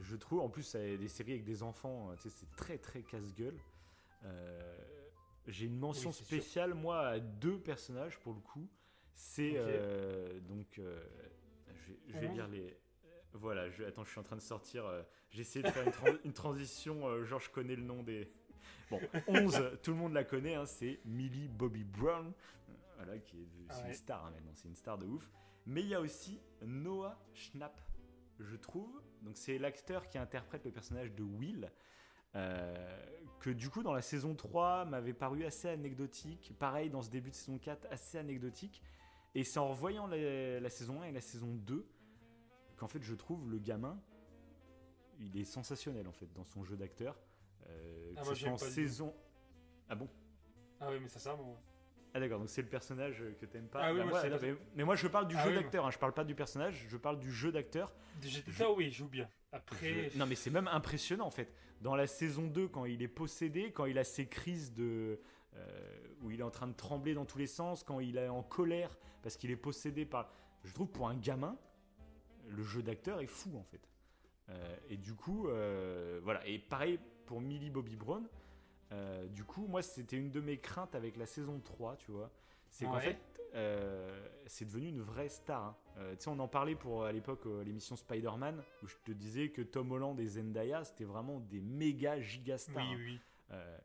Je trouve, en plus, des séries avec des enfants, sais, c'est très très casse-gueule. Euh, J'ai une mention Oui, c'est sûr. spéciale, moi, à deux personnages pour le coup. C'est donc, je vais, je vais Onze. lire les. Voilà, je, attends, je suis en train de sortir. J'ai essayé de faire une, une transition, genre je connais le nom des, Bon, 11, tout le monde la connaît, hein, c'est Millie Bobby Brown, euh, voilà, qui est, Ah ouais. une star hein, maintenant, c'est une star de ouf. Mais il y a aussi Noah Schnapp, je trouve. Donc c'est l'acteur qui interprète le personnage de Will, euh, que du coup dans la saison 3 m'avait paru assez anecdotique. Pareil dans ce début de saison 4, assez anecdotique. Et c'est en revoyant la, la saison 1 et la saison 2 qu'en fait je trouve le gamin, il est sensationnel en fait dans son jeu d'acteur. Euh, Ah, que moi, ce soit j'aime en saison. Ah bon? Ah oui, mais ça, ça, bon. Ah d'accord, donc c'est le personnage que t'aimes pas. Ah oui, Bah, moi, moi, c'est non, le- mais, mais moi je parle du Ah jeu oui, d'acteur, hein, je parle pas du personnage, je parle du jeu d'acteur. J'étais Je- oui, il joue bien. Après, Je- Non mais c'est même impressionnant en fait. Dans la saison 2, quand il est possédé, quand il a ses crises de... euh, où il est en train de trembler dans tous les sens, quand il est en colère parce qu'il est possédé par... Je trouve pour un gamin, le jeu d'acteur est fou en fait. Euh, et du coup, euh, voilà. Et pareil pour Millie Bobby Brown. Euh, du coup, moi, c'était une de mes craintes avec la saison 3, tu vois. C'est qu'en fait, euh, c'est devenu une vraie star. hein. Euh, tu sais, on en parlait pour à l'époque l'émission Spider-Man, où je te disais que Tom Holland et Zendaya, c'était vraiment des méga giga stars. oui, hein. oui.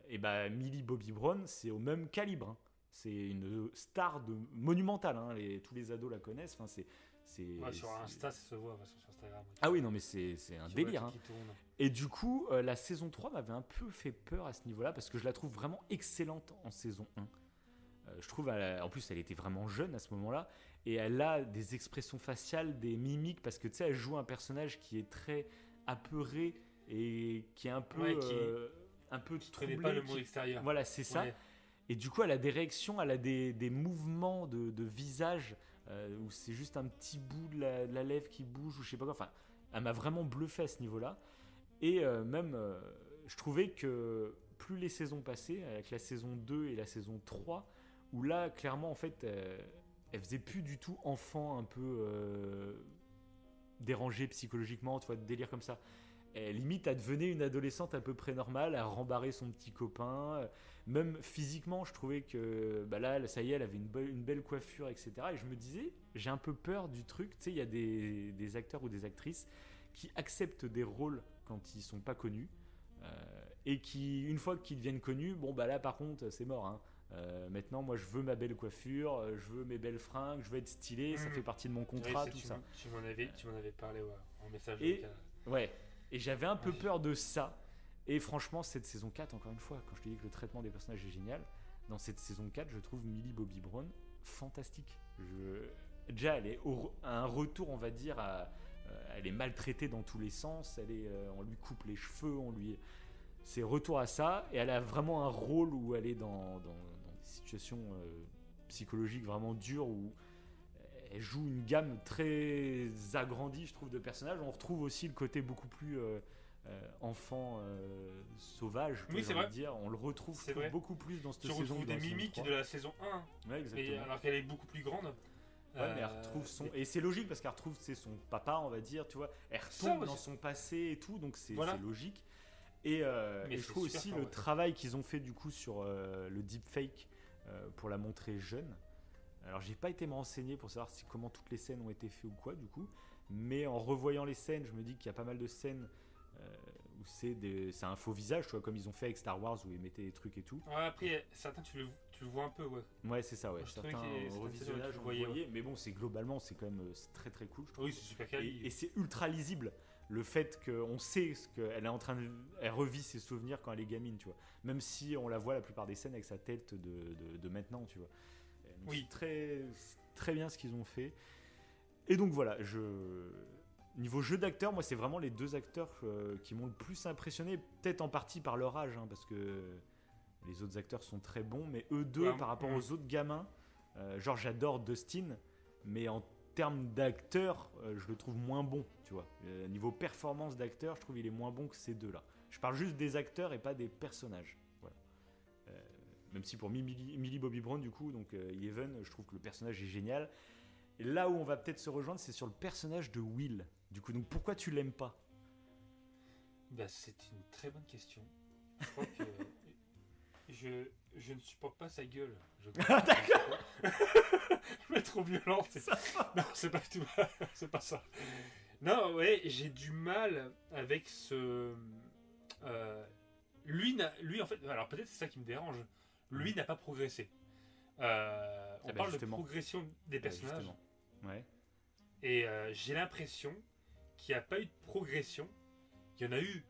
Et bah Millie Bobby Brown, c'est au même calibre. hein. C'est une star de monumentale. Les- tous les ados la connaissent. Enfin, c'est, c'est, Ouais, sur Insta, ça se voit, sur Instagram. Ah oui, non, mais c'est, c'est un délire. hein. Et du coup, euh, la saison 3 m'avait un peu fait peur à ce niveau-là parce que je la trouve vraiment excellente en saison 1. Euh, je trouve, elle en plus, elle était vraiment jeune à ce moment-là et elle a des expressions faciales, des mimiques parce que tu sais, elle joue un personnage qui est très apeuré et qui est un peu, Ouais, qui- euh, un peu Qui troublée, pas le qui- monde extérieur. Voilà, c'est ça. Et du coup, elle a des réactions, elle a des, des mouvements de, de visage euh, où c'est juste un petit bout de la, lèvre qui bouge ou je sais pas quoi. Enfin, elle m'a vraiment bluffé à ce niveau-là. Et euh, même, euh, je trouvais que plus les saisons passaient, avec la saison 2 et la saison 3, où là, clairement, en fait, euh, elle faisait plus du tout enfant un peu dérangée psychologiquement, tu vois, de délire comme ça. Et limite, elle devenait une adolescente à peu près normale, à rembarrer son petit copain. Même physiquement, je trouvais que bah là, ça y est, elle avait une, be- une belle coiffure, etc. Et je me disais, j'ai un peu peur du truc. Tu sais, il y a des, des acteurs ou des actrices qui acceptent des rôles quand ils sont pas connus. euh, et qui, une fois qu'ils deviennent connus, bon, bah là, par contre, c'est mort. hein. Euh, maintenant, moi, je veux ma belle coiffure, euh, je veux mes belles fringues, je veux être stylé, ça Mhm. fait partie de mon contrat, c'est- tout tu ça. m'en- Tu m'en avais, tu m'en avais parlé ouais, en message. Et- vocal. Ouais. Et j'avais un peu Ouais. peur de ça. Et franchement, cette saison 4, encore une fois, quand je te dis que le traitement des personnages est génial, dans cette saison 4, je trouve Millie Bobby Brown fantastique. Je... Déjà, elle est à un retour, on va dire, à- euh, elle est maltraitée dans tous les sens. Elle est, euh, on lui coupe les cheveux, on lui. C'est retour à ça. Et elle a vraiment un rôle où elle est dans, des situations euh, psychologiques vraiment dures où elle joue une gamme très agrandie, je trouve, de personnages. On retrouve aussi le côté beaucoup plus enfant euh, sauvage, Oui, c'est vrai. dire. On le retrouve vrai. beaucoup plus dans cette Tu saison. des mimiques 3. de la saison 1, Ouais, mais, exactement. alors qu'elle est beaucoup plus grande. Ouais, mais elle Euh, retrouve son. mais- Et c'est logique parce qu'elle retrouve c'est son papa, on va dire, tu vois. Elle retombe dans son passé et tout, donc c'est Voilà. logique. Et, euh, et je trouve aussi fort, le ouais. travail qu'ils ont fait du coup sur euh, le deepfake euh, pour la montrer jeune. Alors j'ai pas été me renseigner pour savoir si, comment toutes les scènes ont été faites ou quoi du coup, mais en revoyant les scènes, je me dis qu'il y a pas mal de scènes euh, où c'est des- un faux visage, tu vois, comme ils ont fait avec Star Wars où ils mettaient des trucs et tout. Ouais, après, certains, tu le, tu le vois un peu, ouais. Ouais, c'est ça, ouais. Je Certains revisionnages, on voyait, mais bon, c'est globalement, c'est quand même euh, très très cool, je trouve. Oui, c'est super quali. Et, et c'est ultra lisible. Le fait qu'on sait ce qu'elle est en train de. Elle revit ses souvenirs quand elle est gamine, tu vois. Même si on la voit la plupart des scènes avec sa tête de, de- de maintenant, tu vois. Donc Oui. Très, très bien ce qu'ils ont fait. Et donc voilà, je. Niveau jeu d'acteur, moi, c'est vraiment les deux acteurs euh, qui m'ont le plus impressionné. Peut-être en partie par leur âge, hein, parce que les autres acteurs sont très bons, mais eux deux, Ouais, par rapport mm. aux autres gamins, euh, genre j'adore Dustin, mais en termes d'acteur, euh, je le trouve moins bon, tu vois. Euh, niveau performance d'acteur, je trouve il est moins bon que ces deux-là. Je parle juste des acteurs et pas des personnages. Voilà. Même si pour Millie, Millie Bobby Brown, du coup, donc Eleven, je trouve que le personnage est génial. Et là où on va peut-être se rejoindre, c'est sur le personnage de Will. Du coup, donc pourquoi tu l'aimes pas? Bah, c'est une très bonne question. Je crois que je, je ne supporte pas sa gueule. Je Ah, D'accord. je vais trop violent. c'est- Non, c'est pas tout. c'est pas ça. Non, ouais, j'ai du mal avec ce. euh, lui, lui, en fait, alors peut-être c'est ça qui me dérange. Lui n'a pas progressé. Euh, on bah, parle justement. de progression des Euh, personnages. Ouais. Et euh, j'ai l'impression qu'il n'y a pas eu de progression. Il y en a eu,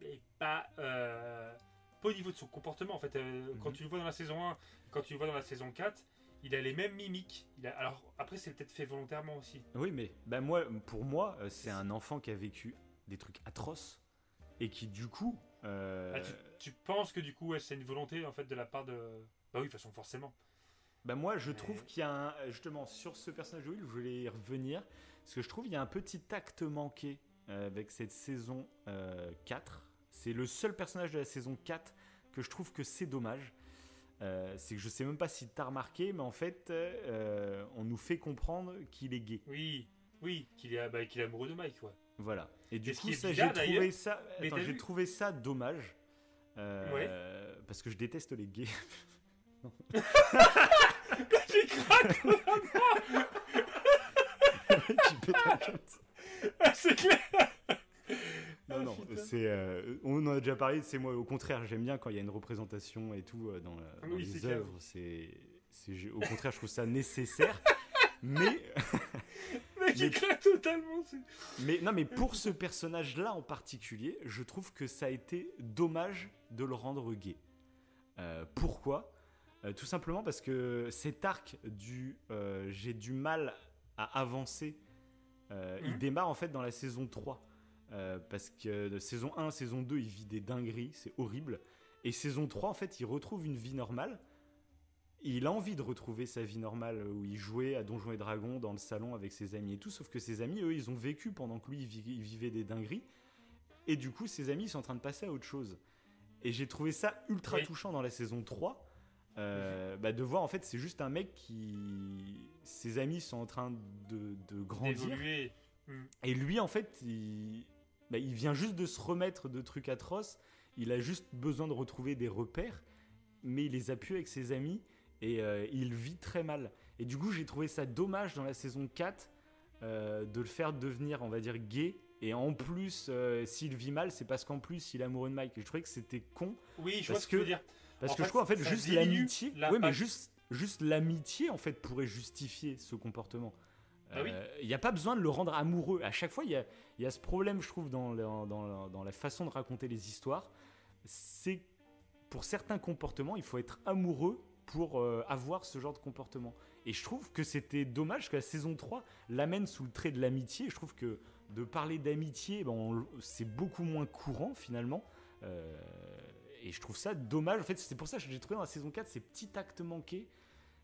mais pas, euh, pas au niveau de son comportement. En fait, Euh, quand Mhm. tu le vois dans la saison 1, quand tu le vois dans la saison 4, il a les mêmes mimiques. Il a... Alors après, c'est peut-être fait volontairement aussi. Oui, mais bah moi, pour moi, euh, c'est un enfant qui a vécu des trucs atroces et qui, du coup, euh, Ah, tu, tu penses que du coup, c'est une volonté en fait de la part de. Bah oui, de toute façon, forcément. Bah moi, je trouve qu'il y a un, justement sur ce personnage de Will, je voulais y revenir, parce que je trouve qu'il y a un petit acte manqué euh, avec cette saison euh, 4. C'est le seul personnage de la saison 4 que je trouve que c'est dommage. Euh, c'est que je sais même pas si t'as remarqué, mais en fait, euh, on nous fait comprendre qu'il est gay. Oui, oui, qu'il est, bah, qu'il est amoureux de Mike, ouais. Voilà. Et du Et coup, j'ai trouvé ça, j'ai trouvé ça dommage. Euh, Parce que je déteste les gays. J'ai craqué Qui pète un câble. Ah, c'est clair Non, Ah, non, c'est. euh, on en a déjà parlé, c'est moi, au contraire, j'aime bien quand il y a une représentation et tout euh, dans, la- dans Oui, c'est les œuvres. C'est, au contraire, je trouve ça nécessaire. mais, Mais- craque totalement. mais, non, mais pour ce personnage-là en particulier, je trouve que ça a été dommage de le rendre gay. Euh, pourquoi? Euh, Tout simplement parce que cet arc du euh, j'ai du mal à avancer, euh, il démarre en fait dans la saison 3. Euh, parce que de saison 1, saison 2, il vit des dingueries, c'est horrible. Et saison 3, en fait, il retrouve une vie normale. Il a envie de retrouver sa vie normale où il jouait à Donjons et Dragons dans le salon avec ses amis et tout. Sauf que ses amis, eux, ils ont vécu pendant que lui, il vi- il vivait des dingueries. Et du coup, ses amis, ils sont en train de passer à autre chose. Et j'ai trouvé ça ultra Oui. touchant dans la saison 3. Euh, bah, de voir, en fait, c'est juste un mec qui. Ses amis sont en train de, de grandir. D'évoluer. Hmm. Et lui, en fait, il, bah, il vient juste de se remettre de trucs atroces. Il a juste besoin de retrouver des repères, mais il les a plus avec ses amis et euh, il vit très mal. Et du coup, j'ai trouvé ça dommage dans la saison 4 euh, de le faire devenir, on va dire, gay. Et en plus, s'il vit mal, c'est parce qu'en plus, il est amoureux de Mike. Et je trouvais que c'était con. Oui, je vois ce que tu veux que- dire. Parce En que fait, je crois, en fait, juste l'amitié. Oui, mais juste, juste l'amitié, en fait, pourrait justifier ce comportement. Ah oui. Il n'y a pas besoin de le rendre amoureux. À chaque fois, il y y a ce problème, je trouve, dans, dans, dans la façon de raconter les histoires. C'est pour certains comportements, il faut être amoureux pour euh, avoir ce genre de comportement. Et je trouve que c'était dommage que la saison 3 l'amène sous le trait de l'amitié. Je trouve que de parler d'amitié, ben, c'est beaucoup moins courant finalement. Euh, et je trouve ça dommage. En fait, c'est pour ça que j'ai trouvé dans la saison 4 ces petits actes manqués.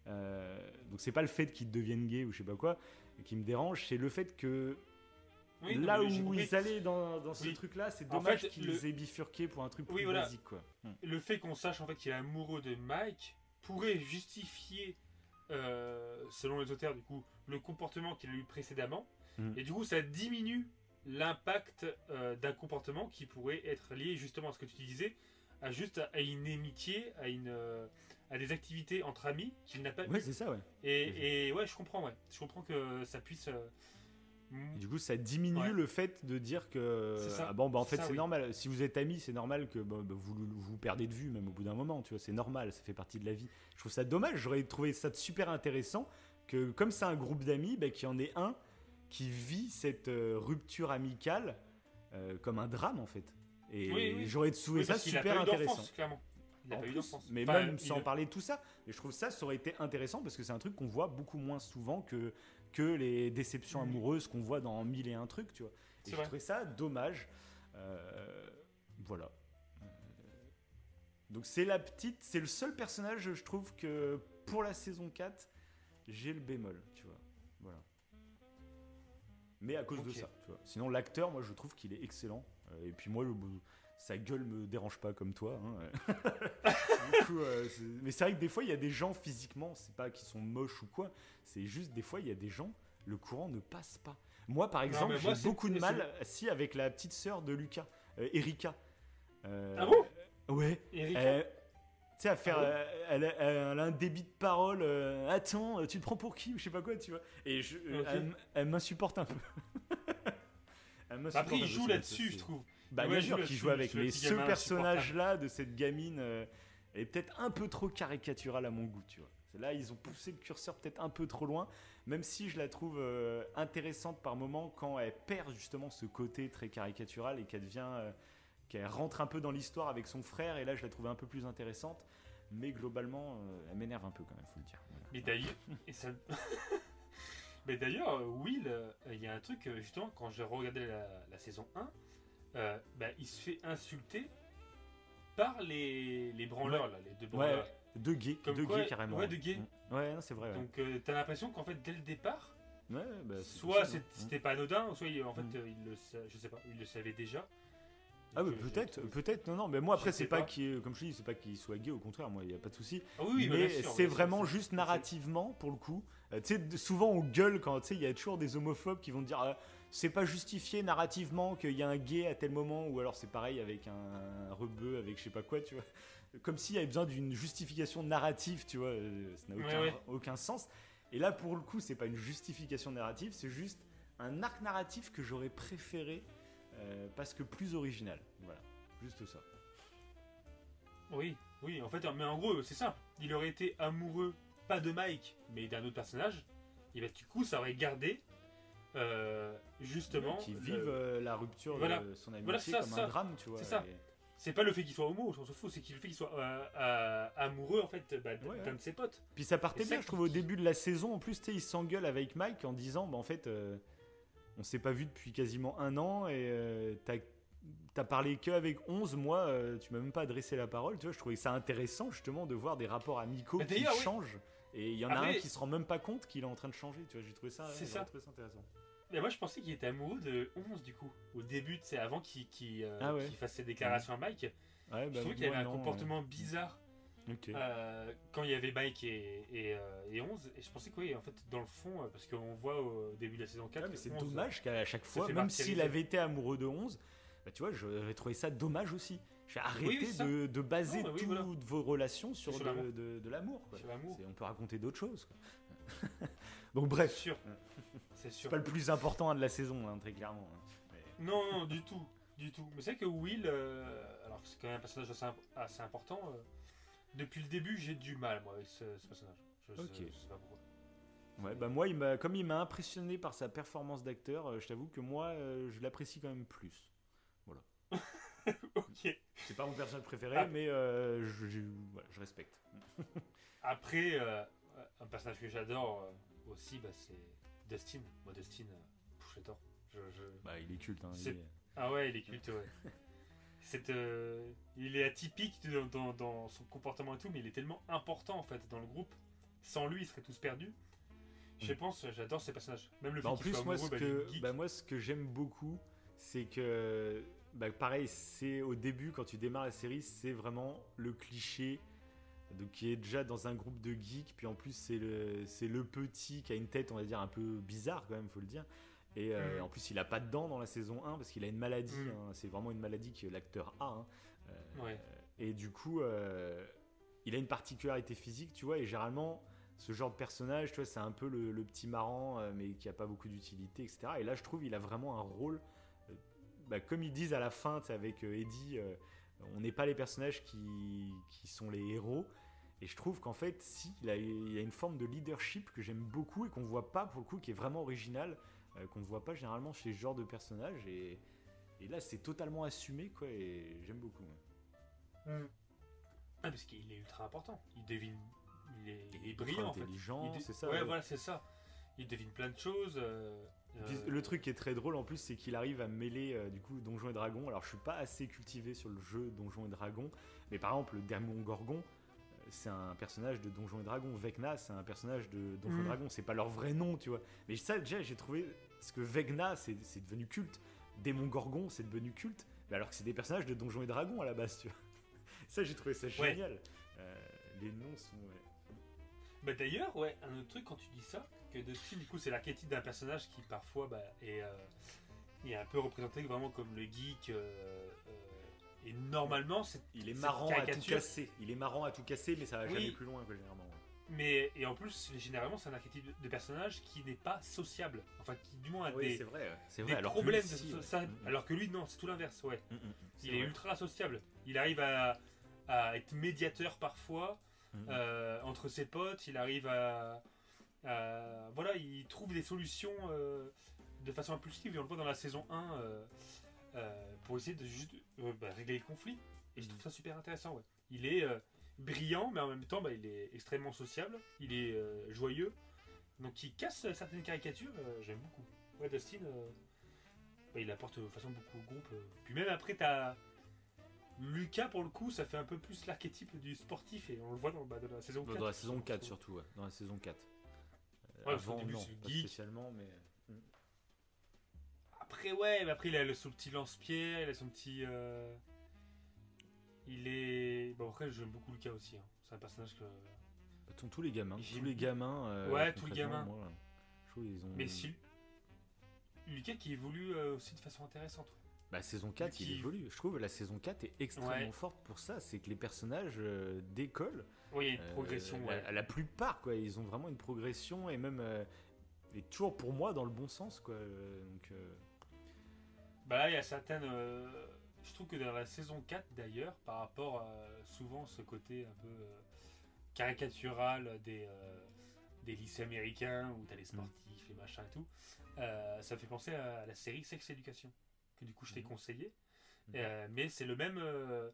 Euh, donc c'est pas le fait qu'ils deviennent gays ou je sais pas quoi qui me dérange, c'est le fait que Oui, là où ils allaient dans, dans ce Oui. truc-là, c'est En dommage fait, qu'ils le- aient bifurqué pour un truc plus Oui, voilà. basique quoi. Hmm. le fait qu'on sache en fait qu'il est amoureux de Mike pourrait justifier, euh, selon les auteurs du coup, le comportement qu'il a eu précédemment. Mhm. Et du coup, ça diminue l'impact euh, d'un comportement qui pourrait être lié justement à ce que tu disais, à juste à, à une amitié, à une euh, à des activités entre amis qu'il n'a pas Ouais, c'est ça, ouais. Et, et ouais, je comprends, ouais. Je comprends que ça puisse. euh, Et du coup, ça diminue Ouais. le fait de dire que C'est ça. ah bon, bah en fait, c'est oui. normal. Si vous êtes amis, c'est normal que bah, bah, vous vous perdez de vue même au bout d'un moment. Tu vois, c'est normal, ça fait partie de la vie. Je trouve ça dommage. J'aurais trouvé ça super intéressant que comme c'est un groupe d'amis, bah, qu'il y en ait un qui vit cette euh, rupture amicale euh, comme un drame en fait. Et Oui, oui. j'aurais trouvé oui, ça a super pas eu intéressant. clairement. Il En pas eu plus, d'enfance. mais Enfin, même il- sans parler de tout ça, et je trouve ça, ça aurait été intéressant parce que c'est un truc qu'on voit beaucoup moins souvent que, que les déceptions Mhm. amoureuses qu'on voit dans mille et un trucs, tu vois. Et je vrai. trouvais ça dommage. Euh, voilà. Donc c'est la petite, c'est le seul personnage, je trouve que pour la saison 4, j'ai le bémol, tu vois. Voilà. Mais à cause de ça, tu vois. Sinon l'acteur, moi je trouve qu'il est excellent. Euh, et puis moi, le, sa gueule me dérange pas comme toi. hein. Du coup, euh, mais c'est vrai que des fois, il y a des gens physiquement, c'est pas qu'ils sont moches ou quoi, c'est juste des fois, il y a des gens, le courant ne passe pas. Moi, par exemple, j'ai beaucoup de mal, si, avec la petite sœur de Lucas, euh, Erika. Euh, Ah bon? Ouais. Euh, tu sais, à faire. Ah ouais euh, elle, a, elle a un débit de parole. euh, Attends, euh, tu te prends pour qui Ou je sais pas quoi, tu vois. Et je, elle m'insupporte un peu. M'insupporte Après, un il joue là-dessus, je trouve. Bah, bien sûr qu'il joue avec. Mais ce personnage-là, de cette gamine, euh, est peut-être un peu trop caricatural à mon goût, tu vois. Là, ils ont poussé le curseur peut-être un peu trop loin, même si je la trouve euh, intéressante par moment quand elle perd justement ce côté très caricatural et qu'elle devient. euh, qu'elle rentre un peu dans l'histoire avec son frère, et là, je la trouvais un peu plus intéressante. Mais globalement, euh, elle m'énerve un peu quand même, faut le dire. Voilà. Mais d'ailleurs, et ça... Mais d'ailleurs, euh, Will, euh, il y a un truc, euh, justement, quand j'ai regardé la, la saison 1, euh, bah, il se fait insulter par les, les branleurs, là, les deux Ouais, branleurs. deux gays, Comme deux quoi- gays carrément. ouais, deux gays. Mm. Ouais, c'est vrai. Ouais, Donc euh, t'as l'impression qu'en fait, dès le départ, Ouais, bah, soit hein. c'était pas anodin, soit il, en fait, Mm. euh, il le, je sais pas, il le savait déjà. Ah, ouais, euh, j'ai peut-être, peut-être, non, non, mais moi après, c'est pas pas. qu'il, comme je te dis, c'est pas qu'il soit gay, au contraire, moi, il n'y a pas de souci. Ah oui, oui, bah, mais c'est vraiment juste narrativement, pour le coup. Euh, tu sais, de- souvent on gueule quand, tu sais, il y a toujours des homophobes qui vont dire euh, c'est pas justifié narrativement qu'il y a un gay à tel moment, ou alors c'est pareil avec un, un rebeu, avec je sais pas quoi, tu vois. Comme s'il y avait besoin d'une justification narrative, tu vois, euh, ça n'a aucun, ouais. aucun sens. Et là, pour le coup, c'est pas une justification narrative, c'est juste un arc narratif que j'aurais préféré euh, parce que plus original. Voilà, juste ça. Oui, oui, en fait, mais en gros, c'est simple. Il aurait été amoureux, pas de Mike, mais d'un autre personnage. Et bah, du coup, ça aurait gardé, euh, justement. qui vivent euh, la rupture Voilà. de son amitié Voilà, c'est ça, comme un drame, tu vois. C'est ça. et- C'est pas le fait qu'il soit homo, on s'en fout, c'est qu'il- le fait qu'il soit euh, amoureux, en fait, bah, d- Ouais, ouais. d'un de ses potes. Puis ça partait Et ça bien, je trouve, au début de la saison. En plus, tu sais, il s'engueule avec Mike en disant, bah, en fait, on s'est pas vu depuis quasiment un an et t'as t'as parlé qu'avec 11 moi euh, tu m'as même pas adressé la parole tu vois je trouvais ça intéressant justement de voir des rapports amicaux Mais qui oui. changent et il y en a un qui se rend même pas compte qu'il est en train de changer tu vois j'ai trouvé ça ouais, ça. j'ai trouvé ça intéressant Mais moi, je pensais qu'il était amoureux de 11 du coup. Au début, c'est avant qu'il euh, Ah ouais. fasse ses déclarations à Mike. ouais, je bah, trouvais qu'il avait un comportement bizarre ouais. Ok. euh, quand il y avait Mike et, et, euh, et 11. Et je pensais que, oui, en fait, dans le fond, euh, parce qu'on voit au début de la saison 4. Ouais, mais c'est 11, dommage qu'à chaque fois, même s'il avait été amoureux de 11, bah, tu vois, j'aurais trouvé ça dommage aussi. Oui, ça. de, de baser Non, mais oui, toutes voilà. vos relations sur, Sur de, l'amour. de- de On peut raconter d'autres choses. quoi. Donc C'est bref, sûr. C'est pas le plus important hein, de la saison, hein, très clairement. hein. Mais- Non, non, du tout. Du tout. Mais c'est vrai que Will, euh, alors que c'est quand même un personnage assez, imp- assez important, euh, depuis le début, j'ai du mal, moi, avec ce, ce personnage. Je, sais- Ok. je sais pas pourquoi. Ouais, bah moi, il comme il m'a impressionné par sa performance d'acteur, euh, je t'avoue que moi, euh, je l'apprécie quand même plus. C'est pas mon personnage préféré, Ah. mais euh, je, je- voilà, je respecte. Après, euh, un personnage que j'adore euh, aussi, bah, c'est Dustin. Moi, Dustin, j'adore. Je, je- Bah, il est culte. Hein, il C'est- est- Ah ouais, il est culte, ouais. Euh, il est atypique dans, dans- dans son comportement et tout, mais il est tellement important en fait dans le groupe. Sans lui, ils seraient tous perdus. Je Mm. pense, j'adore ces personnages. Même le Bah, fait en plus, soit moi, amoureux ce bah, que, bah, moi, ce que j'aime beaucoup, c'est que, bah, pareil, c'est au début, quand tu démarres la série, c'est vraiment le cliché donc, qui est déjà dans un groupe de geeks. Puis en plus, c'est le, c'est le petit qui a une tête, on va dire, un peu bizarre quand même, faut le dire. Et euh, Mm. en plus, il a pas de dents dans la saison 1 parce qu'il a une maladie. Mm. hein. c'est vraiment une maladie que l'acteur a. hein. Euh, Ouais. et du coup, euh, il a une particularité physique, tu vois, et généralement, ce genre de personnage, tu vois, c'est un peu le, le petit marrant, mais qui a pas beaucoup d'utilité, etc. Et là, je trouve il a vraiment un rôle, bah, comme ils disent à la fin, avec euh, Eddie, euh, on n'est pas les personnages qui, qui sont les héros. Et je trouve qu'en fait, si, il a, il a une forme de leadership que j'aime beaucoup et qu'on voit pas, pour le coup, qui est vraiment original, euh, qu'on ne voit pas généralement chez ce genre de personnages. Et, et là, c'est totalement assumé, quoi, et j'aime beaucoup. ouais. Ah, parce qu'il est ultra important. Il devine. Il est, il est brillant en fait. intelligent, c'est ça, Ouais, ouais. voilà, c'est ça. Il devine plein de choses. euh, Puis euh, Le truc qui est très drôle en plus, c'est qu'il arrive à mêler euh, du coup Donjons et Dragons. Alors je suis pas assez cultivé sur le jeu Donjons et Dragons, mais par exemple le démon Gorgon, euh, c'est un personnage de Donjons et Dragons. Vecna, c'est un personnage de Donjons et Mhm. Dragons. C'est pas leur vrai nom, tu vois. Mais ça déjà, j'ai trouvé parce que Vecna, c'est c'est devenu culte. Démon Gorgon, c'est devenu culte. Mais alors que c'est des personnages de Donjons et Dragons à la base, tu vois. Ça, j'ai trouvé ça Ouais. génial. Euh, les noms sont. Bah d'ailleurs, ouais, un autre truc quand tu dis ça, que Dustin, du coup, c'est l'archétype d'un personnage qui parfois bah, est, euh, est un peu représenté vraiment comme le geek. euh, euh, et normalement, c'est. Il est marrant à tout casser. Il est marrant à tout casser, mais ça va Oui. jamais plus loin, généralement. ouais. Mais et en plus, généralement, c'est un archétype de- personnage qui n'est pas sociable. Enfin, qui du moins a Oui, des, c'est vrai. des vrai. alors que lui, problèmes si, de ouais. ça. Mm, mm. Alors que lui, non, c'est tout l'inverse, ouais. Mm, Il est ultra sociable. Il arrive à, à être médiateur parfois Mm, mm. euh, entre ses potes. Il arrive à, à- Voilà, il trouve des solutions euh, de façon impulsive. Et on le voit dans la saison 1 euh, pour essayer de juste bah, régler les conflits. Et je trouve ça super intéressant. Ouais. Il est brillant, mais en même temps, bah, il est extrêmement sociable. Il est joyeux. Donc il casse certaines caricatures. J'aime beaucoup. Ouais, Dustin, bah, il apporte de façon beaucoup au groupe. Puis même après, t'as. Lucas, pour le coup, ça fait un peu plus l'archétype du sportif et on le voit dans, bah, dans la saison 4. Dans la saison 4 surtout, ouais. Dans la saison 4. Euh, Ouais, avant, début, non, pas geek. spécialement, mais. Mm. Après, ouais, mais après, il a le- son petit lance-pierre, il a son petit. euh, Il est. Bon, après, j'aime beaucoup Lucas aussi. hein. C'est un personnage que. Bah, tous- les gamins. Tous les gamins. euh, Ouais, tous les gamins. moi, je trouve ils ont. Mais si. Lucas qui évolue euh, aussi de façon intéressante. ouais. Bah, saison 4, il évolue. Je trouve la saison 4 est extrêmement Ouais. forte pour ça. C'est que les personnages euh, décollent. Oui, il y a une Euh, progression, la, ouais. la plupart, quoi. Ils ont vraiment une progression et même. euh, et toujours pour moi dans le bon sens, quoi. Donc. Bah là, il y a certaines. Je trouve que dans la saison 4, d'ailleurs, par rapport à souvent ce côté un peu caricatural des, des lycées américains où t'as les sportifs, les machins et tout, euh, ça fait penser à la série Sex Education, que du coup je t'ai Mhm. conseillé. Mhm. Euh, mais c'est le même. euh,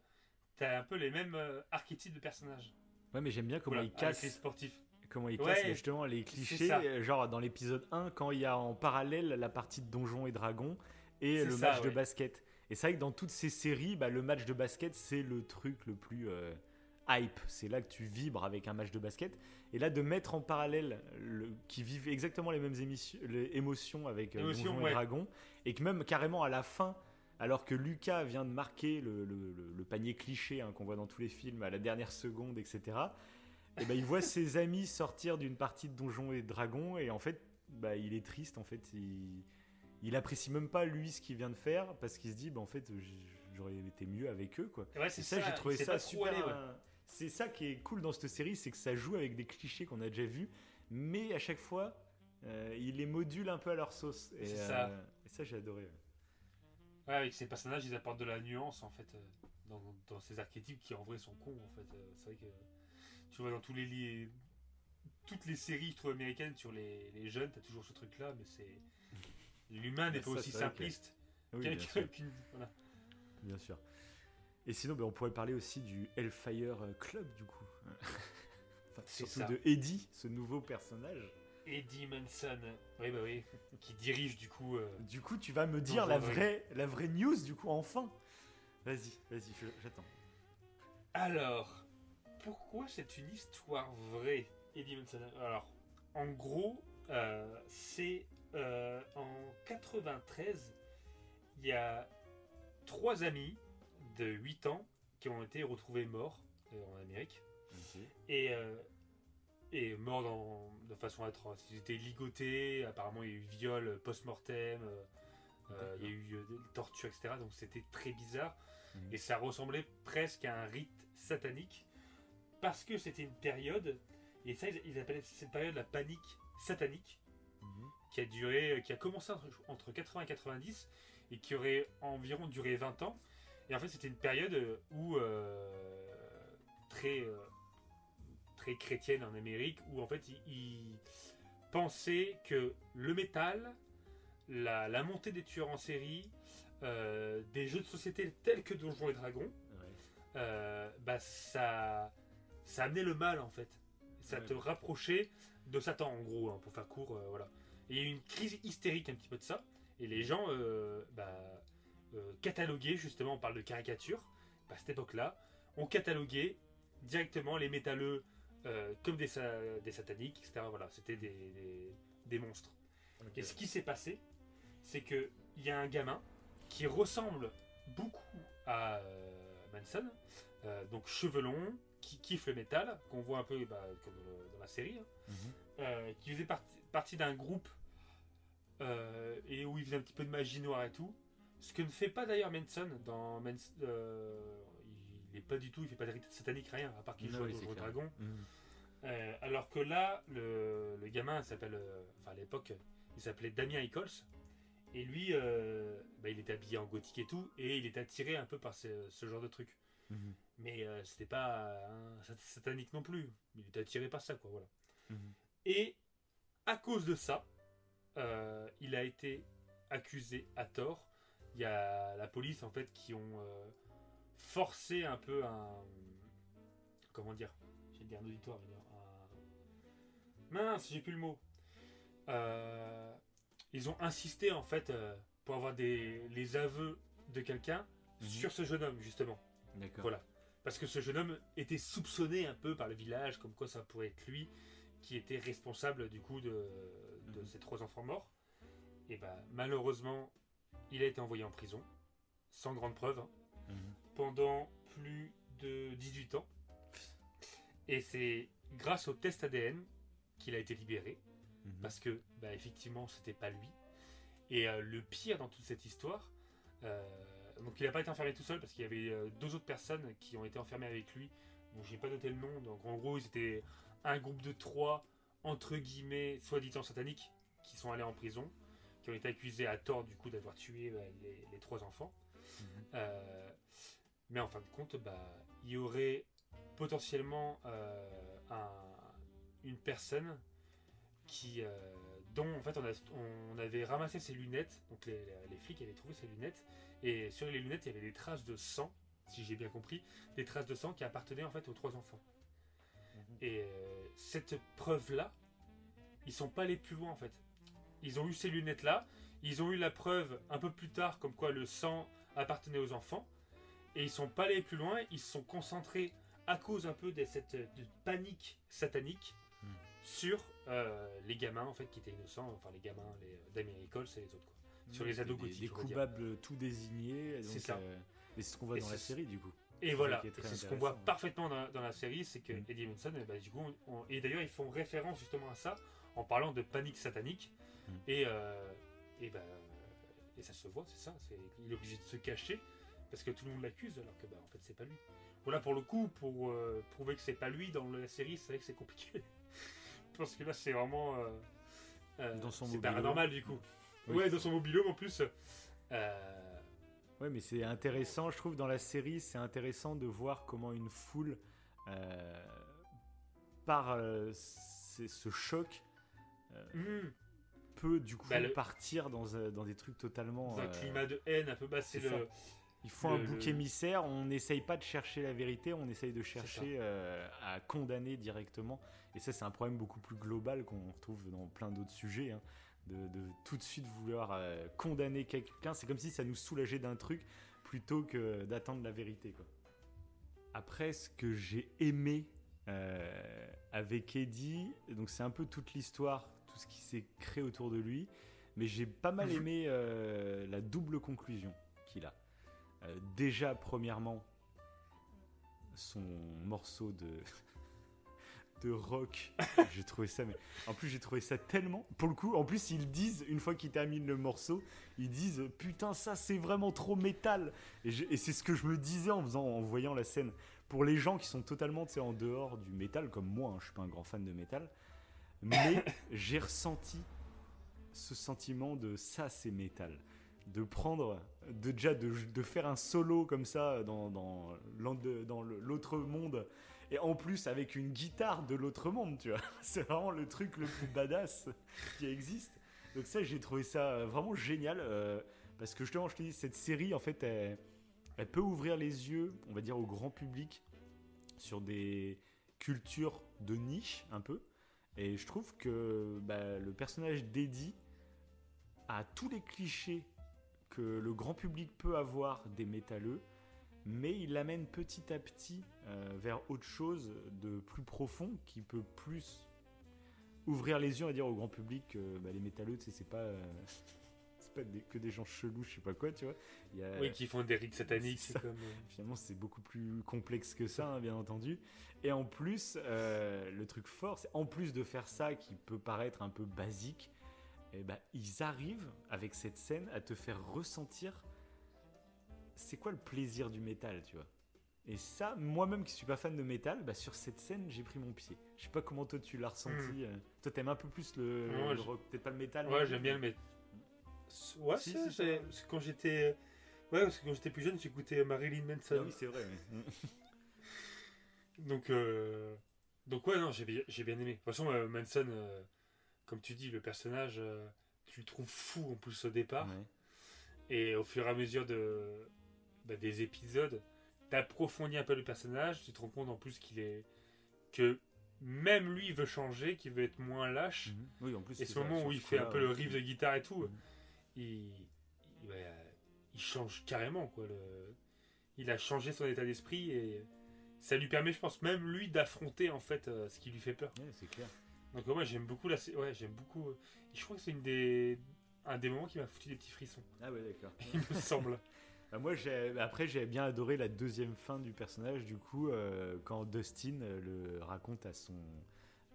T'as un peu les mêmes euh, archétypes de personnages. Ouais, mais j'aime bien comment Voilà, ils avec les cassent. sportifs. comment il Ouais, casse justement les clichés, genre dans l'épisode 1, quand il y a en parallèle la partie de Donjons et Dragons et le ça, match de basket. Et c'est vrai que dans toutes ces séries, bah, le match de basket, c'est le truc le plus euh, hype. C'est là que tu vibres avec un match de basket. Et là, de mettre en parallèle le, qui vivent exactement les mêmes les émotions avec euh, ouais. et Dragons, et que même carrément à la fin, alors que Lucas vient de marquer le, le- le- le panier cliché hein, qu'on voit dans tous les films à la dernière seconde, etc. Et ben il voit ses amis sortir d'une partie de Donjons et Dragons et en fait, bah, il est triste. En fait, il, il apprécie même pas lui ce qu'il vient de faire parce qu'il se dit, bah, en fait, j'aurais été mieux avec eux, quoi. Ouais, c'est ça, j'ai trouvé ça super. ouais. C'est ça qui est cool dans cette série, c'est que ça joue avec des clichés qu'on a déjà vus, mais à chaque fois, euh, il les module un peu à leur sauce. Et C'est euh, ça. et ça, j'ai adoré. ouais. Ouais, avec ces personnages, ils apportent de la nuance en fait euh, dans, dans ces archétypes qui en vrai sont cons en fait. Euh, C'est vrai que tu vois dans tous les, li- toutes les séries je trouve américaines sur les, les jeunes, t'as toujours ce truc là, mais c'est l'humain n'est Mais pas aussi simpliste qu'une- voilà. Bien sûr. Et sinon, ben, on pourrait parler aussi du Hellfire Club, du coup. Enfin, surtout ça. de Eddie, ce nouveau personnage. Eddie Manson, oui bah oui, qui dirige du coup. euh, Du coup, tu vas me dire la vraie, la vraie news, du coup, enfin. Vas-y, vas-y, j'attends. Alors, pourquoi c'est une histoire vraie, Eddie Manson? Alors, en gros, euh, c'est euh, en 93, il y a trois amis de 8 ans qui ont été retrouvés morts euh, en Amérique et, euh, et morts dans- de façon atroce. Ils étaient ligotés, apparemment il y a eu viol post-mortem, euh, euh, il y a eu des tortures, etc. Donc c'était très bizarre. Mhm. Et ça ressemblait presque à un rite satanique parce que c'était une période, et ça ils, ils appelaient cette période la panique satanique, Mhm. qui a duré, qui a commencé entre, entre 80 et 90 et qui aurait environ duré 20 ans. Et en fait, c'était une période euh, où euh, très euh, très chrétienne en Amérique, où en fait ils, ils pensaient que le métal, la, la montée des tueurs en série, euh, des jeux de société tels que Donjons et Dragons, Ouais. euh, bah ça, ça amenait le mal en fait. Ça Ouais. te rapprochait de Satan en gros, hein, pour faire court, euh, voilà. Et il y a eu une crise hystérique un petit peu de ça, et les gens euh, bah, euh, cataloguaient justement, on parle de caricature, bah, à cette époque-là, on cataloguait directement les métalleux euh, comme des, sa- des sataniques, etc. Voilà, c'était des, des- des monstres. Et ce qui s'est passé, c'est que il y a un gamin qui ressemble beaucoup à euh, Manson, euh, donc cheveux longs, qui kiffe le métal, qu'on voit un peu bah, comme dans, le- dans la série, hein, Mhm. qui faisait partie, partie d'un groupe et où il faisait un petit peu de magie noire et tout. Ce que ne fait pas d'ailleurs Manson dans Mans- euh, il n'est pas du tout, il fait pas de rite satanique rien, à part qu'il joue au. Dragons. Mhm. Euh, alors que là, le, le gamin s'appelle, euh, enfin à l'époque, il s'appelait Damien Eccles. Et lui, euh, bah, il était habillé en gothique et tout, et il était attiré un peu par ce, ce genre de truc. Mhm. Mais c'était pas satanique non plus. Il était attiré par ça, quoi, voilà. Mhm. Et à cause de ça, il a été accusé à tort. Il y a la police en fait qui ont euh, forcé un peu un comment dire, j'ai dit un auditoire, un- mince, j'ai plus le mot. Euh, ils ont insisté en fait euh, pour avoir des les aveux de quelqu'un Mhm. sur ce jeune homme justement. D'accord. Voilà. Parce que ce jeune homme était soupçonné un peu par le village, comme quoi ça pourrait être lui qui était responsable du coup de, de Mhm. ces trois enfants morts. Et bah malheureusement, il a été envoyé en prison, sans grande preuve, hein, Mhm. pendant plus de 18 ans. Et c'est grâce au test ADN qu'il a été libéré, Mhm. parce que bah, effectivement c'était pas lui. Et euh, le pire dans toute cette histoire, euh, donc il n'a pas été enfermé tout seul parce qu'il y avait euh, deux autres personnes qui ont été enfermées avec lui. Donc j'ai pas noté le nom. Donc en gros ils étaient un groupe de trois entre guillemets soi-disant sataniques qui sont allés en prison, qui ont été accusés à tort du coup d'avoir tué euh, les, les trois enfants. Mhm. Euh, mais en fin de compte, bah, il y aurait potentiellement euh, un- une personne qui, euh, dont en fait on, a- on avait ramassé ses lunettes, donc les, les flics avaient trouvé ses lunettes, et sur les lunettes il y avait des traces de sang, si j'ai bien compris, des traces de sang qui appartenaient en fait aux trois enfants. Mhm. Et cette preuve-là, ils sont pas allés plus loin en fait. Ils ont eu ces lunettes-là, ils ont eu la preuve un peu plus tard comme quoi le sang appartenait aux enfants, et ils sont pas allés plus loin, ils se sont concentrés à cause un peu de cette de panique satanique Hmm. sur euh, les gamins en fait qui étaient innocents, enfin les gamins, les Damien c'est les autres quoi. Sur les ados gothiques, dire. coupables tout désignés. C'est ça. euh, et c'est ce qu'on voit Et dans la série du coup. Et voilà, et c'est ce qu'on voit parfaitement dans, dans la série, c'est que Mm. Eddie Munson, eh ben, du coup, on- et d'ailleurs ils font référence justement à ça en parlant de panique satanique, Mm. et, euh, et, ben, et ça se voit, c'est ça, c'est, il est obligé de se cacher parce que tout le monde l'accuse alors que bah, en fait c'est pas lui. Voilà pour le coup, pour euh, prouver que c'est pas lui dans la série, c'est vrai que c'est compliqué. parce que là c'est vraiment. euh, Dans son c'est paranormal du coup. Oui. Ouais, dans son mobile en plus. Ouais, mais c'est intéressant, je trouve, dans la série, c'est intéressant de voir comment une foule, par ce choc, euh, hmm, peut du coup Bah, le- partir dans, euh, dans des trucs totalement. dans un euh, climat de haine un peu bas, c'est le. Il faut un bouc le- émissaire, on n'essaye pas de chercher la vérité, on essaye de chercher euh, à condamner directement. Et ça, c'est un problème beaucoup plus global qu'on retrouve dans plein d'autres sujets. hein. de, de tout de suite vouloir euh, condamner quelqu'un, c'est comme si ça nous soulageait d'un truc plutôt que d'attendre la vérité. Quoi. Après, ce que j'ai aimé euh, avec Eddie, donc c'est un peu toute l'histoire, ce qui s'est créé autour de lui, mais j'ai pas mal aimé euh, la double conclusion qu'il a. Euh, déjà, premièrement, son morceau de, de rock, j'ai trouvé ça, mais en plus j'ai trouvé ça tellement. Pour le coup, en plus ils disent, une fois qu'ils terminent le morceau, ils disent putain, ça c'est vraiment trop métal. Et, c'est ce que je me disais en, faisant, en voyant la scène. Pour les gens qui sont totalement en dehors du métal, comme moi, hein, je suis pas un grand fan de métal, mais j'ai ressenti ce sentiment de ça c'est métal de prendre, de déjà de, de faire un solo comme ça dans, l'autre monde, et en plus avec une guitare de l'autre monde, tu vois. C'est vraiment le truc le plus badass qui existe. Donc ça, j'ai trouvé ça vraiment génial, euh, parce que justement, je te dis, cette série, en fait, elle, elle peut ouvrir les yeux, on va dire, au grand public sur des cultures de niche, un peu. Et je trouve que bah, le personnage d'Eddie a tous les clichés que le grand public peut avoir des métalleux, mais il l'amène petit à petit euh, vers autre chose de plus profond qui peut plus ouvrir les yeux, va dire, au grand public que bah, les métalleux, c'est pas, euh, pas des- que des gens chelous, je sais pas quoi, tu vois. Il y a- Oui, qui font des rites sataniques, comme. euh, Finalement, c'est beaucoup plus complexe que ça, hein, bien entendu. Et en plus, euh, le truc fort, c'est en plus de faire ça qui peut paraître un peu basique, eh ben, ils arrivent avec cette scène à te faire ressentir c'est quoi le plaisir du métal, tu vois. Et ça, moi-même qui suis pas fan de métal, bah, sur cette scène, j'ai pris mon pied. Je sais pas comment toi tu l'as ressenti. euh. Toi, t'aimes un peu plus le, Non, le rock, peut-être pas le métal. Ouais, j'aime bien le métal. Ouais, Si, ça- parce que quand j'étais. Ouais, parce que quand j'étais plus jeune, j'écoutais Marilyn Manson. Ah oui, c'est vrai. Donc, euh, donc ouais, non, j'ai bien, bien aimé. De toute façon, euh, Manson, euh, comme tu dis, le personnage, tu le trouves fou en plus au départ. Ouais. Et au fur et à mesure de, bah, des épisodes, t'approfondis un peu le personnage, tu te rends compte en plus qu'il est. que même lui veut changer, qu'il veut être moins lâche. Mhm. Oui, en plus. Et ce moment où il fait un peu le riff de guitare et tout, Mhm. Il, il, change carrément. Quoi, le, il a changé son état d'esprit et ça lui permet, je pense, même lui d'affronter en fait euh, ce qui lui fait peur. Ouais, c'est clair. Donc ouais, moi j'aime beaucoup la, ouais, j'aime beaucoup. euh, je crois que c'est une des, un des moments qui m'a foutu des petits frissons. Ah ouais, d'accord. Il me semble. Bah, moi, j'ai, après, j'ai bien adoré la deuxième fin du personnage, du coup, euh, quand Dustin le raconte à son,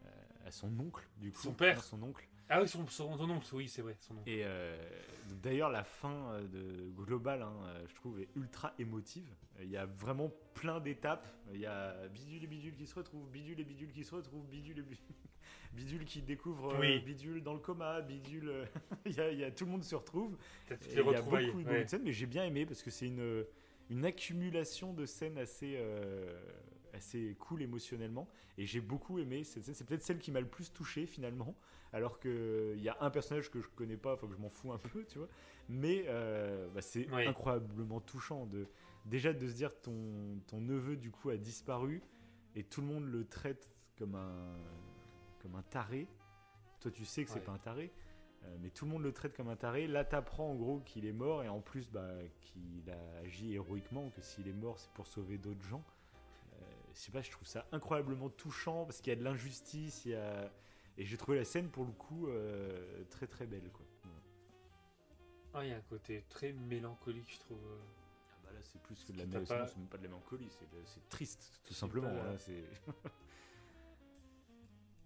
euh, à son oncle, du coup. Son père. Non, Son oncle. Ah oui, son, son, son oncle, oui, c'est vrai, son. Et euh, d'ailleurs, la fin euh, de Global, hein, euh, je trouve, est ultra émotive. Il y a vraiment plein d'étapes. Il y a Bidule et Bidule qui se retrouvent, Bidule et Bidule qui se retrouvent, Bidule et Bidule, Bidule qui découvre euh. Bidule dans le coma, Bidule. il, y a, il y a- tout le monde se retrouve. Et Il y a beaucoup, beaucoup ouais. de scènes, mais j'ai bien aimé parce que c'est une, une accumulation de scènes assez, euh, assez cool émotionnellement. Et j'ai beaucoup aimé cette scène. C'est peut-être celle qui m'a le plus touché finalement. Alors qu'il y a un personnage que je connais pas, faut que je m'en fous un peu, tu vois. Mais euh, bah, c'est Oui. incroyablement touchant. De, déjà de se dire ton, ton neveu du coup a disparu et tout le monde le traite comme un, comme un taré. Toi, tu sais que c'est Ouais. pas un taré, euh, mais tout le monde le traite comme un taré. Là, t'apprends en gros qu'il est mort et en plus, bah, qu'il a agi héroïquement, que s'il est mort, c'est pour sauver d'autres gens. Euh, je sais pas, je trouve ça incroyablement touchant parce qu'il y a de l'injustice, il y a... et j'ai trouvé la scène pour le coup euh, très très belle, quoi. Ah, il y a un côté très mélancolique, je trouve. euh. Ah bah là, c'est plus que de la mélancolie, pas- c'est même pas de la mélancolie, c'est de- c'est triste, tout C'est simplement. pas- là, c'est-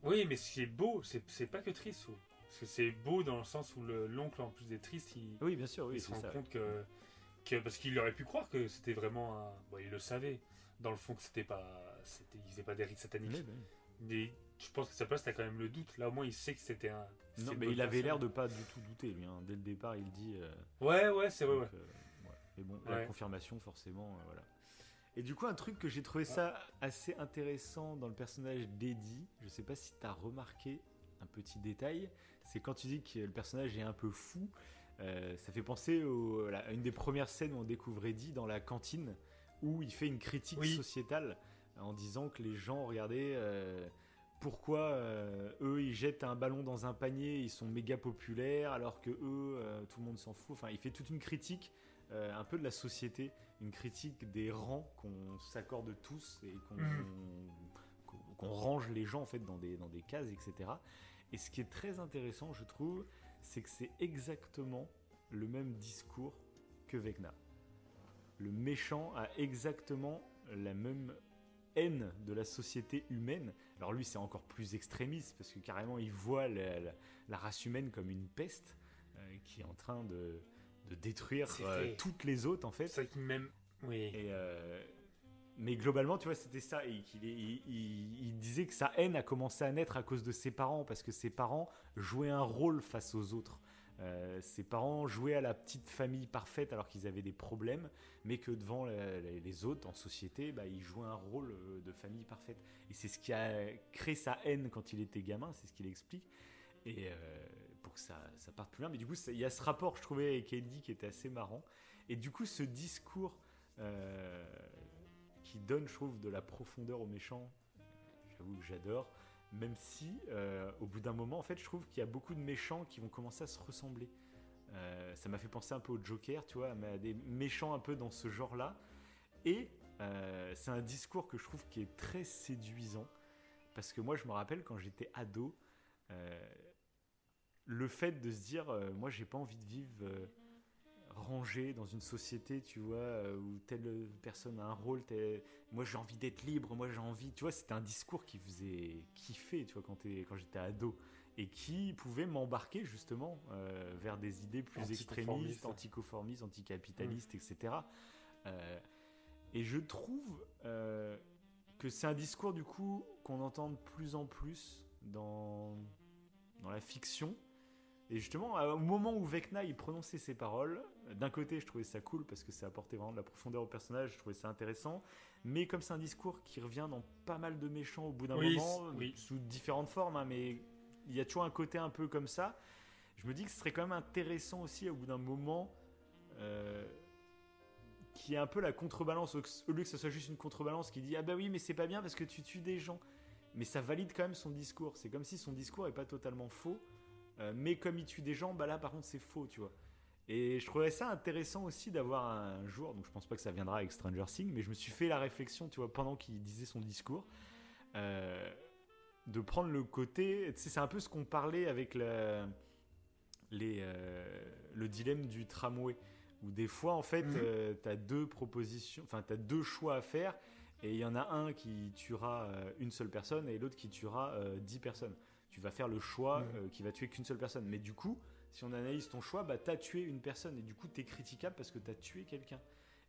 Oui, mais ce qui est beau, c'est c'est pas que triste. ou- Parce que c'est beau dans le sens où le- l'oncle, en plus d'être triste, il, oui, bien sûr, oui, il se c'est rend ça. compte que, que- Parce qu'il aurait pu croire que c'était vraiment un. Bon, il le savait, dans le fond, que c'était pas. c'était- Il faisait pas des rites sataniques. Mais je pense que sa place, t'as quand même le doute. Là, au moins, il sait que c'était un. Non, mais il avait l'air de pas du tout douter, lui. hein. Dès le départ, il dit. euh, Ouais, ouais, c'est vrai, ouais. euh, ouais. Mais bon, la confirmation, forcément, euh, voilà. Et du coup, un truc que j'ai trouvé ça assez intéressant dans le personnage d'Eddie, je sais pas si tu as remarqué un petit détail, c'est quand tu dis que le personnage est un peu fou, ça fait penser au- à une des premières scènes où on découvre Eddie dans la cantine, où il fait une critique Oui. sociétale en disant que les gens, regardez, pourquoi euh, eux ils jettent un ballon dans un panier, ils sont méga populaires, alors que eux, euh, tout le monde s'en fout. Enfin, il fait toute une critique euh, un peu de la société, une critique des rangs qu'on s'accorde tous et qu'on qu'on range les gens en fait dans des, dans des cases, etc. Et ce qui est très intéressant, je trouve, c'est que c'est exactement le même discours que Vecna. Le méchant a exactement la même haine de la société humaine. Alors lui, c'est encore plus extrémiste parce que carrément, il voit la, la- la race humaine comme une peste euh, qui est en train de, de détruire euh, toutes les autres en fait. C'est ça qui m'aime. Oui. Et euh, mais globalement, tu vois, c'était ça. Et il disait que sa haine a commencé à naître à cause de ses parents, parce que ses parents jouaient un rôle face aux autres. Euh, ses parents jouaient à la petite famille parfaite alors qu'ils avaient des problèmes, mais que devant les autres en société, bah, ils jouaient un rôle euh, de famille parfaite. Et c'est ce qui a créé sa haine quand il était gamin, c'est ce qu'il explique. Et euh, pour que ça, ça parte plus loin. Mais du coup, il y a ce rapport, je trouvais, avec Eddie qui était assez marrant. Et du coup, ce discours qui donne, je trouve, de la profondeur aux méchants, j'avoue que j'adore. Même si, euh, au bout d'un moment, en fait, je trouve qu'il y a beaucoup de méchants qui vont commencer à se ressembler. Euh, ça m'a fait penser un peu au Joker, tu vois, à des méchants un peu dans ce genre-là. Et euh, c'est un discours que je trouve qui est très séduisant. Parce que moi, je me rappelle quand j'étais ado, le fait de se dire, moi, j'ai pas envie de vivre rangé dans une société, tu vois, euh, où telle personne a un rôle, moi j'ai envie d'être libre, moi j'ai envie, tu vois, c'était un discours qui faisait kiffer, tu vois, quand, j'étais ado, et qui pouvait m'embarquer justement euh, vers des idées plus Anticonformistes. extrémistes, anticonformistes, anticapitalistes, etc. Euh, et je trouve euh, que c'est un discours du coup qu'on entend de plus en plus dans, dans la fiction. Et justement, au moment où Vecna il prononçait ces paroles, d'un côté je trouvais ça cool parce que ça apportait vraiment de la profondeur au personnage, je trouvais ça intéressant. Mais comme c'est un discours qui revient dans pas mal de méchants au bout d'un Oui, moment, oui. sous différentes formes, hein, mais il y a toujours un côté un peu comme ça. Je me dis que ce serait quand même intéressant aussi au bout d'un moment euh, qui est un peu la contrebalance, au au lieu que ce soit juste une contrebalance qui dit Ah bah oui, mais c'est pas bien parce que tu tues des gens. Mais ça valide quand même son discours. C'est comme si son discours est pas totalement faux, euh, mais comme il tue des gens, bah là par contre c'est faux, tu vois. Et je trouvais ça intéressant aussi d'avoir un jour, donc je pense pas que ça viendra avec Stranger Things, mais je me suis fait la réflexion, tu vois, pendant qu'il disait son discours, euh, de prendre le côté, tu sais, c'est un peu ce qu'on parlait avec la- les, euh, le dilemme du tramway, où des fois, en fait, Mhm. tu as deux propositions, enfin, tu as deux choix à faire, et il y en a un qui tuera une seule personne et l'autre qui tuera dix personnes. Tu vas faire le choix Mhm. euh, qui va tuer qu'une seule personne. Mais du coup, si on analyse ton choix, bah, tu as tué une personne, et du coup, tu es critiquable parce que tu as tué quelqu'un.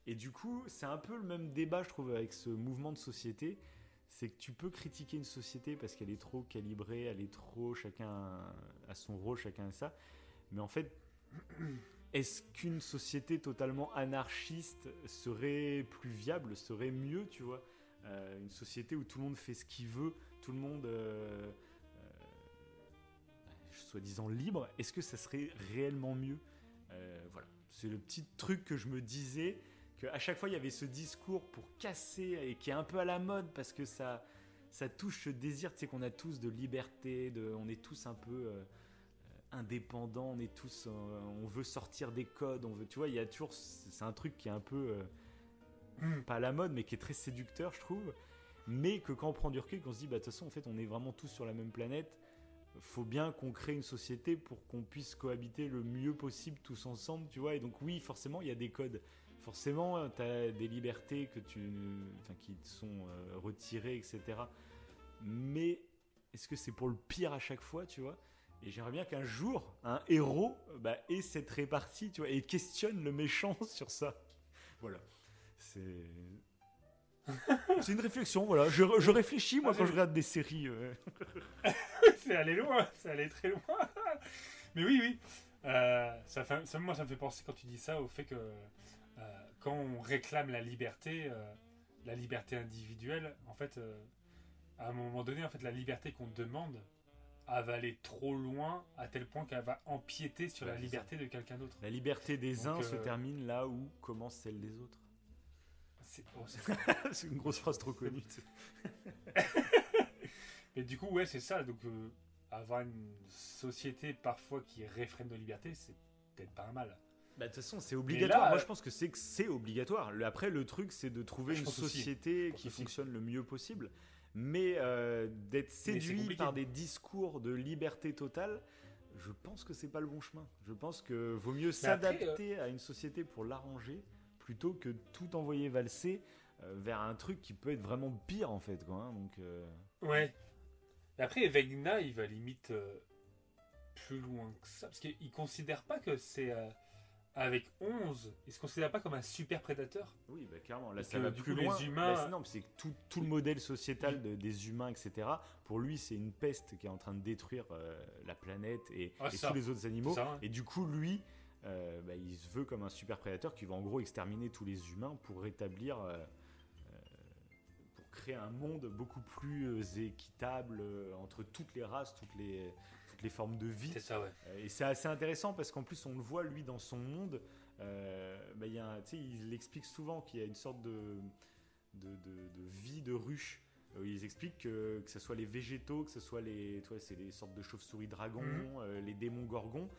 Et du coup, c'est un peu le même débat, je trouve, avec ce mouvement de société. C'est que tu peux critiquer une société parce qu'elle est trop calibrée, elle est trop, chacun a son rôle, chacun a ça. Mais en fait, est-ce qu'une société totalement anarchiste serait plus viable, serait mieux, tu vois? Euh, Une société où tout le monde fait ce qu'il veut, tout le monde, euh, soi-disant libre, est-ce que ça serait réellement mieux? Euh, Voilà, c'est le petit truc que je me disais, qu'à chaque fois il y avait ce discours pour casser, et qui est un peu à la mode parce que ça, ça touche ce désir, tu sais, qu'on a tous de liberté, de, on est tous un peu euh, indépendants, on est tous, euh, on veut sortir des codes, on veut, tu vois, il y a toujours, c'est un truc qui est un peu, Mm. pas à la mode, mais qui est très séducteur, je trouve. Mais que quand on prend du recul, qu'on se dit, bah de toute façon, en fait, on est vraiment tous sur la même planète. Faut bien qu'on crée une société pour qu'on puisse cohabiter le mieux possible tous ensemble, tu vois. Et donc oui, forcément, il y a des codes. Forcément, tu as des libertés que tu, qui te sont euh, retirées, etc. Mais est-ce que c'est pour le pire à chaque fois, tu vois? Et j'aimerais bien qu'un jour, un héros bah, ait cette répartie, tu vois, et questionne le méchant sur ça. Voilà. C'est. C'est une réflexion, voilà. Je, je réfléchis, moi, Ah, quand je regarde des séries. euh. c'est allé loin, c'est allé très loin. Mais oui, oui. Euh, ça fait, ça, moi, ça me fait penser quand tu dis ça au fait que euh, quand on réclame la liberté, euh, la liberté individuelle, en fait, euh, à un moment donné, en fait, la liberté qu'on demande, elle va aller trop loin à tel point qu'elle va empiéter sur Ouais, la liberté de quelqu'un d'autre. La liberté des Donc, uns se termine là où commence celle des autres. C'est- oh, une grosse phrase trop connue. Mais du coup, ouais, c'est ça. Donc, euh, avoir une société parfois qui réfrène nos libertés, c'est peut-être pas un mal. Bah, de toute façon, c'est obligatoire. là, Moi, euh, je pense que c'est obligatoire. Le- après, le truc, c'est de trouver une société qui fonctionne le mieux possible. Mais euh, d'être séduit par des discours de liberté totale, je pense que c'est pas le bon chemin. Je pense que vaut mieux euh, s'adapter à une société pour l'arranger plutôt que tout envoyer valser euh, vers un truc qui peut être vraiment pire en fait. Quoi, hein. Donc, euh, Ouais. Après, Vegna, il va limite euh, plus loin que ça. Parce qu'il considère pas que c'est. avec 11, il se considère pas comme un super prédateur. Oui, bah, clairement, là ça va plus coup, les loin. humains- non, c'est que tout, tout le modèle sociétal de- des humains, etc., pour lui, c'est une peste qui est en train de détruire euh, la planète et, Ah, tous les autres animaux. Ça. Et du coup, lui, euh, bah, il se veut comme un super prédateur qui va en gros exterminer tous les humains pour rétablir. euh, euh, pour créer un monde beaucoup plus équitable entre toutes les races, toutes les, toutes les formes de vie. C'est ça, ouais. Et c'est assez intéressant parce qu'en plus on le voit lui dans son monde. euh, bah, il y a un- tu sais, il explique souvent qu'il y a une sorte de, de, de- de vie de ruche. Ils expliquent que, que ce soit les végétaux, que ce soit les, tu vois, c'est les sortes de chauves-souris dragons, Mhm. euh, les démons gorgons.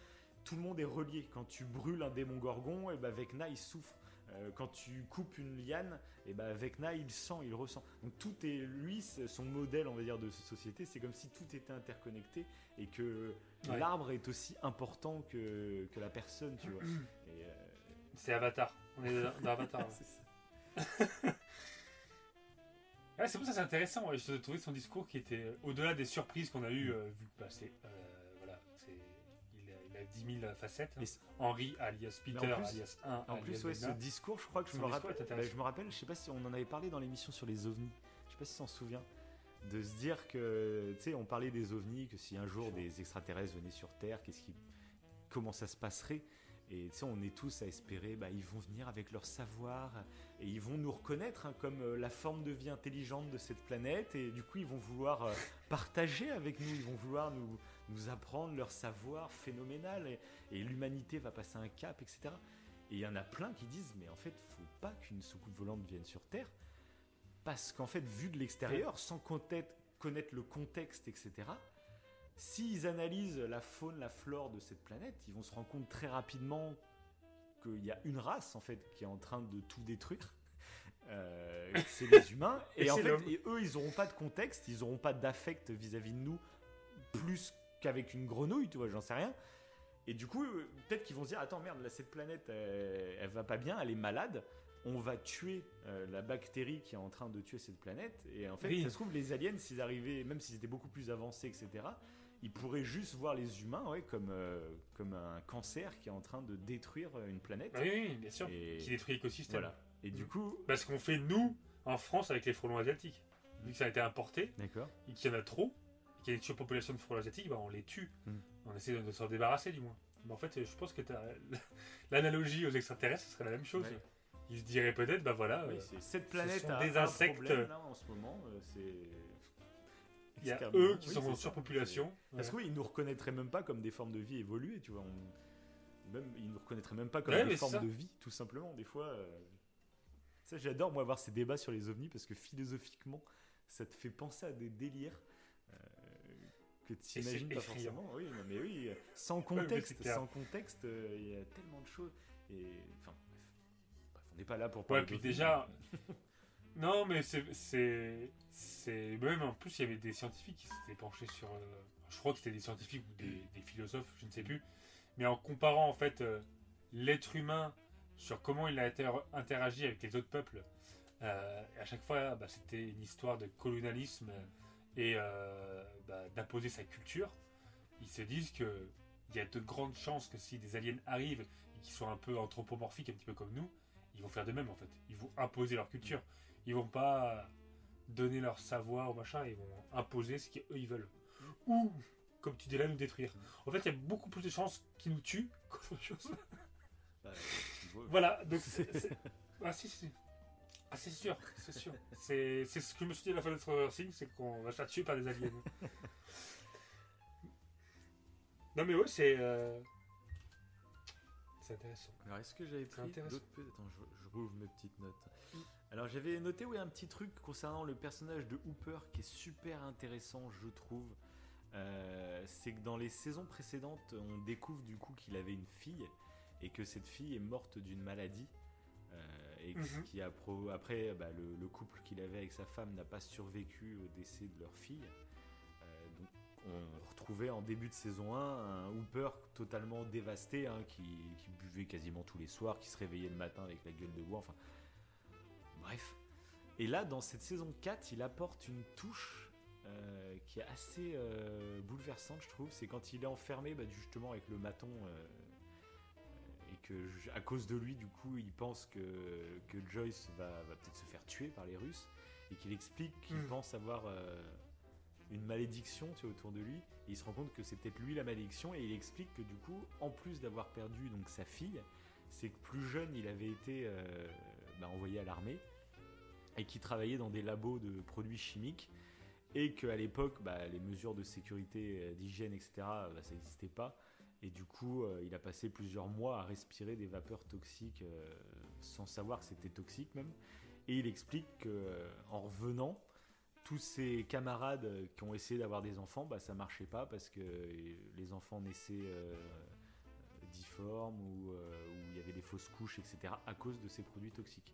Tout le monde est relié. Quand tu brûles un démon gorgon, et ben Vecna il souffre. Euh, quand tu coupes une liane, et ben Vecna il sent, il ressent. Donc tout est lui, son modèle, on va dire, de société. C'est comme si tout était interconnecté et que Ouais. l'arbre est aussi important que, que la personne, tu vois. Euh, C'est Avatar. On est dans, dans Avatar. c'est ça. Ouais, c'est pour ça c'est intéressant. ouais. Je trouvais son discours qui était euh, au-delà des surprises qu'on a eues, euh, vu que bah, c'est. euh, 10 000 facettes. Mais Henri alias Peter plus- alias 1 En alias plus, ouais, ce discours, je crois que je me rappelle. bah, je me rappelle, je sais pas si on en avait parlé dans l'émission sur les ovnis. Je sais pas si tu t'en souviens. De se dire que, tu sais, on parlait des ovnis, que si un jour des extraterrestres venaient sur Terre, qu'est-ce qui, comment ça se passerait? Et tu sais, on est tous à espérer, bah, ils vont venir avec leur savoir et ils vont nous reconnaître hein, comme euh, la forme de vie intelligente de cette planète. Et du coup, ils vont vouloir euh, partager avec nous, ils vont vouloir nous, nous apprendre leur savoir phénoménal. Et, et l'humanité va passer un cap, etc. Et il y en a plein qui disent, mais en fait, faut pas qu'une soucoupe volante vienne sur Terre. Parce qu'en fait, vu de l'extérieur, sans connaître, connaître le contexte, etc., s'ils analysent la faune, la flore de cette planète, ils vont se rendre compte très rapidement qu'il y a une race, en fait, qui est en train de tout détruire. Euh, c'est les humains. Et, Et en fait, et eux, ils n'auront pas de contexte, ils n'auront pas d'affect vis-à-vis de nous, plus qu'avec une grenouille, tu vois, j'en sais rien. Et du coup, peut-être qu'ils vont se dire Attends, merde, là, cette planète, elle, elle va pas bien, elle est malade. On va tuer euh, la bactérie qui est en train de tuer cette planète. Et en fait, Oui. ça se trouve, les aliens, s'ils arrivaient, même s'ils étaient beaucoup plus avancés, etc., ils pourraient juste voir les humains ouais, comme, euh, comme un cancer qui est en train de détruire une planète. Oui, oui, bien sûr. Et- Qui détruit l'écosystème. Voilà. Et du coup. Parce qu'on fait, nous, en France, avec les frelons asiatiques. Vu que ça a été importé, et qu'il y en a trop, qu'il y a une surpopulation de frelons asiatiques, bah, on les tue. Mm. On essaie de, de s'en débarrasser, du moins. Mais en fait, je pense que l'analogie aux exterrestres, ce serait la même chose. Ouais. Ils se diraient peut-être, bah voilà, Oui, euh, cette planète sont a des un insectes. problème là, en ce moment. euh, c'est. il y a eux qui Oui, sont en ça. surpopulation. Parce que Ouais. oui, ils nous reconnaîtraient même pas comme des formes de vie évoluées, tu vois. on- Même, ils nous reconnaîtraient même pas comme Ouais, des formes ça. de vie, tout simplement. Des fois, euh, ça, j'adore moi avoir ces débats sur les ovnis parce que philosophiquement, ça te fait penser à des délires que tu imagines pas effrayant. forcément. Oui, non, mais oui, euh, sans contexte, sans contexte, euh, il y a tellement de choses. Et enfin, bref, Bref, on n'est pas là pour parler. Ouais, puis déjà- Non, mais c'est. c'est Même en plus, il y avait des scientifiques qui s'étaient penchés sur. euh, Je crois que c'était des scientifiques ou des, des philosophes, je ne sais plus. Mais en comparant en fait euh, l'être humain sur comment il a inter- interagi avec les autres peuples, euh, à chaque fois, bah, c'était une histoire de colonialisme et euh, bah, d'imposer sa culture. Ils se disent que il y a de grandes chances que si des aliens arrivent et qu'ils soient un peu anthropomorphiques, un petit peu comme nous, ils vont faire de même en fait. Ils vont imposer leur culture. Ils vont pas donner leur savoir ou machin, ils vont imposer ce qu'eux ils veulent. Ou, comme tu dis là, nous détruire. En fait, il y a beaucoup plus de chances qu'ils nous tuent qu'autre chose. Bah, Voilà, donc c'est. c'est- Ah, si, si. Ah, c'est sûr, c'est sûr. C'est c'est ce que je me suis dit à la fin de Stranger Things, c'est qu'on va se faire tuer par des aliens. non, mais ouais, c'est. euh, C'est intéressant. Alors, est-ce que j'avais pris d'autres Attends, je, je rouvre mes petites notes. Alors, j'avais noté oui, un petit truc concernant le personnage de Hooper qui est super intéressant, je trouve. Euh, c'est que dans les saisons précédentes, on découvre du coup qu'il avait une fille et que cette fille est morte d'une maladie. Euh, et Mhm. qui a pro- après, bah, le, le couple qu'il avait avec sa femme n'a pas survécu au décès de leur fille. Euh, donc, on retrouvait en début de saison 1 un Hooper totalement dévasté, hein, qui, qui buvait quasiment tous les soirs, qui se réveillait le matin avec la gueule de bois, enfin. Bref. Et là, dans cette saison 4, il apporte une touche euh, qui est assez euh, bouleversante, je trouve. C'est quand il est enfermé, bah, justement, avec le maton. euh, que, je- à cause de lui, du coup, il pense que, que Joyce va, va peut-être se faire tuer par les Russes. Et qu'il explique qu'il Mm. pense avoir euh, une malédiction tu autour de lui. Et il se rend compte que c'est peut-être lui la malédiction. Et il explique que, du coup, en plus d'avoir perdu donc, sa fille, c'est que plus jeune, il avait été euh, bah, envoyé à l'armée et qui travaillait dans des labos de produits chimiques et qu'à l'époque, bah, les mesures de sécurité, euh, d'hygiène, etc., bah, ça n'existait pas. Et du coup, euh, il a passé plusieurs mois à respirer des vapeurs toxiques euh, sans savoir que c'était toxique même. Et il explique qu'en revenant, tous ses camarades euh, qui ont essayé d'avoir des enfants, bah, ça marchait pas parce que euh, les enfants naissaient euh, difformes ou euh, il y avait des fausses couches, etc., à cause de ces produits toxiques.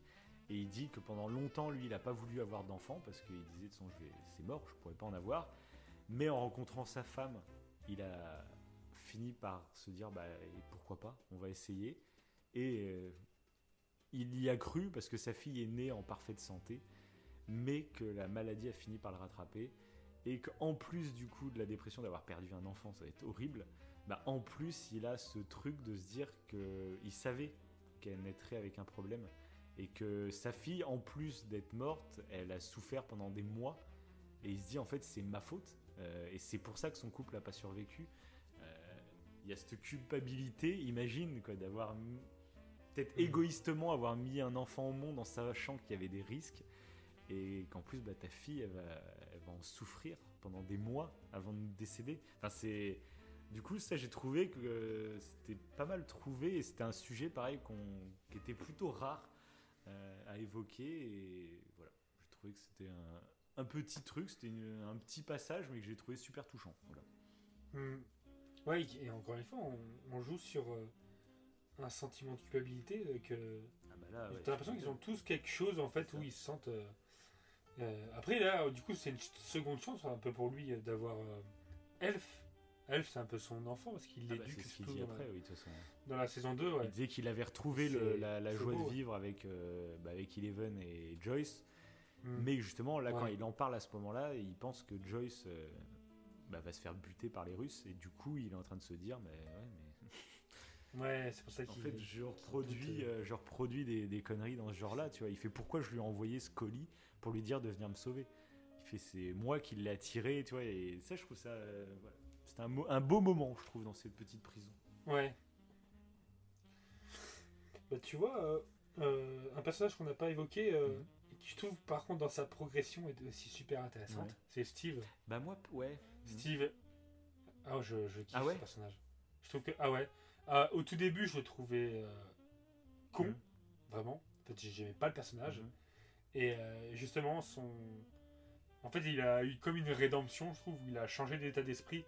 Et il dit que pendant longtemps, lui, il n'a pas voulu avoir d'enfants parce qu'il disait, de vais- c'est mort, je pourrais pas en avoir. Mais en rencontrant sa femme, il a fini par se dire, bah, pourquoi pas, on va essayer. Et euh, il y a cru parce que sa fille est née en parfaite santé, mais que la maladie a fini par le rattraper. Et qu'en plus du coup de la dépression d'avoir perdu un enfant, ça va être horrible, bah, en plus il a ce truc de se dire qu'il savait qu'elle naîtrait avec un problème et que sa fille, en plus d'être morte, elle a souffert pendant des mois. Et il se dit en fait c'est ma faute. Euh, et c'est pour ça que son couple n'a pas survécu. Il y a cette culpabilité, imagine, quoi, d'avoir peut-être Mhm. égoïstement avoir mis un enfant au monde en sachant qu'il y avait des risques. Et qu'en plus bah, ta fille elle va, elle va en souffrir pendant des mois avant de décéder. Enfin c'est... Du coup, ça, j'ai trouvé que euh, c'était pas mal trouvé et c'était un sujet pareil qu'on- qui était plutôt rare euh, à évoquer. Et voilà, j'ai trouvé que c'était un, un petit truc, c'était un petit passage, mais que j'ai trouvé super touchant. Voilà. Hmm. Ouais, et encore une fois, on, on joue sur euh, un sentiment de culpabilité euh, que Ah bah là, ouais, t'as l'impression qu'ils ont tous quelque chose en fait où ils se sentent. euh, euh, après là, du coup, c'est une seconde chance un peu pour lui euh, d'avoir euh, Elf. Elf, c'est un peu son enfant parce qu'il Ah bah, l'éduque c'est ce qu'il surtout dit dans, après, la- oui, de toute façon. dans la saison 2. Ouais. Il disait qu'il avait retrouvé le- C'est- la, la c'est joie beau, de ouais. vivre avec, euh, bah, avec Eleven et Joyce. Hmm. Mais justement, là, quand Ouais. il en parle à ce moment-là, il pense que Joyce euh, bah, va se faire buter par les Russes. Et du coup, il est en train de se dire, mais ouais, mais Ouais, c'est pour ça En qu'il. fait, je reproduis, doute, euh, je reproduis des, des conneries dans ce genre-là, tu vois. Il fait pourquoi je lui ai envoyé ce colis pour lui dire de venir me sauver? Il fait c'est moi qui l'ai attiré, tu vois. Et ça, je trouve ça, euh, voilà. C'était un, beau moment, je trouve, dans cette petite prison. Ouais. Bah, tu vois, euh, euh, un personnage qu'on n'a pas évoqué, euh, Mhm. et qui je trouve par contre dans sa progression est aussi super intéressante, Ouais. c'est Steve. Bah moi, ouais. Steve. Ah, je, je kiffe Ah ouais ce personnage. Je trouve que. Ah ouais. Ah, au tout début, je le trouvais euh, con, Mhm. vraiment. En fait, j'aimais pas le personnage. Mhm. Et euh, justement, son. En fait, il a eu comme une rédemption, je trouve, où il a changé d'état d'esprit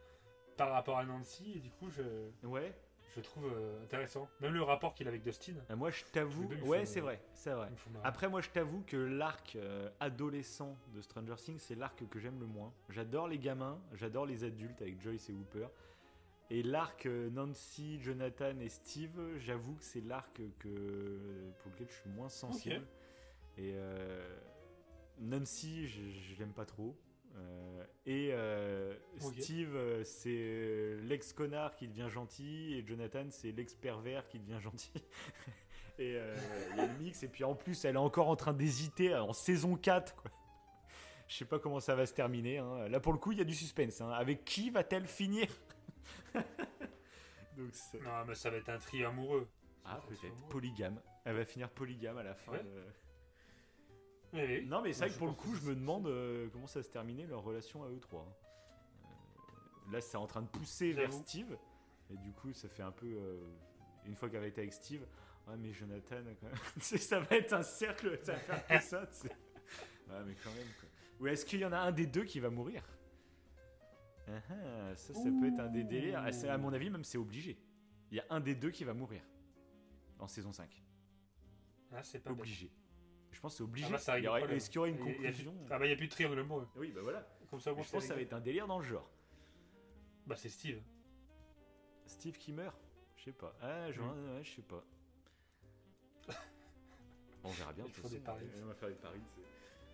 par rapport à Nancy, et du coup, je, Ouais. Je trouve euh, intéressant. Même le rapport qu'il a avec Dustin. Euh, Moi, je t'avoue. Ouais, c'est vrai, c'est vrai. Après, moi, je t'avoue que l'arc euh, adolescent de Stranger Things, c'est l'arc que j'aime le moins. J'adore les gamins, j'adore les adultes avec Joyce et Hooper. Et l'arc euh, Nancy, Jonathan et Steve, j'avoue que c'est l'arc que pour lequel je suis moins sensible. Et euh, Nancy, je, je l'aime pas trop. Euh, et euh. Steve, euh, c'est l'ex-connard qui devient gentil, et Jonathan, c'est l'ex-pervers qui devient gentil. et euh, il y a le mix, et puis en plus, elle est encore en train d'hésiter en saison 4. Quoi. Je sais pas comment ça va se terminer. hein. Là, pour le coup, il y a du suspense. hein. Avec qui va-t-elle finir? Donc, Non, mais ça va être un trio amoureux. Ah, Ça va être peut-être. Polygame. Elle va finir polygame à la fin. Ouais. de- Oui. Non, mais c'est vrai que pour le coup, je me demande euh, comment ça va se terminer leur relation à eux trois. hein. Euh, là, c'est en train de pousser vers J'avoue. Steve. Et du coup, ça fait un peu. euh, une fois qu'elle va être avec Steve, ouais, mais Jonathan, quand même. Tu sais, ça va être un cercle, ça va faire que ça. tu sais. Ouais, mais quand même. Quoi. Ou est-ce qu'il y en a un des deux qui va mourir? Ah, ah, Ça, ça peut être un des délires. Ah, c'est- à mon avis, même, c'est obligé. Il y a un des deux qui va mourir en saison 5. Ah, c'est pas bête. Obligé. Je pense que c'est obligé. Ah bah, ça Il règle y le aurait- problème. Est-ce qu'il y aurait une Il y a- il y a plus- conclusion Ah bah, il n'y a plus de triangle amoureux. Oui, bah voilà. Comme ça, moi, je pense que ça va être un délire dans le genre. Bah, c'est Steve. Steve qui meurt Je sais pas. Ah, je, Mm. ouais, je sais pas. On verra bien. Il de faut des paris. On va faire des paris.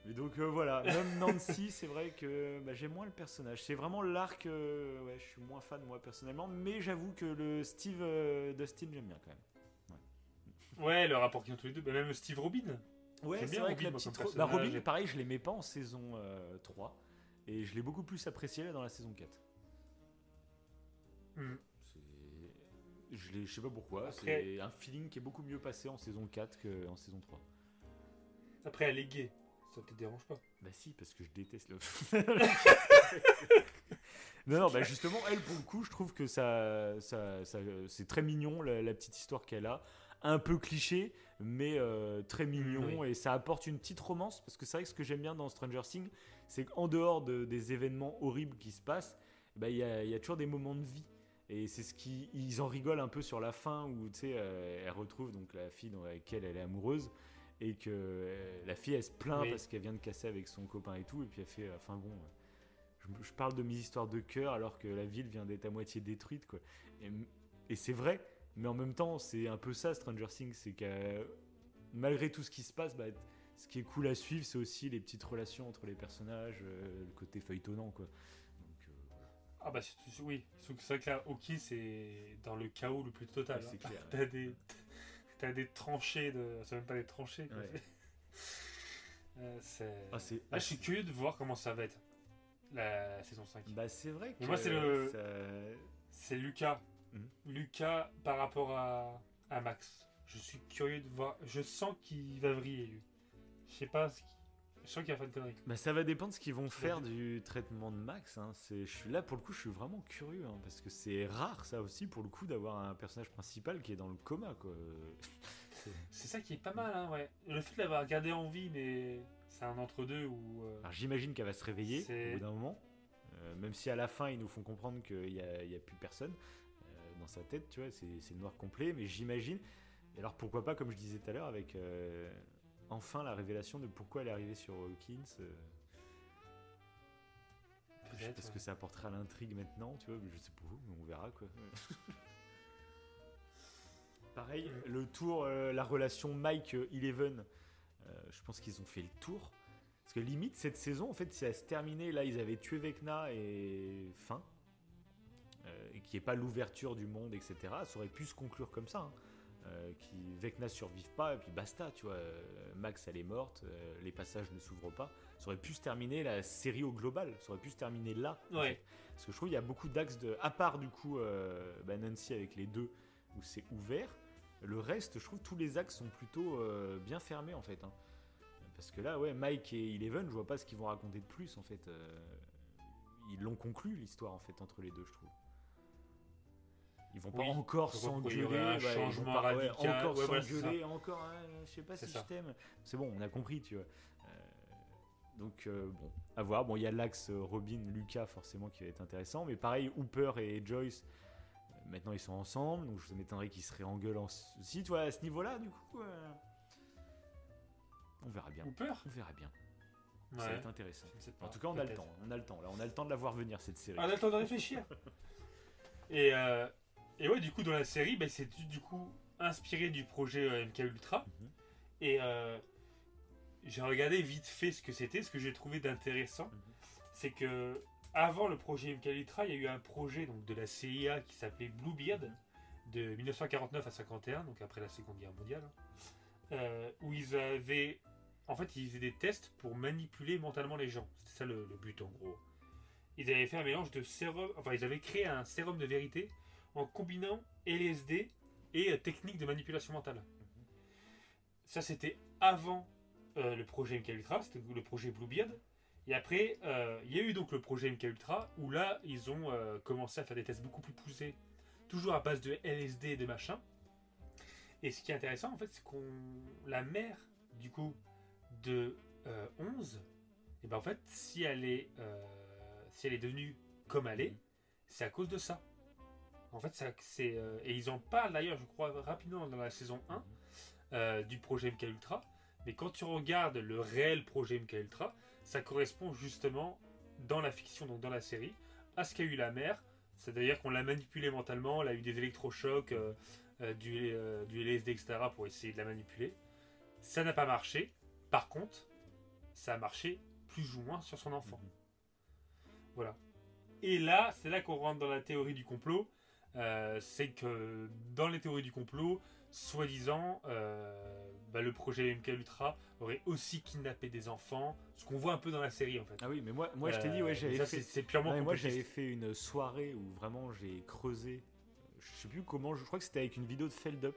Mais donc euh, voilà, même Nancy, c'est vrai que bah, j'aime moins le personnage. C'est vraiment l'arc. euh, ouais, je suis moins fan moi personnellement, mais j'avoue que le Steve euh, Dustin j'aime bien quand même. Ouais, le rapport qu'ils ont tous les deux. Bah, même Steve Robin. Ouais, c'est vrai Robin, que la petite. Ro- Bah. Robin, pareil, je l'aimais pas en saison euh, 3 et je l'ai beaucoup plus apprécié là dans la saison 4. Hmm. Je, je sais pas pourquoi, c'est un feeling qui est beaucoup mieux passé en saison 4 qu'en saison 3. Après, elle est gay. Ça te dérange pas? Bah si, parce que je déteste le... non, non, bah justement, elle, pour le coup, je trouve que ça, ça, ça- c'est très mignon, la, la petite histoire qu'elle a. Un peu cliché, mais euh, très mignon, Oui. et ça apporte une petite romance, parce que c'est vrai que ce que j'aime bien dans Stranger Things, c'est qu'en dehors de- des événements horribles qui se passent, bah, il y, a, il y a toujours des moments de vie. Et c'est ce qui. Ils en rigolent un peu sur la fin où, tu sais, euh, elle retrouve donc la fille avec laquelle elle est amoureuse et que euh, la fille elle se plaint Oui. parce qu'elle vient de casser avec son copain et tout. Et puis elle fait. Enfin bon. Je, je parle de mes histoires de cœur alors que la ville vient d'être à moitié détruite, quoi. Et, et c'est vrai, mais en même temps, c'est un peu ça, Stranger Things, c'est que malgré tout ce qui se passe, bah, ce qui est cool à suivre, c'est aussi les petites relations entre les personnages, euh, le côté feuilletonnant, quoi. Donc, euh, Ah bah oui, c'est vrai que là, Hawkins c'est dans le chaos le plus total. Ouais, hein. c'est clair. T'as des, tranchées de, c'est même pas des tranchées. Ouais. Euh, c'est. ah, c'est Ah, je suis curieux de voir comment ça va être la saison 5. Bah, c'est vrai que. Mais moi, c'est le- ça- C'est Lucas. Mhm. Lucas par rapport à, à Max. Je suis curieux de voir. Je sens qu'il va vriller lui. Je sais pas. Ce qui- Je sens qu'il va faire une connerie. Bah, ça va dépendre de ce qu'ils vont faire du traitement de Max. Hein. C'est, je suis là pour le coup, je suis vraiment curieux hein, parce que c'est rare ça aussi pour le coup d'avoir un personnage principal qui est dans le coma quoi. C'est ça qui est pas mal, hein, ouais. Le fait de l'avoir gardé en vie, mais c'est un entre-deux où. euh, Alors j'imagine qu'elle va se réveiller au bout d'un moment, euh, même si à la fin ils nous font comprendre qu'il n'y a, plus personne dans sa tête, tu vois, c'est, noir complet, mais j'imagine. Et alors pourquoi pas, comme je disais tout à l'heure, avec euh, enfin la révélation de pourquoi elle est arrivée sur Hawkins. euh, je sais peut-être, pas ce ouais. que ça apportera à l'intrigue maintenant, tu vois, je sais pas où, mais on verra quoi. Pareil, le tour, euh, la relation Mike-Eleven, euh, je pense qu'ils ont fait le tour. Parce que limite, cette saison, en fait, si elle se terminait, là, ils avaient tué Vecna et fin. Euh, et qu'il n'y ait pas l'ouverture du monde, etc. Ça aurait pu se conclure comme ça. hein. Euh, qui Vecna survive pas, et puis basta, tu vois. euh, Max, elle est morte, euh, les passages ne s'ouvrent pas. Ça aurait pu se terminer la série au global. Ça aurait pu se terminer là. en Ouais. fait. Parce que je trouve qu'il y a beaucoup d'axes de. À part du coup euh, bah, Nancy avec les deux où c'est ouvert, le reste, je trouve tous les axes sont plutôt euh, bien fermés en fait. hein. Parce que là, ouais, Mike et Eleven, je vois pas ce qu'ils vont raconter de plus en fait. euh, ils l'ont conclu l'histoire en fait entre les deux, je trouve. Ils vont pas Oui, encore s'engueuler, un changement pas- ouais, radical. encore Ouais, s'engueuler, encore, hein, je sais pas si ça. je t'aime. C'est bon, on a compris, tu vois. Euh, Donc euh, bon, à voir. Bon, il y a l'axe euh, Robin, Lucas forcément qui va être intéressant, mais pareil, Hooper et Joyce, euh, maintenant ils sont ensemble, donc je m'étonnerais qu'ils se réengueulent aussi. Tu vois, à ce niveau-là, du coup, on verra bien. Ou peur On verra bien. Ça va être intéressant. Pas, En tout cas, on a le temps. On a le temps. Là, on a le temps de la voir venir cette série. On a le temps de réfléchir. Et, euh, et ouais, du coup, dans la série, bah, c'est du, du coup inspiré du projet euh, MK Ultra. Mhm. Et euh, j'ai regardé vite fait ce que c'était. Ce que j'ai trouvé d'intéressant, Mhm. c'est que avant le projet MK Ultra, il y a eu un projet donc, de la CIA qui s'appelait Bluebeard de 1949 à 51, donc après la Seconde Guerre mondiale, euh, où ils avaient, en fait, ils faisaient des tests pour manipuler mentalement les gens. C'était ça le, le but en gros. Ils avaient fait un mélange de sérum, enfin ils avaient créé un sérum de vérité en combinant LSD et euh, techniques de manipulation mentale. Ça c'était avant euh, le projet MK Ultra, c'était le projet Bluebeard. Et après, euh, il y a eu donc le projet MK Ultra où là ils ont commencé à faire des tests beaucoup plus poussés, toujours à base de LSD et de machin. Et ce qui est intéressant en fait, c'est qu'on la mère du coup de euh, 11, et ben en fait si elle est si elle est devenue comme elle est, c'est à cause de ça. En fait, c'est euh, et ils en parlent d'ailleurs, je crois, rapidement dans la saison 1 euh, du projet MK Ultra. Mais quand tu regardes le réel projet MK Ultra, ça correspond justement dans la fiction, donc dans la série, à ce qu'a eu la mère. C'est-à-dire qu'on l'a manipulée mentalement, elle a eu des électrochocs, euh, du, du LSD, etc. pour essayer de la manipuler. Ça n'a pas marché. Par contre, ça a marché plus ou moins sur son enfant. Mhm. Voilà. Et là, c'est là qu'on rentre dans la théorie du complot. Euh, c'est que dans les théories du complot, soi-disant, euh, bah, le projet MK Ultra aurait aussi kidnappé des enfants, ce qu'on voit un peu dans la série en fait. Ah oui, mais moi, moi je t'ai dit, Euh, ouais, mais j'avais fait. c'est- purement Ouais, moi, j'avais fait une soirée où vraiment j'ai creusé. Je sais plus comment, je crois que c'était avec une vidéo de Feldup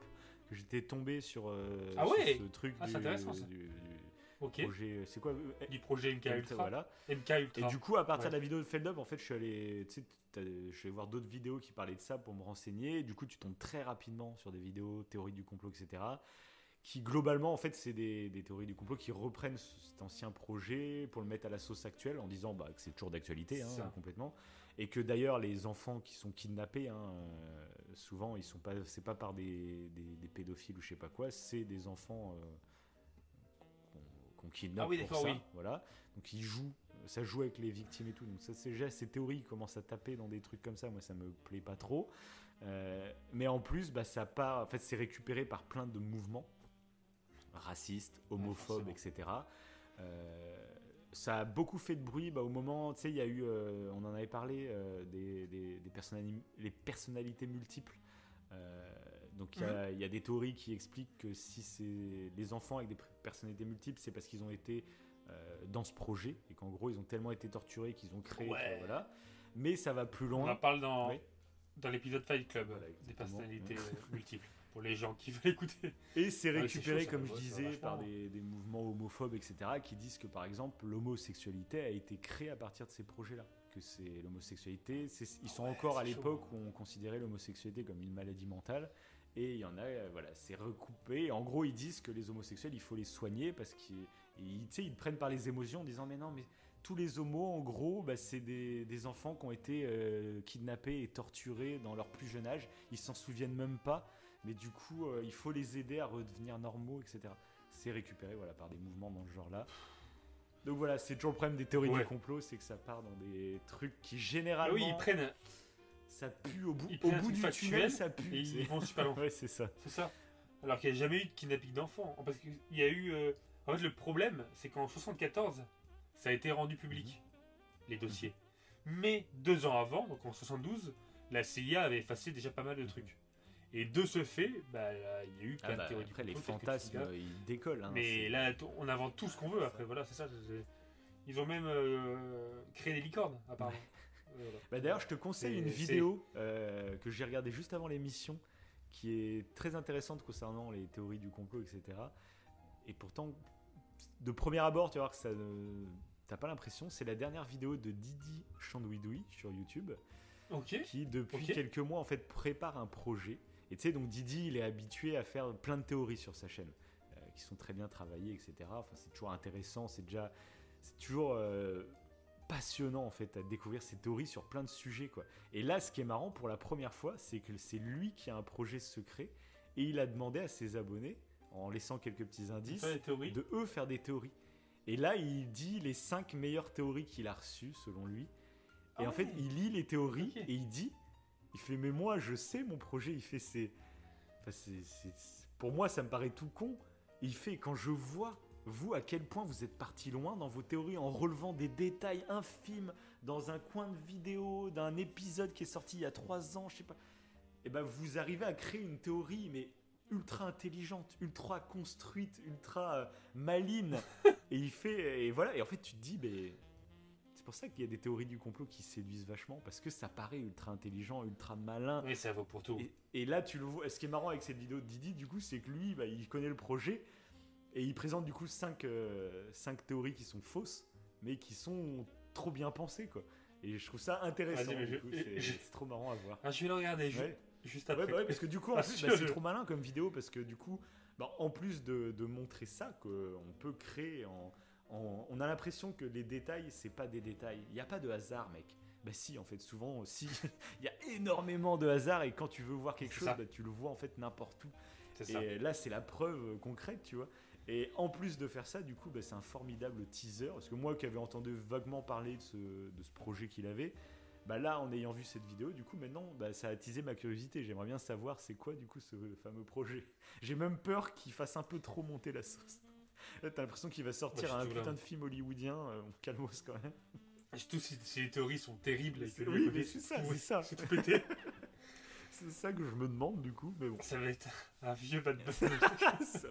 que j'étais tombé sur, euh, Ah sur ouais ce truc Ah, c'est du, intéressant, ça. du- projet. C'est quoi euh, Du projet MK Ultra. Voilà. MK Et Ultra. du coup, à partir Ouais. de la vidéo de Feldup, en fait, je suis allé, je allé voir d'autres vidéos qui parlaient de ça pour me renseigner. Du coup, tu tombes très rapidement sur des vidéos théories du complot, etc. Qui globalement, en fait, c'est des, des théories du complot qui reprennent cet ancien projet pour le mettre à la sauce actuelle en disant bah, que c'est toujours d'actualité, hein, complètement. Et que d'ailleurs, les enfants qui sont kidnappés, hein, euh, souvent, ils sont pas, c'est pas par des, des- des pédophiles ou je sais pas quoi, c'est des enfants euh, qu'on kidnappe Ah oui, pour d'accord, ça. oui. Voilà. Donc ils jouent, ça joue avec les victimes et tout. Donc ça, c'est déjà ces théories commencent à taper dans des trucs comme ça. Moi, ça me plaît pas trop. Euh, mais en plus, bah, ça part. En fait, c'est récupéré par plein de mouvements racistes, homophobes, etc. Euh, ça a beaucoup fait de bruit bah, au moment, tu sais, il y a eu, euh, on en avait parlé, euh, des, des, des personnali- les personnalités multiples. Euh, donc il y, Mhm. y a des théories qui expliquent que si c'est les enfants avec des personnalités multiples, c'est parce qu'ils ont été euh, dans ce projet et qu'en gros ils ont tellement été torturés qu'ils ont créé. Ouais. que, voilà. Mais ça va plus On en loin. parle dans, dans l'épisode Fight Club, Voilà, des personnalités euh, multiples, pour les gens qui veulent écouter. Et c'est c'est récupéré, chaud, comme je disais, par des, des mouvements homophobes, etc., qui disent que par exemple l'homosexualité a été créée à partir de ces projets-là. Que c'est l'homosexualité, ils sont Ouais, encore à l'époque chaud. où on considérait l'homosexualité comme une maladie mentale. Et il y en a, euh, voilà, c'est recoupé. En gros, ils disent que les homosexuels, il faut les soigner parce qu'ils ils- te prennent par les émotions en disant Mais non, mais tous les homos, en gros, bah, c'est des, des enfants qui ont été euh, kidnappés et torturés dans leur plus jeune âge. Ils s'en souviennent même pas. Mais du coup, euh, il faut les aider à redevenir normaux, etc. C'est récupéré voilà, par des mouvements dans ce genre-là. Donc voilà, c'est toujours le problème des théories Ouais. du complot, c'est que ça part dans des trucs qui Ah généralement oui, ils prennent ça pue au bout, au du tunnel, ça pue. et c'est- ils vont super loin. ouais, c'est ça. C'est ça. Alors qu'il n'y a jamais eu de kidnapping d'enfants. Parce qu'il y a eu. euh, En fait, le problème, c'est qu'en 74, ça a été rendu public, Mhm. les dossiers. Mais deux ans avant, donc en 72, la CIA avait effacé déjà pas mal de trucs. Et de ce fait, bah, là, il y a eu plein Ah bah, de théories du après, les fantasmes, euh, ils décollent. hein, Mais là, on invente tout ce qu'on veut après. Voilà, c'est ça. Ils ont même euh, créé des licornes, apparemment. Voilà. Bah, D'ailleurs, je te conseille une vidéo euh, que j'ai regardée juste avant l'émission, qui est très intéressante concernant les théories du complot, etc. Et pourtant, de premier abord, tu vas voir que ça, ne- t'as pas l'impression. C'est la dernière vidéo de Didi Chandouidoui sur YouTube. Qui depuis quelques mois en fait prépare un projet. Et tu sais donc Didi il est habitué à faire plein de théories sur sa chaîne euh, qui sont très bien travaillées etc. Enfin c'est toujours intéressant, c'est déjà c'est toujours euh, passionnant en fait à découvrir ses théories sur plein de sujets quoi. Et là, ce qui est marrant pour la première fois, c'est que c'est lui qui a un projet secret et il a demandé à ses abonnés, en laissant quelques petits indices, de eux faire des théories. Et là, il dit les 5 meilleures théories qu'il a reçues selon lui. Et Ah en fait, il lit les théories et il dit, il fait mais moi je sais mon projet, il fait c'est, enfin, pour moi ça me paraît tout con. Et il fait quand je vois vous à quel point vous êtes parti loin dans vos théories en relevant des détails infimes dans un coin de vidéo d'un épisode qui est sorti il y a 3 ans, je sais pas. Et ben vous arrivez à créer une théorie mais ultra intelligente, ultra construite, ultra euh, maligne. et il fait et voilà et en fait tu te dis mais c'est pour ça qu'il y a des théories du complot qui séduisent vachement parce que ça paraît ultra intelligent, ultra malin. Oui, ça vaut pour tout. Et, et là, tu le vois. Ce qui est marrant avec cette vidéo de Didi, du coup, c'est que lui, bah, il connaît le projet et il présente du coup 5 théories qui sont fausses, mais qui sont trop bien pensées, quoi. Et je trouve ça intéressant. Je- je- c'est je- trop marrant à voir. Ah, je vais le regarder Ouais. Juste Ouais, après. bah ouais, parce que du coup, en Ah, bah, c'est trop malin comme vidéo parce que du coup, bah, en plus de, de montrer ça, qu'on peut créer en, en- on a l'impression que les détails, c'est pas des détails. Il n'y a pas de hasard, mec. Bah si, en fait, souvent, si, il y a énormément de hasard et quand tu veux voir quelque chose, bah, tu le vois en fait n'importe où. Ça. Et là, c'est la preuve euh, concrète, tu vois. Et en plus de faire ça, du coup, bah, c'est un formidable teaser. Parce que moi qui avais entendu vaguement parler de ce, de ce projet qu'il avait, bah là, en ayant vu cette vidéo, du coup, maintenant, bah, ça a attisé ma curiosité. J'aimerais bien savoir c'est quoi, du coup, ce fameux projet. J'ai même peur qu'il fasse un peu trop monter la sauce. Là, t'as l'impression qu'il va sortir Bah, je un tout putain là. de film hollywoodien. euh, on calmos quand même. Surtout si, si les théories sont terribles et que Oui, le mais c'est ça, c'est ça. C'est tout pété. C'est ça que je me demande, du coup. Mais bon. ça va être un vieux bad buzz. ça,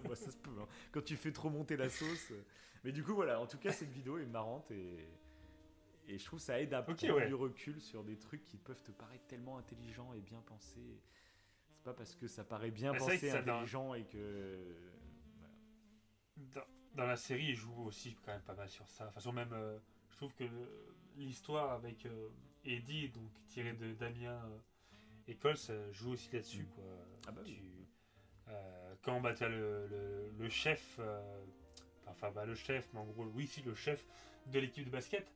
bah, ça se peut. hein. Quand tu fais trop monter la sauce. Mais du coup, voilà. En tout cas, cette vidéo est marrante et, et je trouve que ça aide à Ok, prendre ouais. du recul sur des trucs qui peuvent te paraître tellement intelligents et bien pensés. C'est pas parce que ça paraît bien Ah, vrai pensé, intelligent et que. voilà. dans, dans la série, il joue aussi quand même pas mal sur ça. De toute façon, même, euh, je trouve que l'histoire avec euh, Eddie, donc tiré de Damien euh, et Coles, joue aussi là-dessus. Mm. Quoi. Ah bah oui. Tu- euh, quand bah, tu as le, le- le chef, enfin bah, le chef, mais en gros, oui, si, le chef de l'équipe de basket,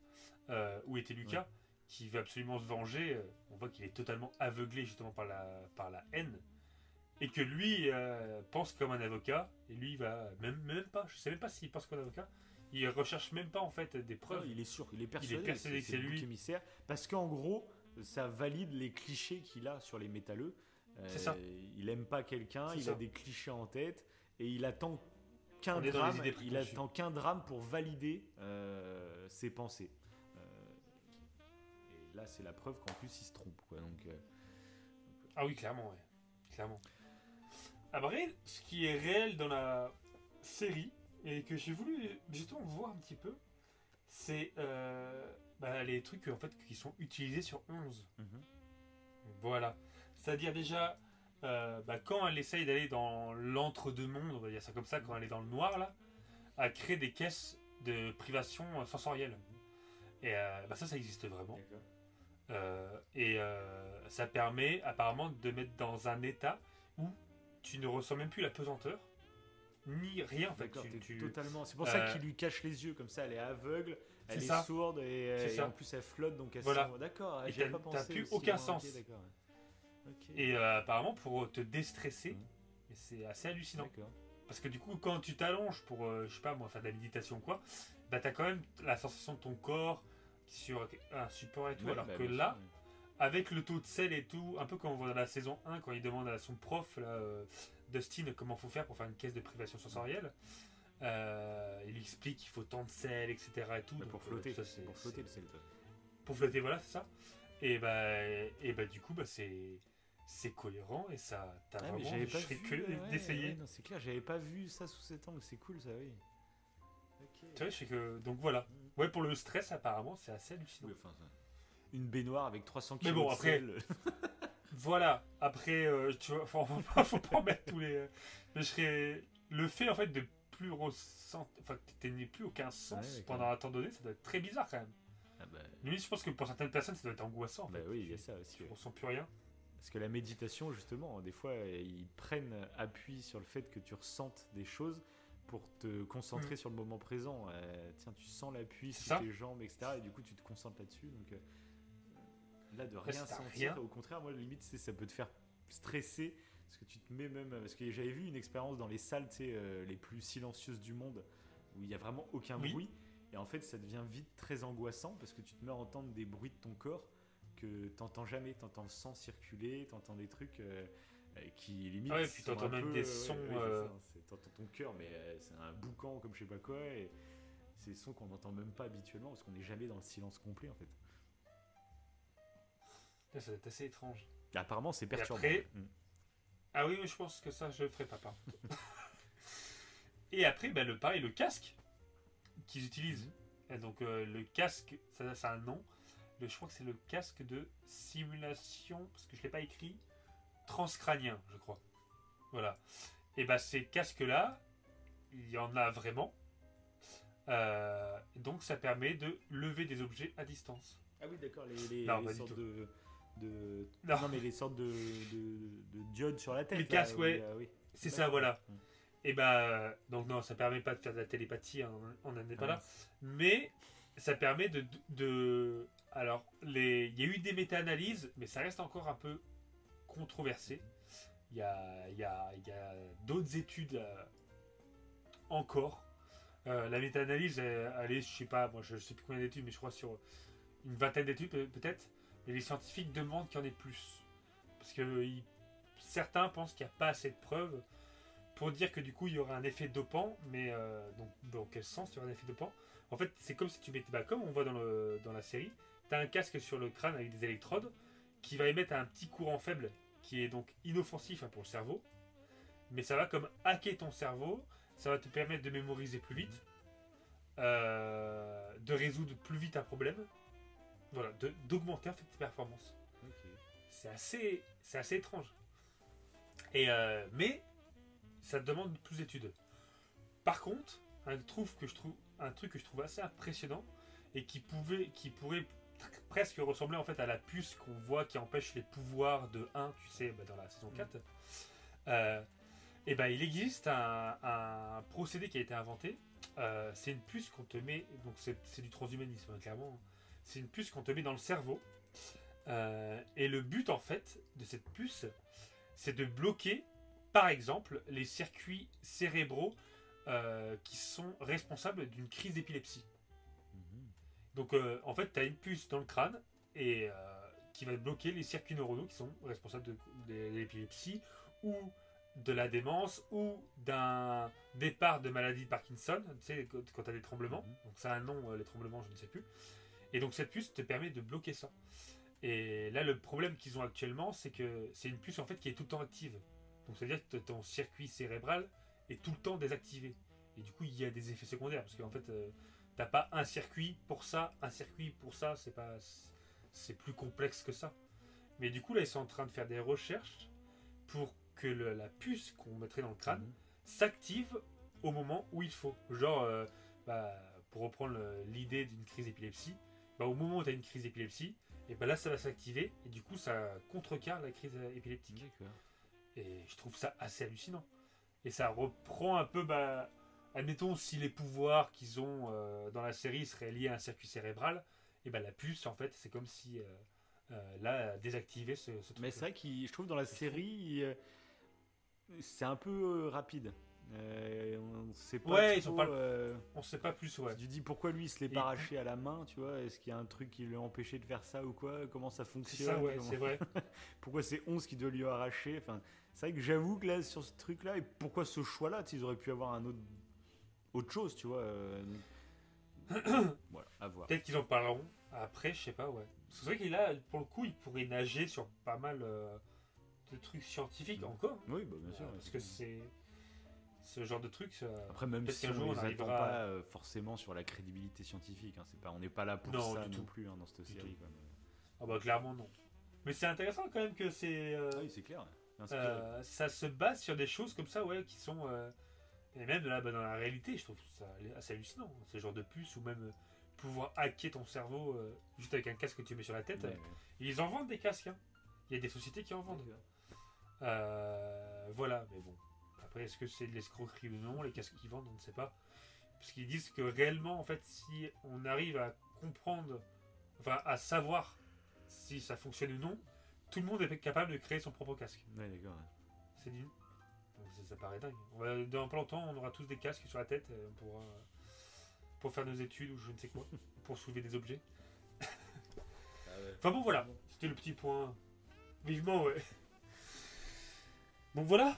euh, où était Lucas, qui veut absolument se venger, euh, on voit qu'il est totalement aveuglé justement par la, par la haine. Et que lui euh, pense comme un avocat, et lui il va même, même pas, je sais même pas s'il pense comme un avocat, il recherche même pas en fait des preuves. Non, il est sûr, il est persuadé, persuadé que c'est lui. émissaire. Parce qu'en gros, ça valide les clichés qu'il a sur les métalleux. Euh, C'est ça. Il aime pas quelqu'un, il ça. a des clichés en tête et il attend qu'un drame. Il attend qu'un drame pour valider euh, ses pensées. Là, c'est la preuve qu'en plus, il se trompe. Quoi. Donc, euh, Ah oui, clairement, ouais. Clairement. Après, ce qui est réel dans la série, et que j'ai voulu justement voir un petit peu, c'est euh, bah, les trucs en fait, qui sont utilisés sur 11. Voilà. C'est-à-dire déjà, euh, bah, quand elle essaye d'aller dans l'entre-deux-mondes, on va dire ça comme ça, quand elle est dans le noir, là, à créer des caisses de privation sensorielle. Et euh, bah, ça, ça existe vraiment. Euh, et euh, ça permet apparemment de mettre dans un état où tu ne ressens même plus la pesanteur, ni rien en fait. Tu- tu- totalement. C'est pour ça euh, qu'il lui cache les yeux comme ça. Elle est aveugle, elle est, sourde et, en plus elle flotte donc elle Voilà. sent- D'accord, t'as- pas pensé plus aucun ouais, sens. Et euh, apparemment pour te déstresser, et c'est assez hallucinant. Parce que du coup, quand tu t'allonges pour, euh, je sais pas moi, faire de la méditation ou quoi, bah t'as quand même la sensation de ton corps sur un support et tout. Ouais, alors bah, que là, sûr, avec le taux de sel et tout, un peu comme on voit dans la saison 1 quand il demande à son prof, là, euh, Dustin, comment faut faire pour faire une caisse de privation sensorielle. Euh, il explique qu'il faut tant de sel, etc. Et tout. donc, pour euh, flotter, ça, pour flotter c'est- le sel. toi. Pour flotter, voilà, c'est ça. Et bah, et bah du coup, bah, c'est c'est cohérent et ça, t'as Ah, vraiment. j'avais pas ouais, d'essayer. ouais, c'est clair, j'avais pas vu ça sous cet angle, c'est cool ça, oui. Tu vois, je sais que donc voilà. Ouais, pour le stress, apparemment, c'est assez hallucinant. Oui, enfin, ça- Une baignoire avec 300 Mais kg bon, de après-. Voilà. Après, euh, tu vois, faut, pas, faut pas en mettre tous les. euh, Mais je serais le fait en fait de plus ressentir, enfin, que t'aies plus aucun sens Ouais, pendant un temps donné, ça doit être très bizarre quand même. Ah bah, je pense que pour certaines personnes, ça doit être angoissant. En bah fait. oui, il y tu, a ça aussi. tu ouais. ressens plus rien. Parce que la méditation, justement, des fois, ils prennent appui sur le fait que tu ressentes des choses pour te concentrer Mm. sur le moment présent. Euh, tiens, tu sens l'appui sur tes jambes, etc. Et du coup, tu te concentres là-dessus. Donc euh, là, de rien t'as sentir, rien- au contraire, moi, limite, c'est- ça peut te faire stresser. Parce que tu te mets même. Parce que j'avais vu une expérience dans les salles, tu sais, euh, les plus silencieuses du monde, où il n'y a vraiment aucun Oui. bruit. Et en fait, ça devient vite très angoissant parce que tu te mets à entendre des bruits de ton corps que t'entends jamais. T'entends le sang circuler, t'entends des trucs euh, qui limite. Ah ouais, puis t'entends même peu, des euh, sons, ouais, euh, T'entends ton cœur, mais euh, c'est un boucan comme je sais pas quoi. Et c'est des sons qu'on n'entend même pas habituellement parce qu'on n'est jamais dans le silence complet en fait. Là, ça doit être assez étrange. Apparemment, c'est perturbant. après- Mm. Ah oui, je pense que ça, je le ferai pas. Et après, ben, le pareil, le casque qu'ils utilisent. Et donc, euh, le casque, ça, ça a un nom. Le, je crois que c'est le casque de simulation, parce que je l'ai pas écrit, transcranien, je crois. Voilà. Et ben, ces casques-là, il y en a vraiment. Euh, donc, ça permet de lever des objets à distance. Ah oui, d'accord, les, les- Non, sortes de. de- Non. Non. mais les sortes de, de, de diodes sur la tête. Les casques, ouais. il y a- oui. C'est ça, voilà. Mm. Et bah, donc non, ça permet pas de faire de la télépathie, hein, on n'en est pas Ah, là. Mais ça permet de. de alors, les, il y a eu des méta-analyses, mais ça reste encore un peu controversé. Il y a, y a, il y a d'autres études euh, encore. Euh, la méta-analyse, elle, est, je sais pas, moi je sais plus combien d'études, mais je crois sur une vingtaine d'études peut- peut-être. Mais les scientifiques demandent qu'il y en ait plus. Parce que certains pensent qu'il n'y a pas assez de preuves pour dire que du coup il y aura un effet dopant, mais euh, donc dans quel sens il y aura un effet dopant? En fait, c'est comme si tu mettais, bah, comme on voit dans, le, dans la série, tu as un casque sur le crâne avec des électrodes qui va émettre un petit courant faible qui est donc inoffensif pour le cerveau, mais ça va comme hacker ton cerveau, ça va te permettre de mémoriser plus vite, euh, de résoudre plus vite un problème, voilà, d'augmenter en fait tes performances. C'est assez, c'est assez étrange. Et euh, mais ça demande plus d'études. Par contre, un truc que je trouve, un truc que je trouve assez impressionnant et qui pouvait, qui pourrait presque ressembler en fait à la puce qu'on voit qui empêche les pouvoirs de 1, tu sais, bah, dans la saison 4. Euh, et ben il existe un, un procédé qui a été inventé. Euh, c'est une puce qu'on te met, donc c'est c'est du transhumanisme hein, clairement. C'est une puce qu'on te met dans le cerveau. Euh, et le but en fait de cette puce, c'est de bloquer, par exemple, les circuits cérébraux qui sont responsables d'une crise d'épilepsie. Donc euh, en fait, tu as une puce dans le crâne et euh, qui va bloquer les circuits neuronaux qui sont responsables de, de l'épilepsie ou de la démence ou d'un départ de maladie de Parkinson, tu sais, quand, tu as des tremblements. Mhm. Donc ça a un nom, euh, les tremblements, je ne sais plus. Et donc cette puce te permet de bloquer ça. Et là, le problème qu'ils ont actuellement, c'est que c'est une puce en fait qui est tout le temps active. Donc ça veut dire que ton circuit cérébral est tout le temps désactivé. Et du coup, il y a des effets secondaires parce qu'en fait, euh, t'as pas un circuit pour ça, un circuit pour ça. C'est pas, c'est plus complexe que ça. Mais du coup, là, ils sont en train de faire des recherches pour que le- la puce qu'on mettrait dans le crâne Mhm. s'active au moment où il faut. Genre, euh, bah, pour reprendre le- l'idée d'une crise d'épilepsie, bah, au moment où tu as une crise d'épilepsie, et bah là ça va s'activer et du coup ça contrecarre la crise euh, épileptique. Et je trouve ça assez hallucinant. Et ça reprend un peu, bah, admettons, si les pouvoirs qu'ils ont euh, dans la série seraient liés à un circuit cérébral, et bah la puce en fait c'est comme si euh, euh, là désactivait ce, ce truc. Mais c'est vrai que je trouve dans la série, euh, c'est un peu rapide. On sait pas Ouais, ils On sait pas plus, ouais. Tu dis pourquoi lui il se l'est pas arraché à la main, tu vois? Est-ce qu'il y a un truc qui l'a empêché de faire ça ou quoi? Comment ça C'est fonctionne? ça, ouais, Comment- c'est vrai. Pourquoi c'est 11 qui doit lui arracher? Enfin, c'est vrai que j'avoue que là, sur ce truc-là, et pourquoi ce choix-là? Ils auraient pu avoir un autre, autre chose, tu vois. euh, voilà, à voir. Peut-être qu'ils en parleront après, je sais pas, ouais. C'est vrai qu'il a, pour le coup, il pourrait nager sur pas mal euh, de trucs scientifiques Mm. encore. Oui, bah, bien sûr. Euh, parce que c'est ce genre de truc. ça- Après, même si on jour, on les attend arrivera pas euh, forcément sur la crédibilité scientifique, hein, c'est pas, on n'est pas là pour Non, ça du non tout. plus hein, dans cette Du série. Ah bah clairement non. Mais c'est intéressant quand même que c'est. euh, Ah oui, c'est clair. euh, ça se base sur des choses comme ça, ouais, qui sont. Et même là, bah, dans la réalité, je trouve ça assez hallucinant. Ce genre de puce ou même euh, pouvoir hacker ton cerveau euh, juste avec un casque que tu mets sur la tête. Ouais, euh, ouais. Ils en vendent des casques. hein. Il y a des sociétés qui en vendent. Euh, voilà, mais bon. Après, est-ce que c'est de l'escroquerie ou non, les casques qu'ils vendent, on ne sait pas. Parce qu'ils disent que réellement, en fait, si on arrive à comprendre, enfin, à savoir si ça fonctionne ou non, tout le monde est capable de créer son propre casque. Ouais, d'accord. C'est ça, ça paraît dingue. On va- dans pas longtemps, on aura tous des casques sur la tête euh, pour, pour faire nos études ou je ne sais quoi, pour soulever des objets. Enfin bon, voilà. C'était le petit point. Vivement, ouais. Donc voilà.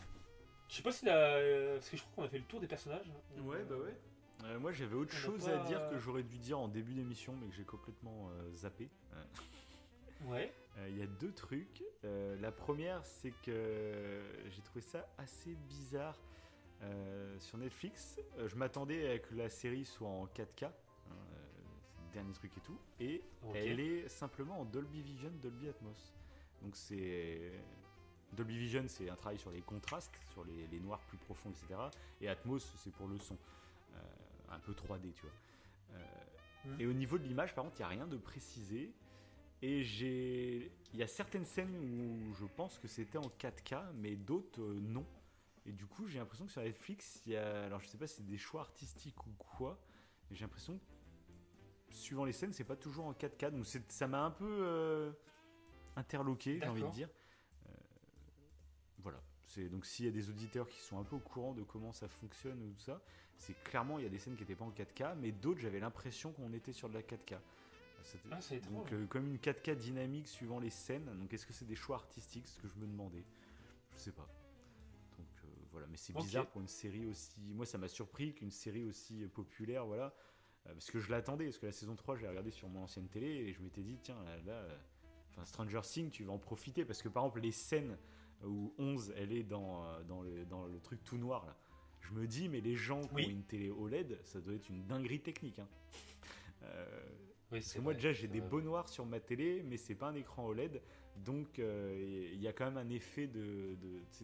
Je sais pas si la. euh, Parce que je crois qu'on a fait le tour des personnages. Ouais, bah ouais. Euh, moi j'avais autre On chose pas- à dire que j'aurais dû dire en début d'émission mais que j'ai complètement euh, zappé. Euh. Euh, Il y a deux trucs. Euh, la première, c'est que j'ai trouvé ça assez bizarre euh, sur Netflix. Je m'attendais à que la série soit en 4K, hein, le dernier truc et tout, et elle est simplement en Dolby Vision, Dolby Atmos. Donc c'est Dolby Vision, c'est un travail sur les contrastes, sur les, les noirs plus profonds, etc. Et Atmos, c'est pour le son, un peu 3D, tu vois. Mhm. Et au niveau de l'image, par contre, il n'y a rien de précisé. Et j'ai. Il y a certaines scènes où je pense que c'était en 4K, mais d'autres euh, non. Et du coup, j'ai l'impression que sur Netflix, il y a. Alors, je sais pas si c'est des choix artistiques ou quoi, mais j'ai l'impression que, suivant les scènes, c'est pas toujours en 4K. Donc, ça m'a un peu euh, interloqué, j'ai envie de dire. Euh, voilà. Donc s'il y a des auditeurs qui sont un peu au courant de comment ça fonctionne ou tout ça, c'est clairement il y a des scènes qui n'étaient pas en 4K, mais d'autres j'avais l'impression qu'on était sur de la 4K. Ah, c'est donc euh, comme une 4K dynamique suivant les scènes. Donc est-ce que c'est des choix artistiques, ce que je me demandais? Je sais pas. Donc euh, voilà, mais c'est bizarre pour une série aussi. Moi ça m'a surpris qu'une série aussi euh, populaire, voilà, Euh, parce que je l'attendais, parce que la saison 3 j'ai regardé sur mon ancienne télé et je m'étais dit tiens là, là, enfin Stranger Things tu vas en profiter parce que par exemple les scènes où 11 elle est dans, dans, le, dans le truc tout noir là. Je me dis, mais les gens qui Oui. ont une télé OLED, ça doit être une dinguerie technique. hein. Euh, Oui, parce c'est que moi vrai, déjà j'ai des beaux noirs sur ma télé, mais c'est pas un écran OLED, donc euh, il y a quand même un effet de,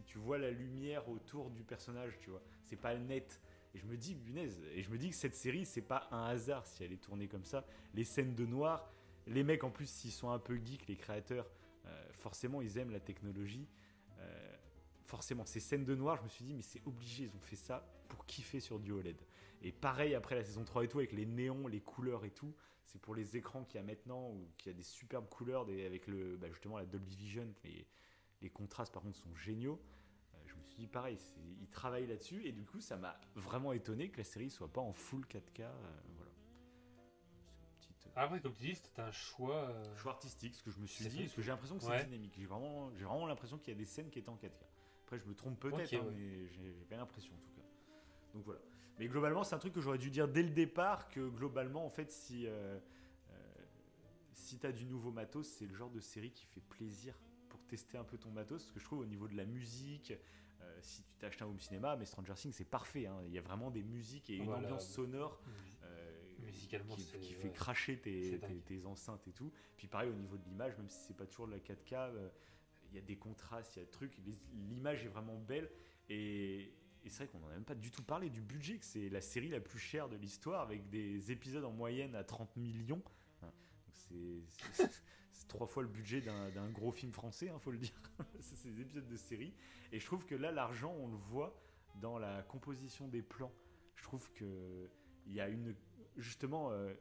tu vois la lumière autour du personnage, tu vois, c'est pas net. Et je me dis, punaise, et je me dis que cette série c'est pas un hasard si elle est tournée comme ça. Les scènes de noir, les mecs en plus s'ils sont un peu geeks, les créateurs, euh, forcément ils aiment la technologie. Euh, forcément, ces scènes de noir, je me suis dit, mais c'est obligé, ils ont fait ça pour kiffer sur du OLED. Et pareil, après la saison 3 et tout, avec les néons, les couleurs et tout, c'est pour les écrans qu'il y a maintenant, ou qu'il y a des superbes couleurs, des, avec le, bah, justement la Dolby Vision, les, les contrastes par contre sont géniaux. Euh, je me suis dit, pareil, ils travaillent là-dessus, et du coup, ça m'a vraiment étonné que la série soit pas en full 4K. euh, voilà. Petite. euh, Après, comme tu dis, c'était un choix. choix artistique, ce que je me suis dit, parce que j'ai l'impression que c'est Ouais. dynamique. J'ai vraiment, j'ai vraiment l'impression qu'il y a des scènes qui étaient en 4K. Après, je me trompe peut-être, Ok, hein, ouais. mais pas l'impression en tout cas. Donc voilà. Mais globalement, c'est un truc que j'aurais dû dire dès le départ que globalement, en fait, si euh, euh, si t'as du nouveau matos, c'est le genre de série qui fait plaisir pour tester un peu ton matos. Parce que je trouve au niveau de la musique, euh, si tu t'achètes un home cinéma, mais Stranger Things, c'est parfait. hein. Il y a vraiment des musiques et une Voilà. ambiance sonore. euh, Musicalement, qui, ouais. fait cracher tes, tes- tes enceintes et tout. Puis pareil au niveau de l'image, même si c'est pas toujours de la 4K, euh, il y a des contrastes, il y a des trucs, l'image est vraiment belle. Et, et c'est vrai qu'on n'en a même pas du tout parlé du budget, que c'est la série la plus chère de l'histoire, avec des épisodes en moyenne à 30 millions. Hein, c'est- trois fois le budget d'un gros film français, il faut le dire. C'est des épisodes de série. Et je trouve que là, l'argent, on le voit dans la composition des plans. Je trouve que il y a une justement euh,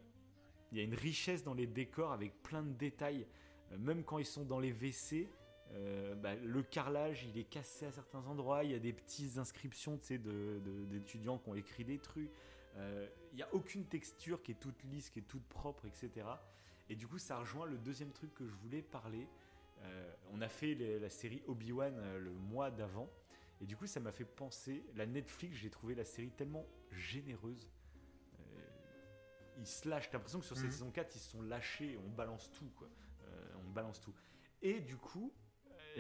il y a une richesse dans les décors avec plein de détails Euh, même quand ils sont dans les WC euh, bah, le carrelage il est cassé à certains endroits il y a des petites inscriptions tu sais, de- de- d'étudiants qui ont écrit des trucs Euh, il n'y a aucune texture qui est toute lisse qui est toute propre etc et du coup ça rejoint le deuxième truc que je voulais parler Euh, on a fait les- la série Obi-Wan le mois d'avant et du coup ça m'a fait penser la Netflix j'ai trouvé la série tellement généreuse ils se lâchent. T'as l'impression que sur Mhm. cette saison 4, ils se sont lâchés. On balance tout, quoi. On balance tout. Et du coup,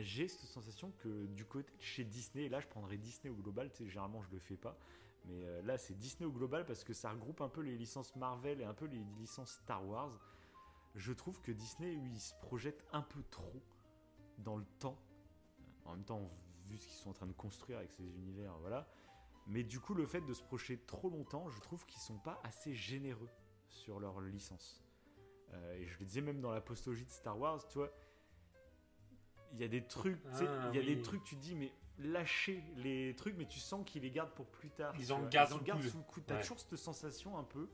j'ai cette sensation que du côté de chez Disney, là je prendrais Disney au global, tu sais, généralement je le fais pas, mais euh, là c'est Disney au global parce que ça regroupe un peu les licences Marvel et un peu les licences Star Wars. Je trouve que Disney, lui, il se projette un peu trop dans le temps. En même temps, vu ce qu'ils sont en train de construire avec ces univers, voilà. Mais du coup, le fait de se projeter trop longtemps, je trouve qu'ils sont pas assez généreux sur leur licence. Euh, et je le disais même dans la postologie de Star Wars, tu vois, il y a des trucs, Ah, il y a des trucs, tu te dis, mais lâchez les trucs, mais tu sens qu'ils les gardent pour plus tard. Ils en gardent Ils sous le coude. sous le coude. T'as Ouais. toujours cette sensation un peu.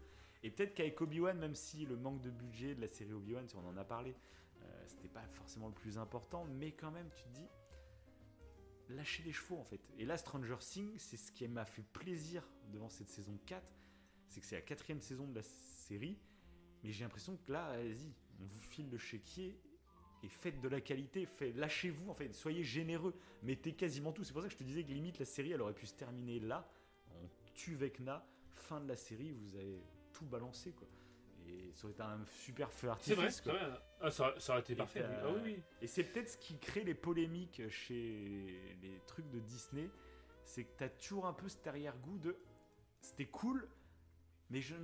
Et peut-être qu'avec Obi-Wan, même si le manque de budget de la série Obi-Wan, si on en a parlé, euh, c'était pas forcément le plus important, mais quand même, tu te dis, lâchez les chevaux en fait. Et là, Stranger Things, c'est ce qui m'a fait plaisir devant cette saison 4, c'est que c'est la quatrième saison de la série, mais j'ai l'impression que là, vas-y, on vous file le chéquier et faites de la qualité, lâchez-vous en fait, soyez généreux, mettez quasiment tout. C'est pour ça que je te disais que limite la série elle aurait pu se terminer là, on tue Vecna, fin de la série, vous avez tout balancé quoi. Et ça aurait été un super feu C'est vrai, artifice. c'est quoi. vrai. Ah, ça, ça aurait été Et parfait. Ah oui, oui. Et c'est peut-être ce qui crée les polémiques chez les trucs de Disney, c'est que t'as toujours un peu cet arrière-goût de c'était cool, mais je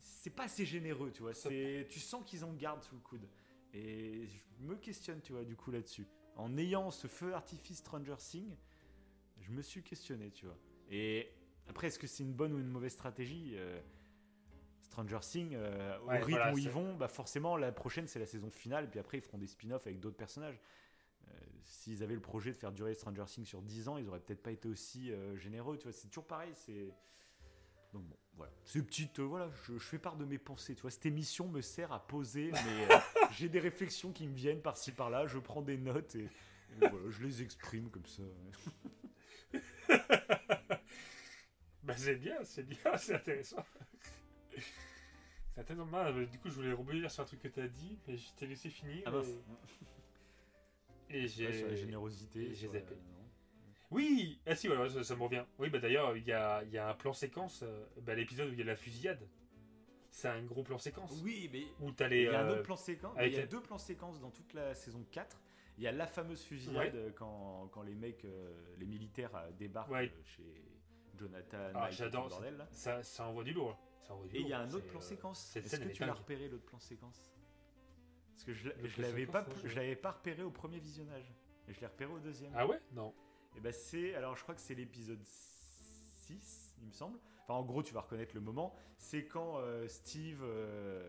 c'est pas assez généreux, tu vois. C'est tu sens qu'ils en gardent sous le coude. Et je me questionne, tu vois, du coup là-dessus. En ayant ce feu d'artifice Stranger Things, je me suis questionné, tu vois. Et après, est-ce que c'est une bonne ou une mauvaise stratégie Euh, Stranger Things, euh, au rythme voilà, où ils vont, bah forcément la prochaine c'est la saison finale, puis après ils feront des spin-offs avec d'autres personnages. Euh, S'ils avaient le projet de faire durer Stranger Things sur 10 ans, ils auraient peut-être pas été aussi généreux, tu vois. C'est toujours pareil, c'est. Donc bon, voilà. C'est petite, euh, voilà, je, je fais part de mes pensées, tu vois. Cette émission me sert à poser, mais euh, j'ai des réflexions qui me viennent par-ci par-là, je prends des notes et, et voilà, je les exprime comme ça. Bah, c'est bien, c'est bien, c'est intéressant. c'est intéressant. Euh, du coup, je voulais rebondir sur un truc que tu as dit, mais je t'ai laissé finir. Ah et, et j'ai. Ouais, sur la générosité. j'ai zappé. Oui, ah si, voilà, ça, ça me revient. Oui, bah d'ailleurs, il y a, il y a un plan séquence, euh, bah, l'épisode où il y a la fusillade. C'est un gros plan séquence. Oui, mais Où t'as les. il y a un euh, autre plan séquence. avec Il y a la- deux plans séquences dans toute la saison 4. Il y a la fameuse fusillade euh, quand, quand les mecs, euh, les militaires euh, débarquent Ouais. euh, chez Jonathan. Ah, Mike, j'adore tout le bordel, là. Ça, ça envoie du lourd. là. Ça envoie du Et il y a un autre C'est, plan euh, séquence. cette Est-ce scène, que elle est tu l'as dingue. repéré l'autre plan séquence? Parce que je l'a- Le je plan l'avais séquence, pas, non, je- je l'avais pas repéré au premier visionnage. Et je l'ai repéré au deuxième. Ah ouais? Non. Et ben c'est, alors je crois que c'est l'épisode 6, il me semble. Enfin, en gros, tu vas reconnaître le moment. C'est quand euh, Steve, euh,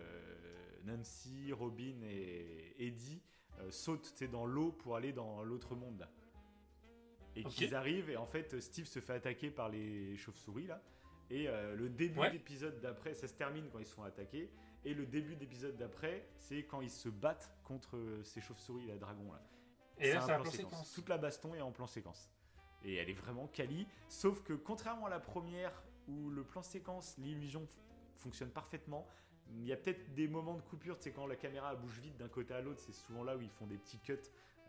Nancy, Robin et Eddie euh, sautent dans l'eau pour aller dans l'autre monde là. Et qu'ils arrivent et en fait Steve se fait attaquer par les chauves-souris là. Et euh, le début Ouais. d'épisode d'après, ça se termine quand ils se font attaquer. Et le début d'épisode d'après, c'est quand ils se battent contre ces chauves-souris, la dragon là. Et là, c'est un plan séquence. Toute la baston est en plan séquence. Et elle est vraiment quali. Sauf que contrairement à la première, où le plan séquence, l'illusion fonctionne parfaitement, il y a peut-être des moments de coupure, c'est quand la caméra bouge vite d'un côté à l'autre, c'est souvent là où ils font des petits cuts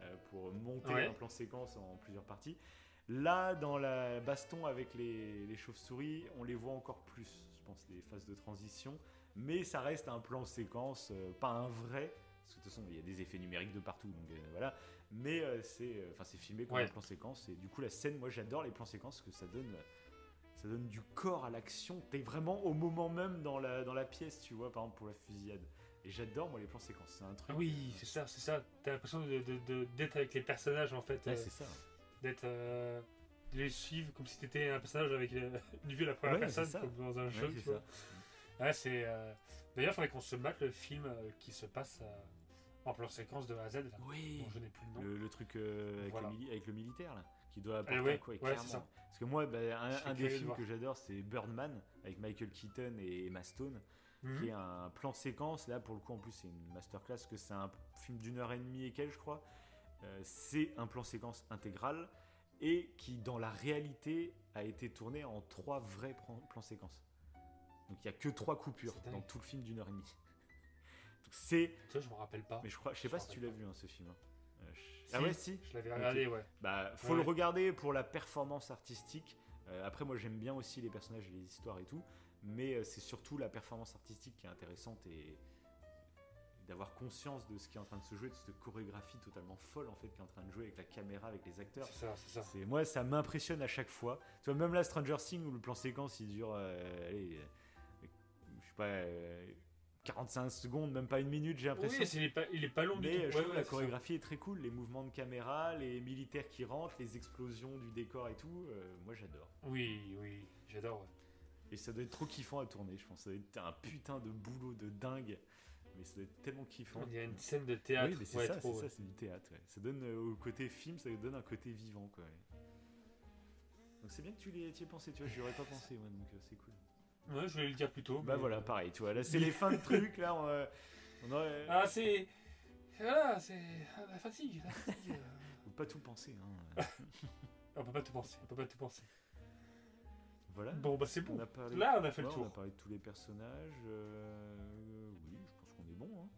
euh, pour monter Ouais. un plan séquence en plusieurs parties. Là, dans la baston avec les, les chauves-souris, on les voit encore plus, je pense, les phases de transition. Mais ça reste un plan séquence, euh, pas un vrai, parce que de toute façon, il y a des effets numériques de partout, donc euh, voilà. Mais euh, c'est, euh, enfin, c'est filmé comme Ouais. un plan séquence, et du coup, la scène, moi, j'adore les plans séquences, parce que ça donne, ça donne du corps à l'action. T'es vraiment au moment même dans la, dans la pièce, tu vois, par exemple pour la fusillade. Et j'adore, moi, les plans séquences. C'est un truc. Oui, c'est ça, c'est ça. T'as l'impression de, de- de- d'être avec les personnages en fait. Ouais, euh, c'est ça. d'être. euh, de les suivre comme si t'étais un personnage avec euh, une vue à la première Ouais, personne, comme dans un jeu. Ouais, tu c'est vois. Ouais, c'est. D'ailleurs, il faudrait qu'on se mate le film qui se passe en plan séquence de A à Z. Là. Oui. Bon, je n'ai plus le nom. Le, le truc euh, avec, Voilà. le mili- avec le militaire, là, qui doit apporter Eh ouais, un quoi, ouais, clairement. Parce que moi, bah, un, des de films que j'adore, c'est Birdman, avec Michael Keaton et Emma Stone. Mhm. qui est un plan séquence. Là, pour le coup, en plus, c'est une masterclass, parce que c'est un film d'une heure et demie et quelques, je crois. Euh, c'est un plan séquence intégral et qui, dans la réalité, a été tourné en trois vrais plans, séquences. Donc, il n'y a que trois coupures dans tout le film d'une heure et demie. C'est. Vois, je me rappelle pas. Mais je crois, je sais Je pas si tu l'as vu, hein, ce film. hein. Euh, je- Si, Ah ouais, si. Je l'avais regardé, ouais. Bah, faut Ouais. le regarder pour la performance artistique. Euh, après, moi, j'aime bien aussi les personnages et les histoires et tout, mais euh, c'est surtout la performance artistique qui est intéressante et d'avoir conscience de ce qui est en train de se jouer, de cette chorégraphie totalement folle en fait qui est en train de jouer avec la caméra, avec les acteurs. C'est ça, c'est ça. Moi, ça m'impressionne à chaque fois. Tu vois, même là, Stranger Things où le plan séquence il dure, euh, allez, euh, je sais pas, euh, 45 secondes, même pas une minute, j'ai l'impression. Oui, c'est- il est pas, il est pas long du Mais tout. euh, je Ouais, trouve ouais, la ça. chorégraphie est très cool, les mouvements de caméra, les militaires qui rentrent, les explosions du décor et tout, euh, moi j'adore. Oui, oui, j'adore. ouais. Et ça doit être trop kiffant à tourner, je pense. Ça doit être un putain de boulot de dingue. mais ça doit être tellement kiffant. On dirait une scène de théâtre. Oui, mais c'est ça, c'est du théâtre. Ça donne euh, au côté film, ça donne un côté vivant, quoi. Donc c'est bien que tu y aies pensé, tu vois, j'y aurais pas pensé, moi, donc euh, c'est cool. Ouais, je voulais le dire plus tôt. Bah mais- voilà, pareil, tu vois, là c'est les fins de trucs, là, on, euh, on aurait... Ah, c'est. Voilà, c'est. ah, La fatigue. La fatigue. euh. Faut pas tout penser, hein. on peut pas tout penser. On peut pas tout penser. Voilà. Bon, bah c'est On bon. parlé... Là, on a fait le Ouais, On a tour. parlé de tous les personnages. euh, Oui, je pense qu'on est bon. Hein.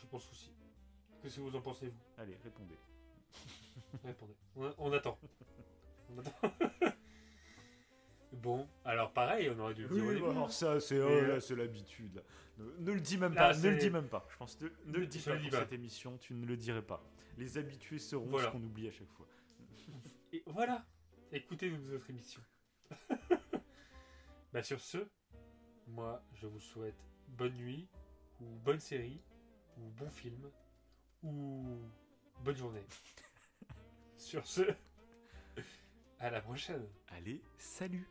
Je pense aussi. Qu'est-ce que vous en pensez, vous? Allez, répondez. Répondez. On, on attend. On attend. Bon, alors pareil, on aurait dû le dire au Oui, début. alors ça, c'est oh, euh, l'habitude. Ne, ne le dis même Là, pas. Ne le dis même pas. Je pense que ne Ne- le dis pas pour cette émission. Tu ne le dirais pas. Les habitués seront Voilà. ce qu'on oublie à chaque fois. Et voilà. Écoutez nos autres émissions. bah sur ce, moi, je vous souhaite bonne nuit, ou bonne série, ou bon film, ou bonne journée. sur ce, à la prochaine. Allez, salut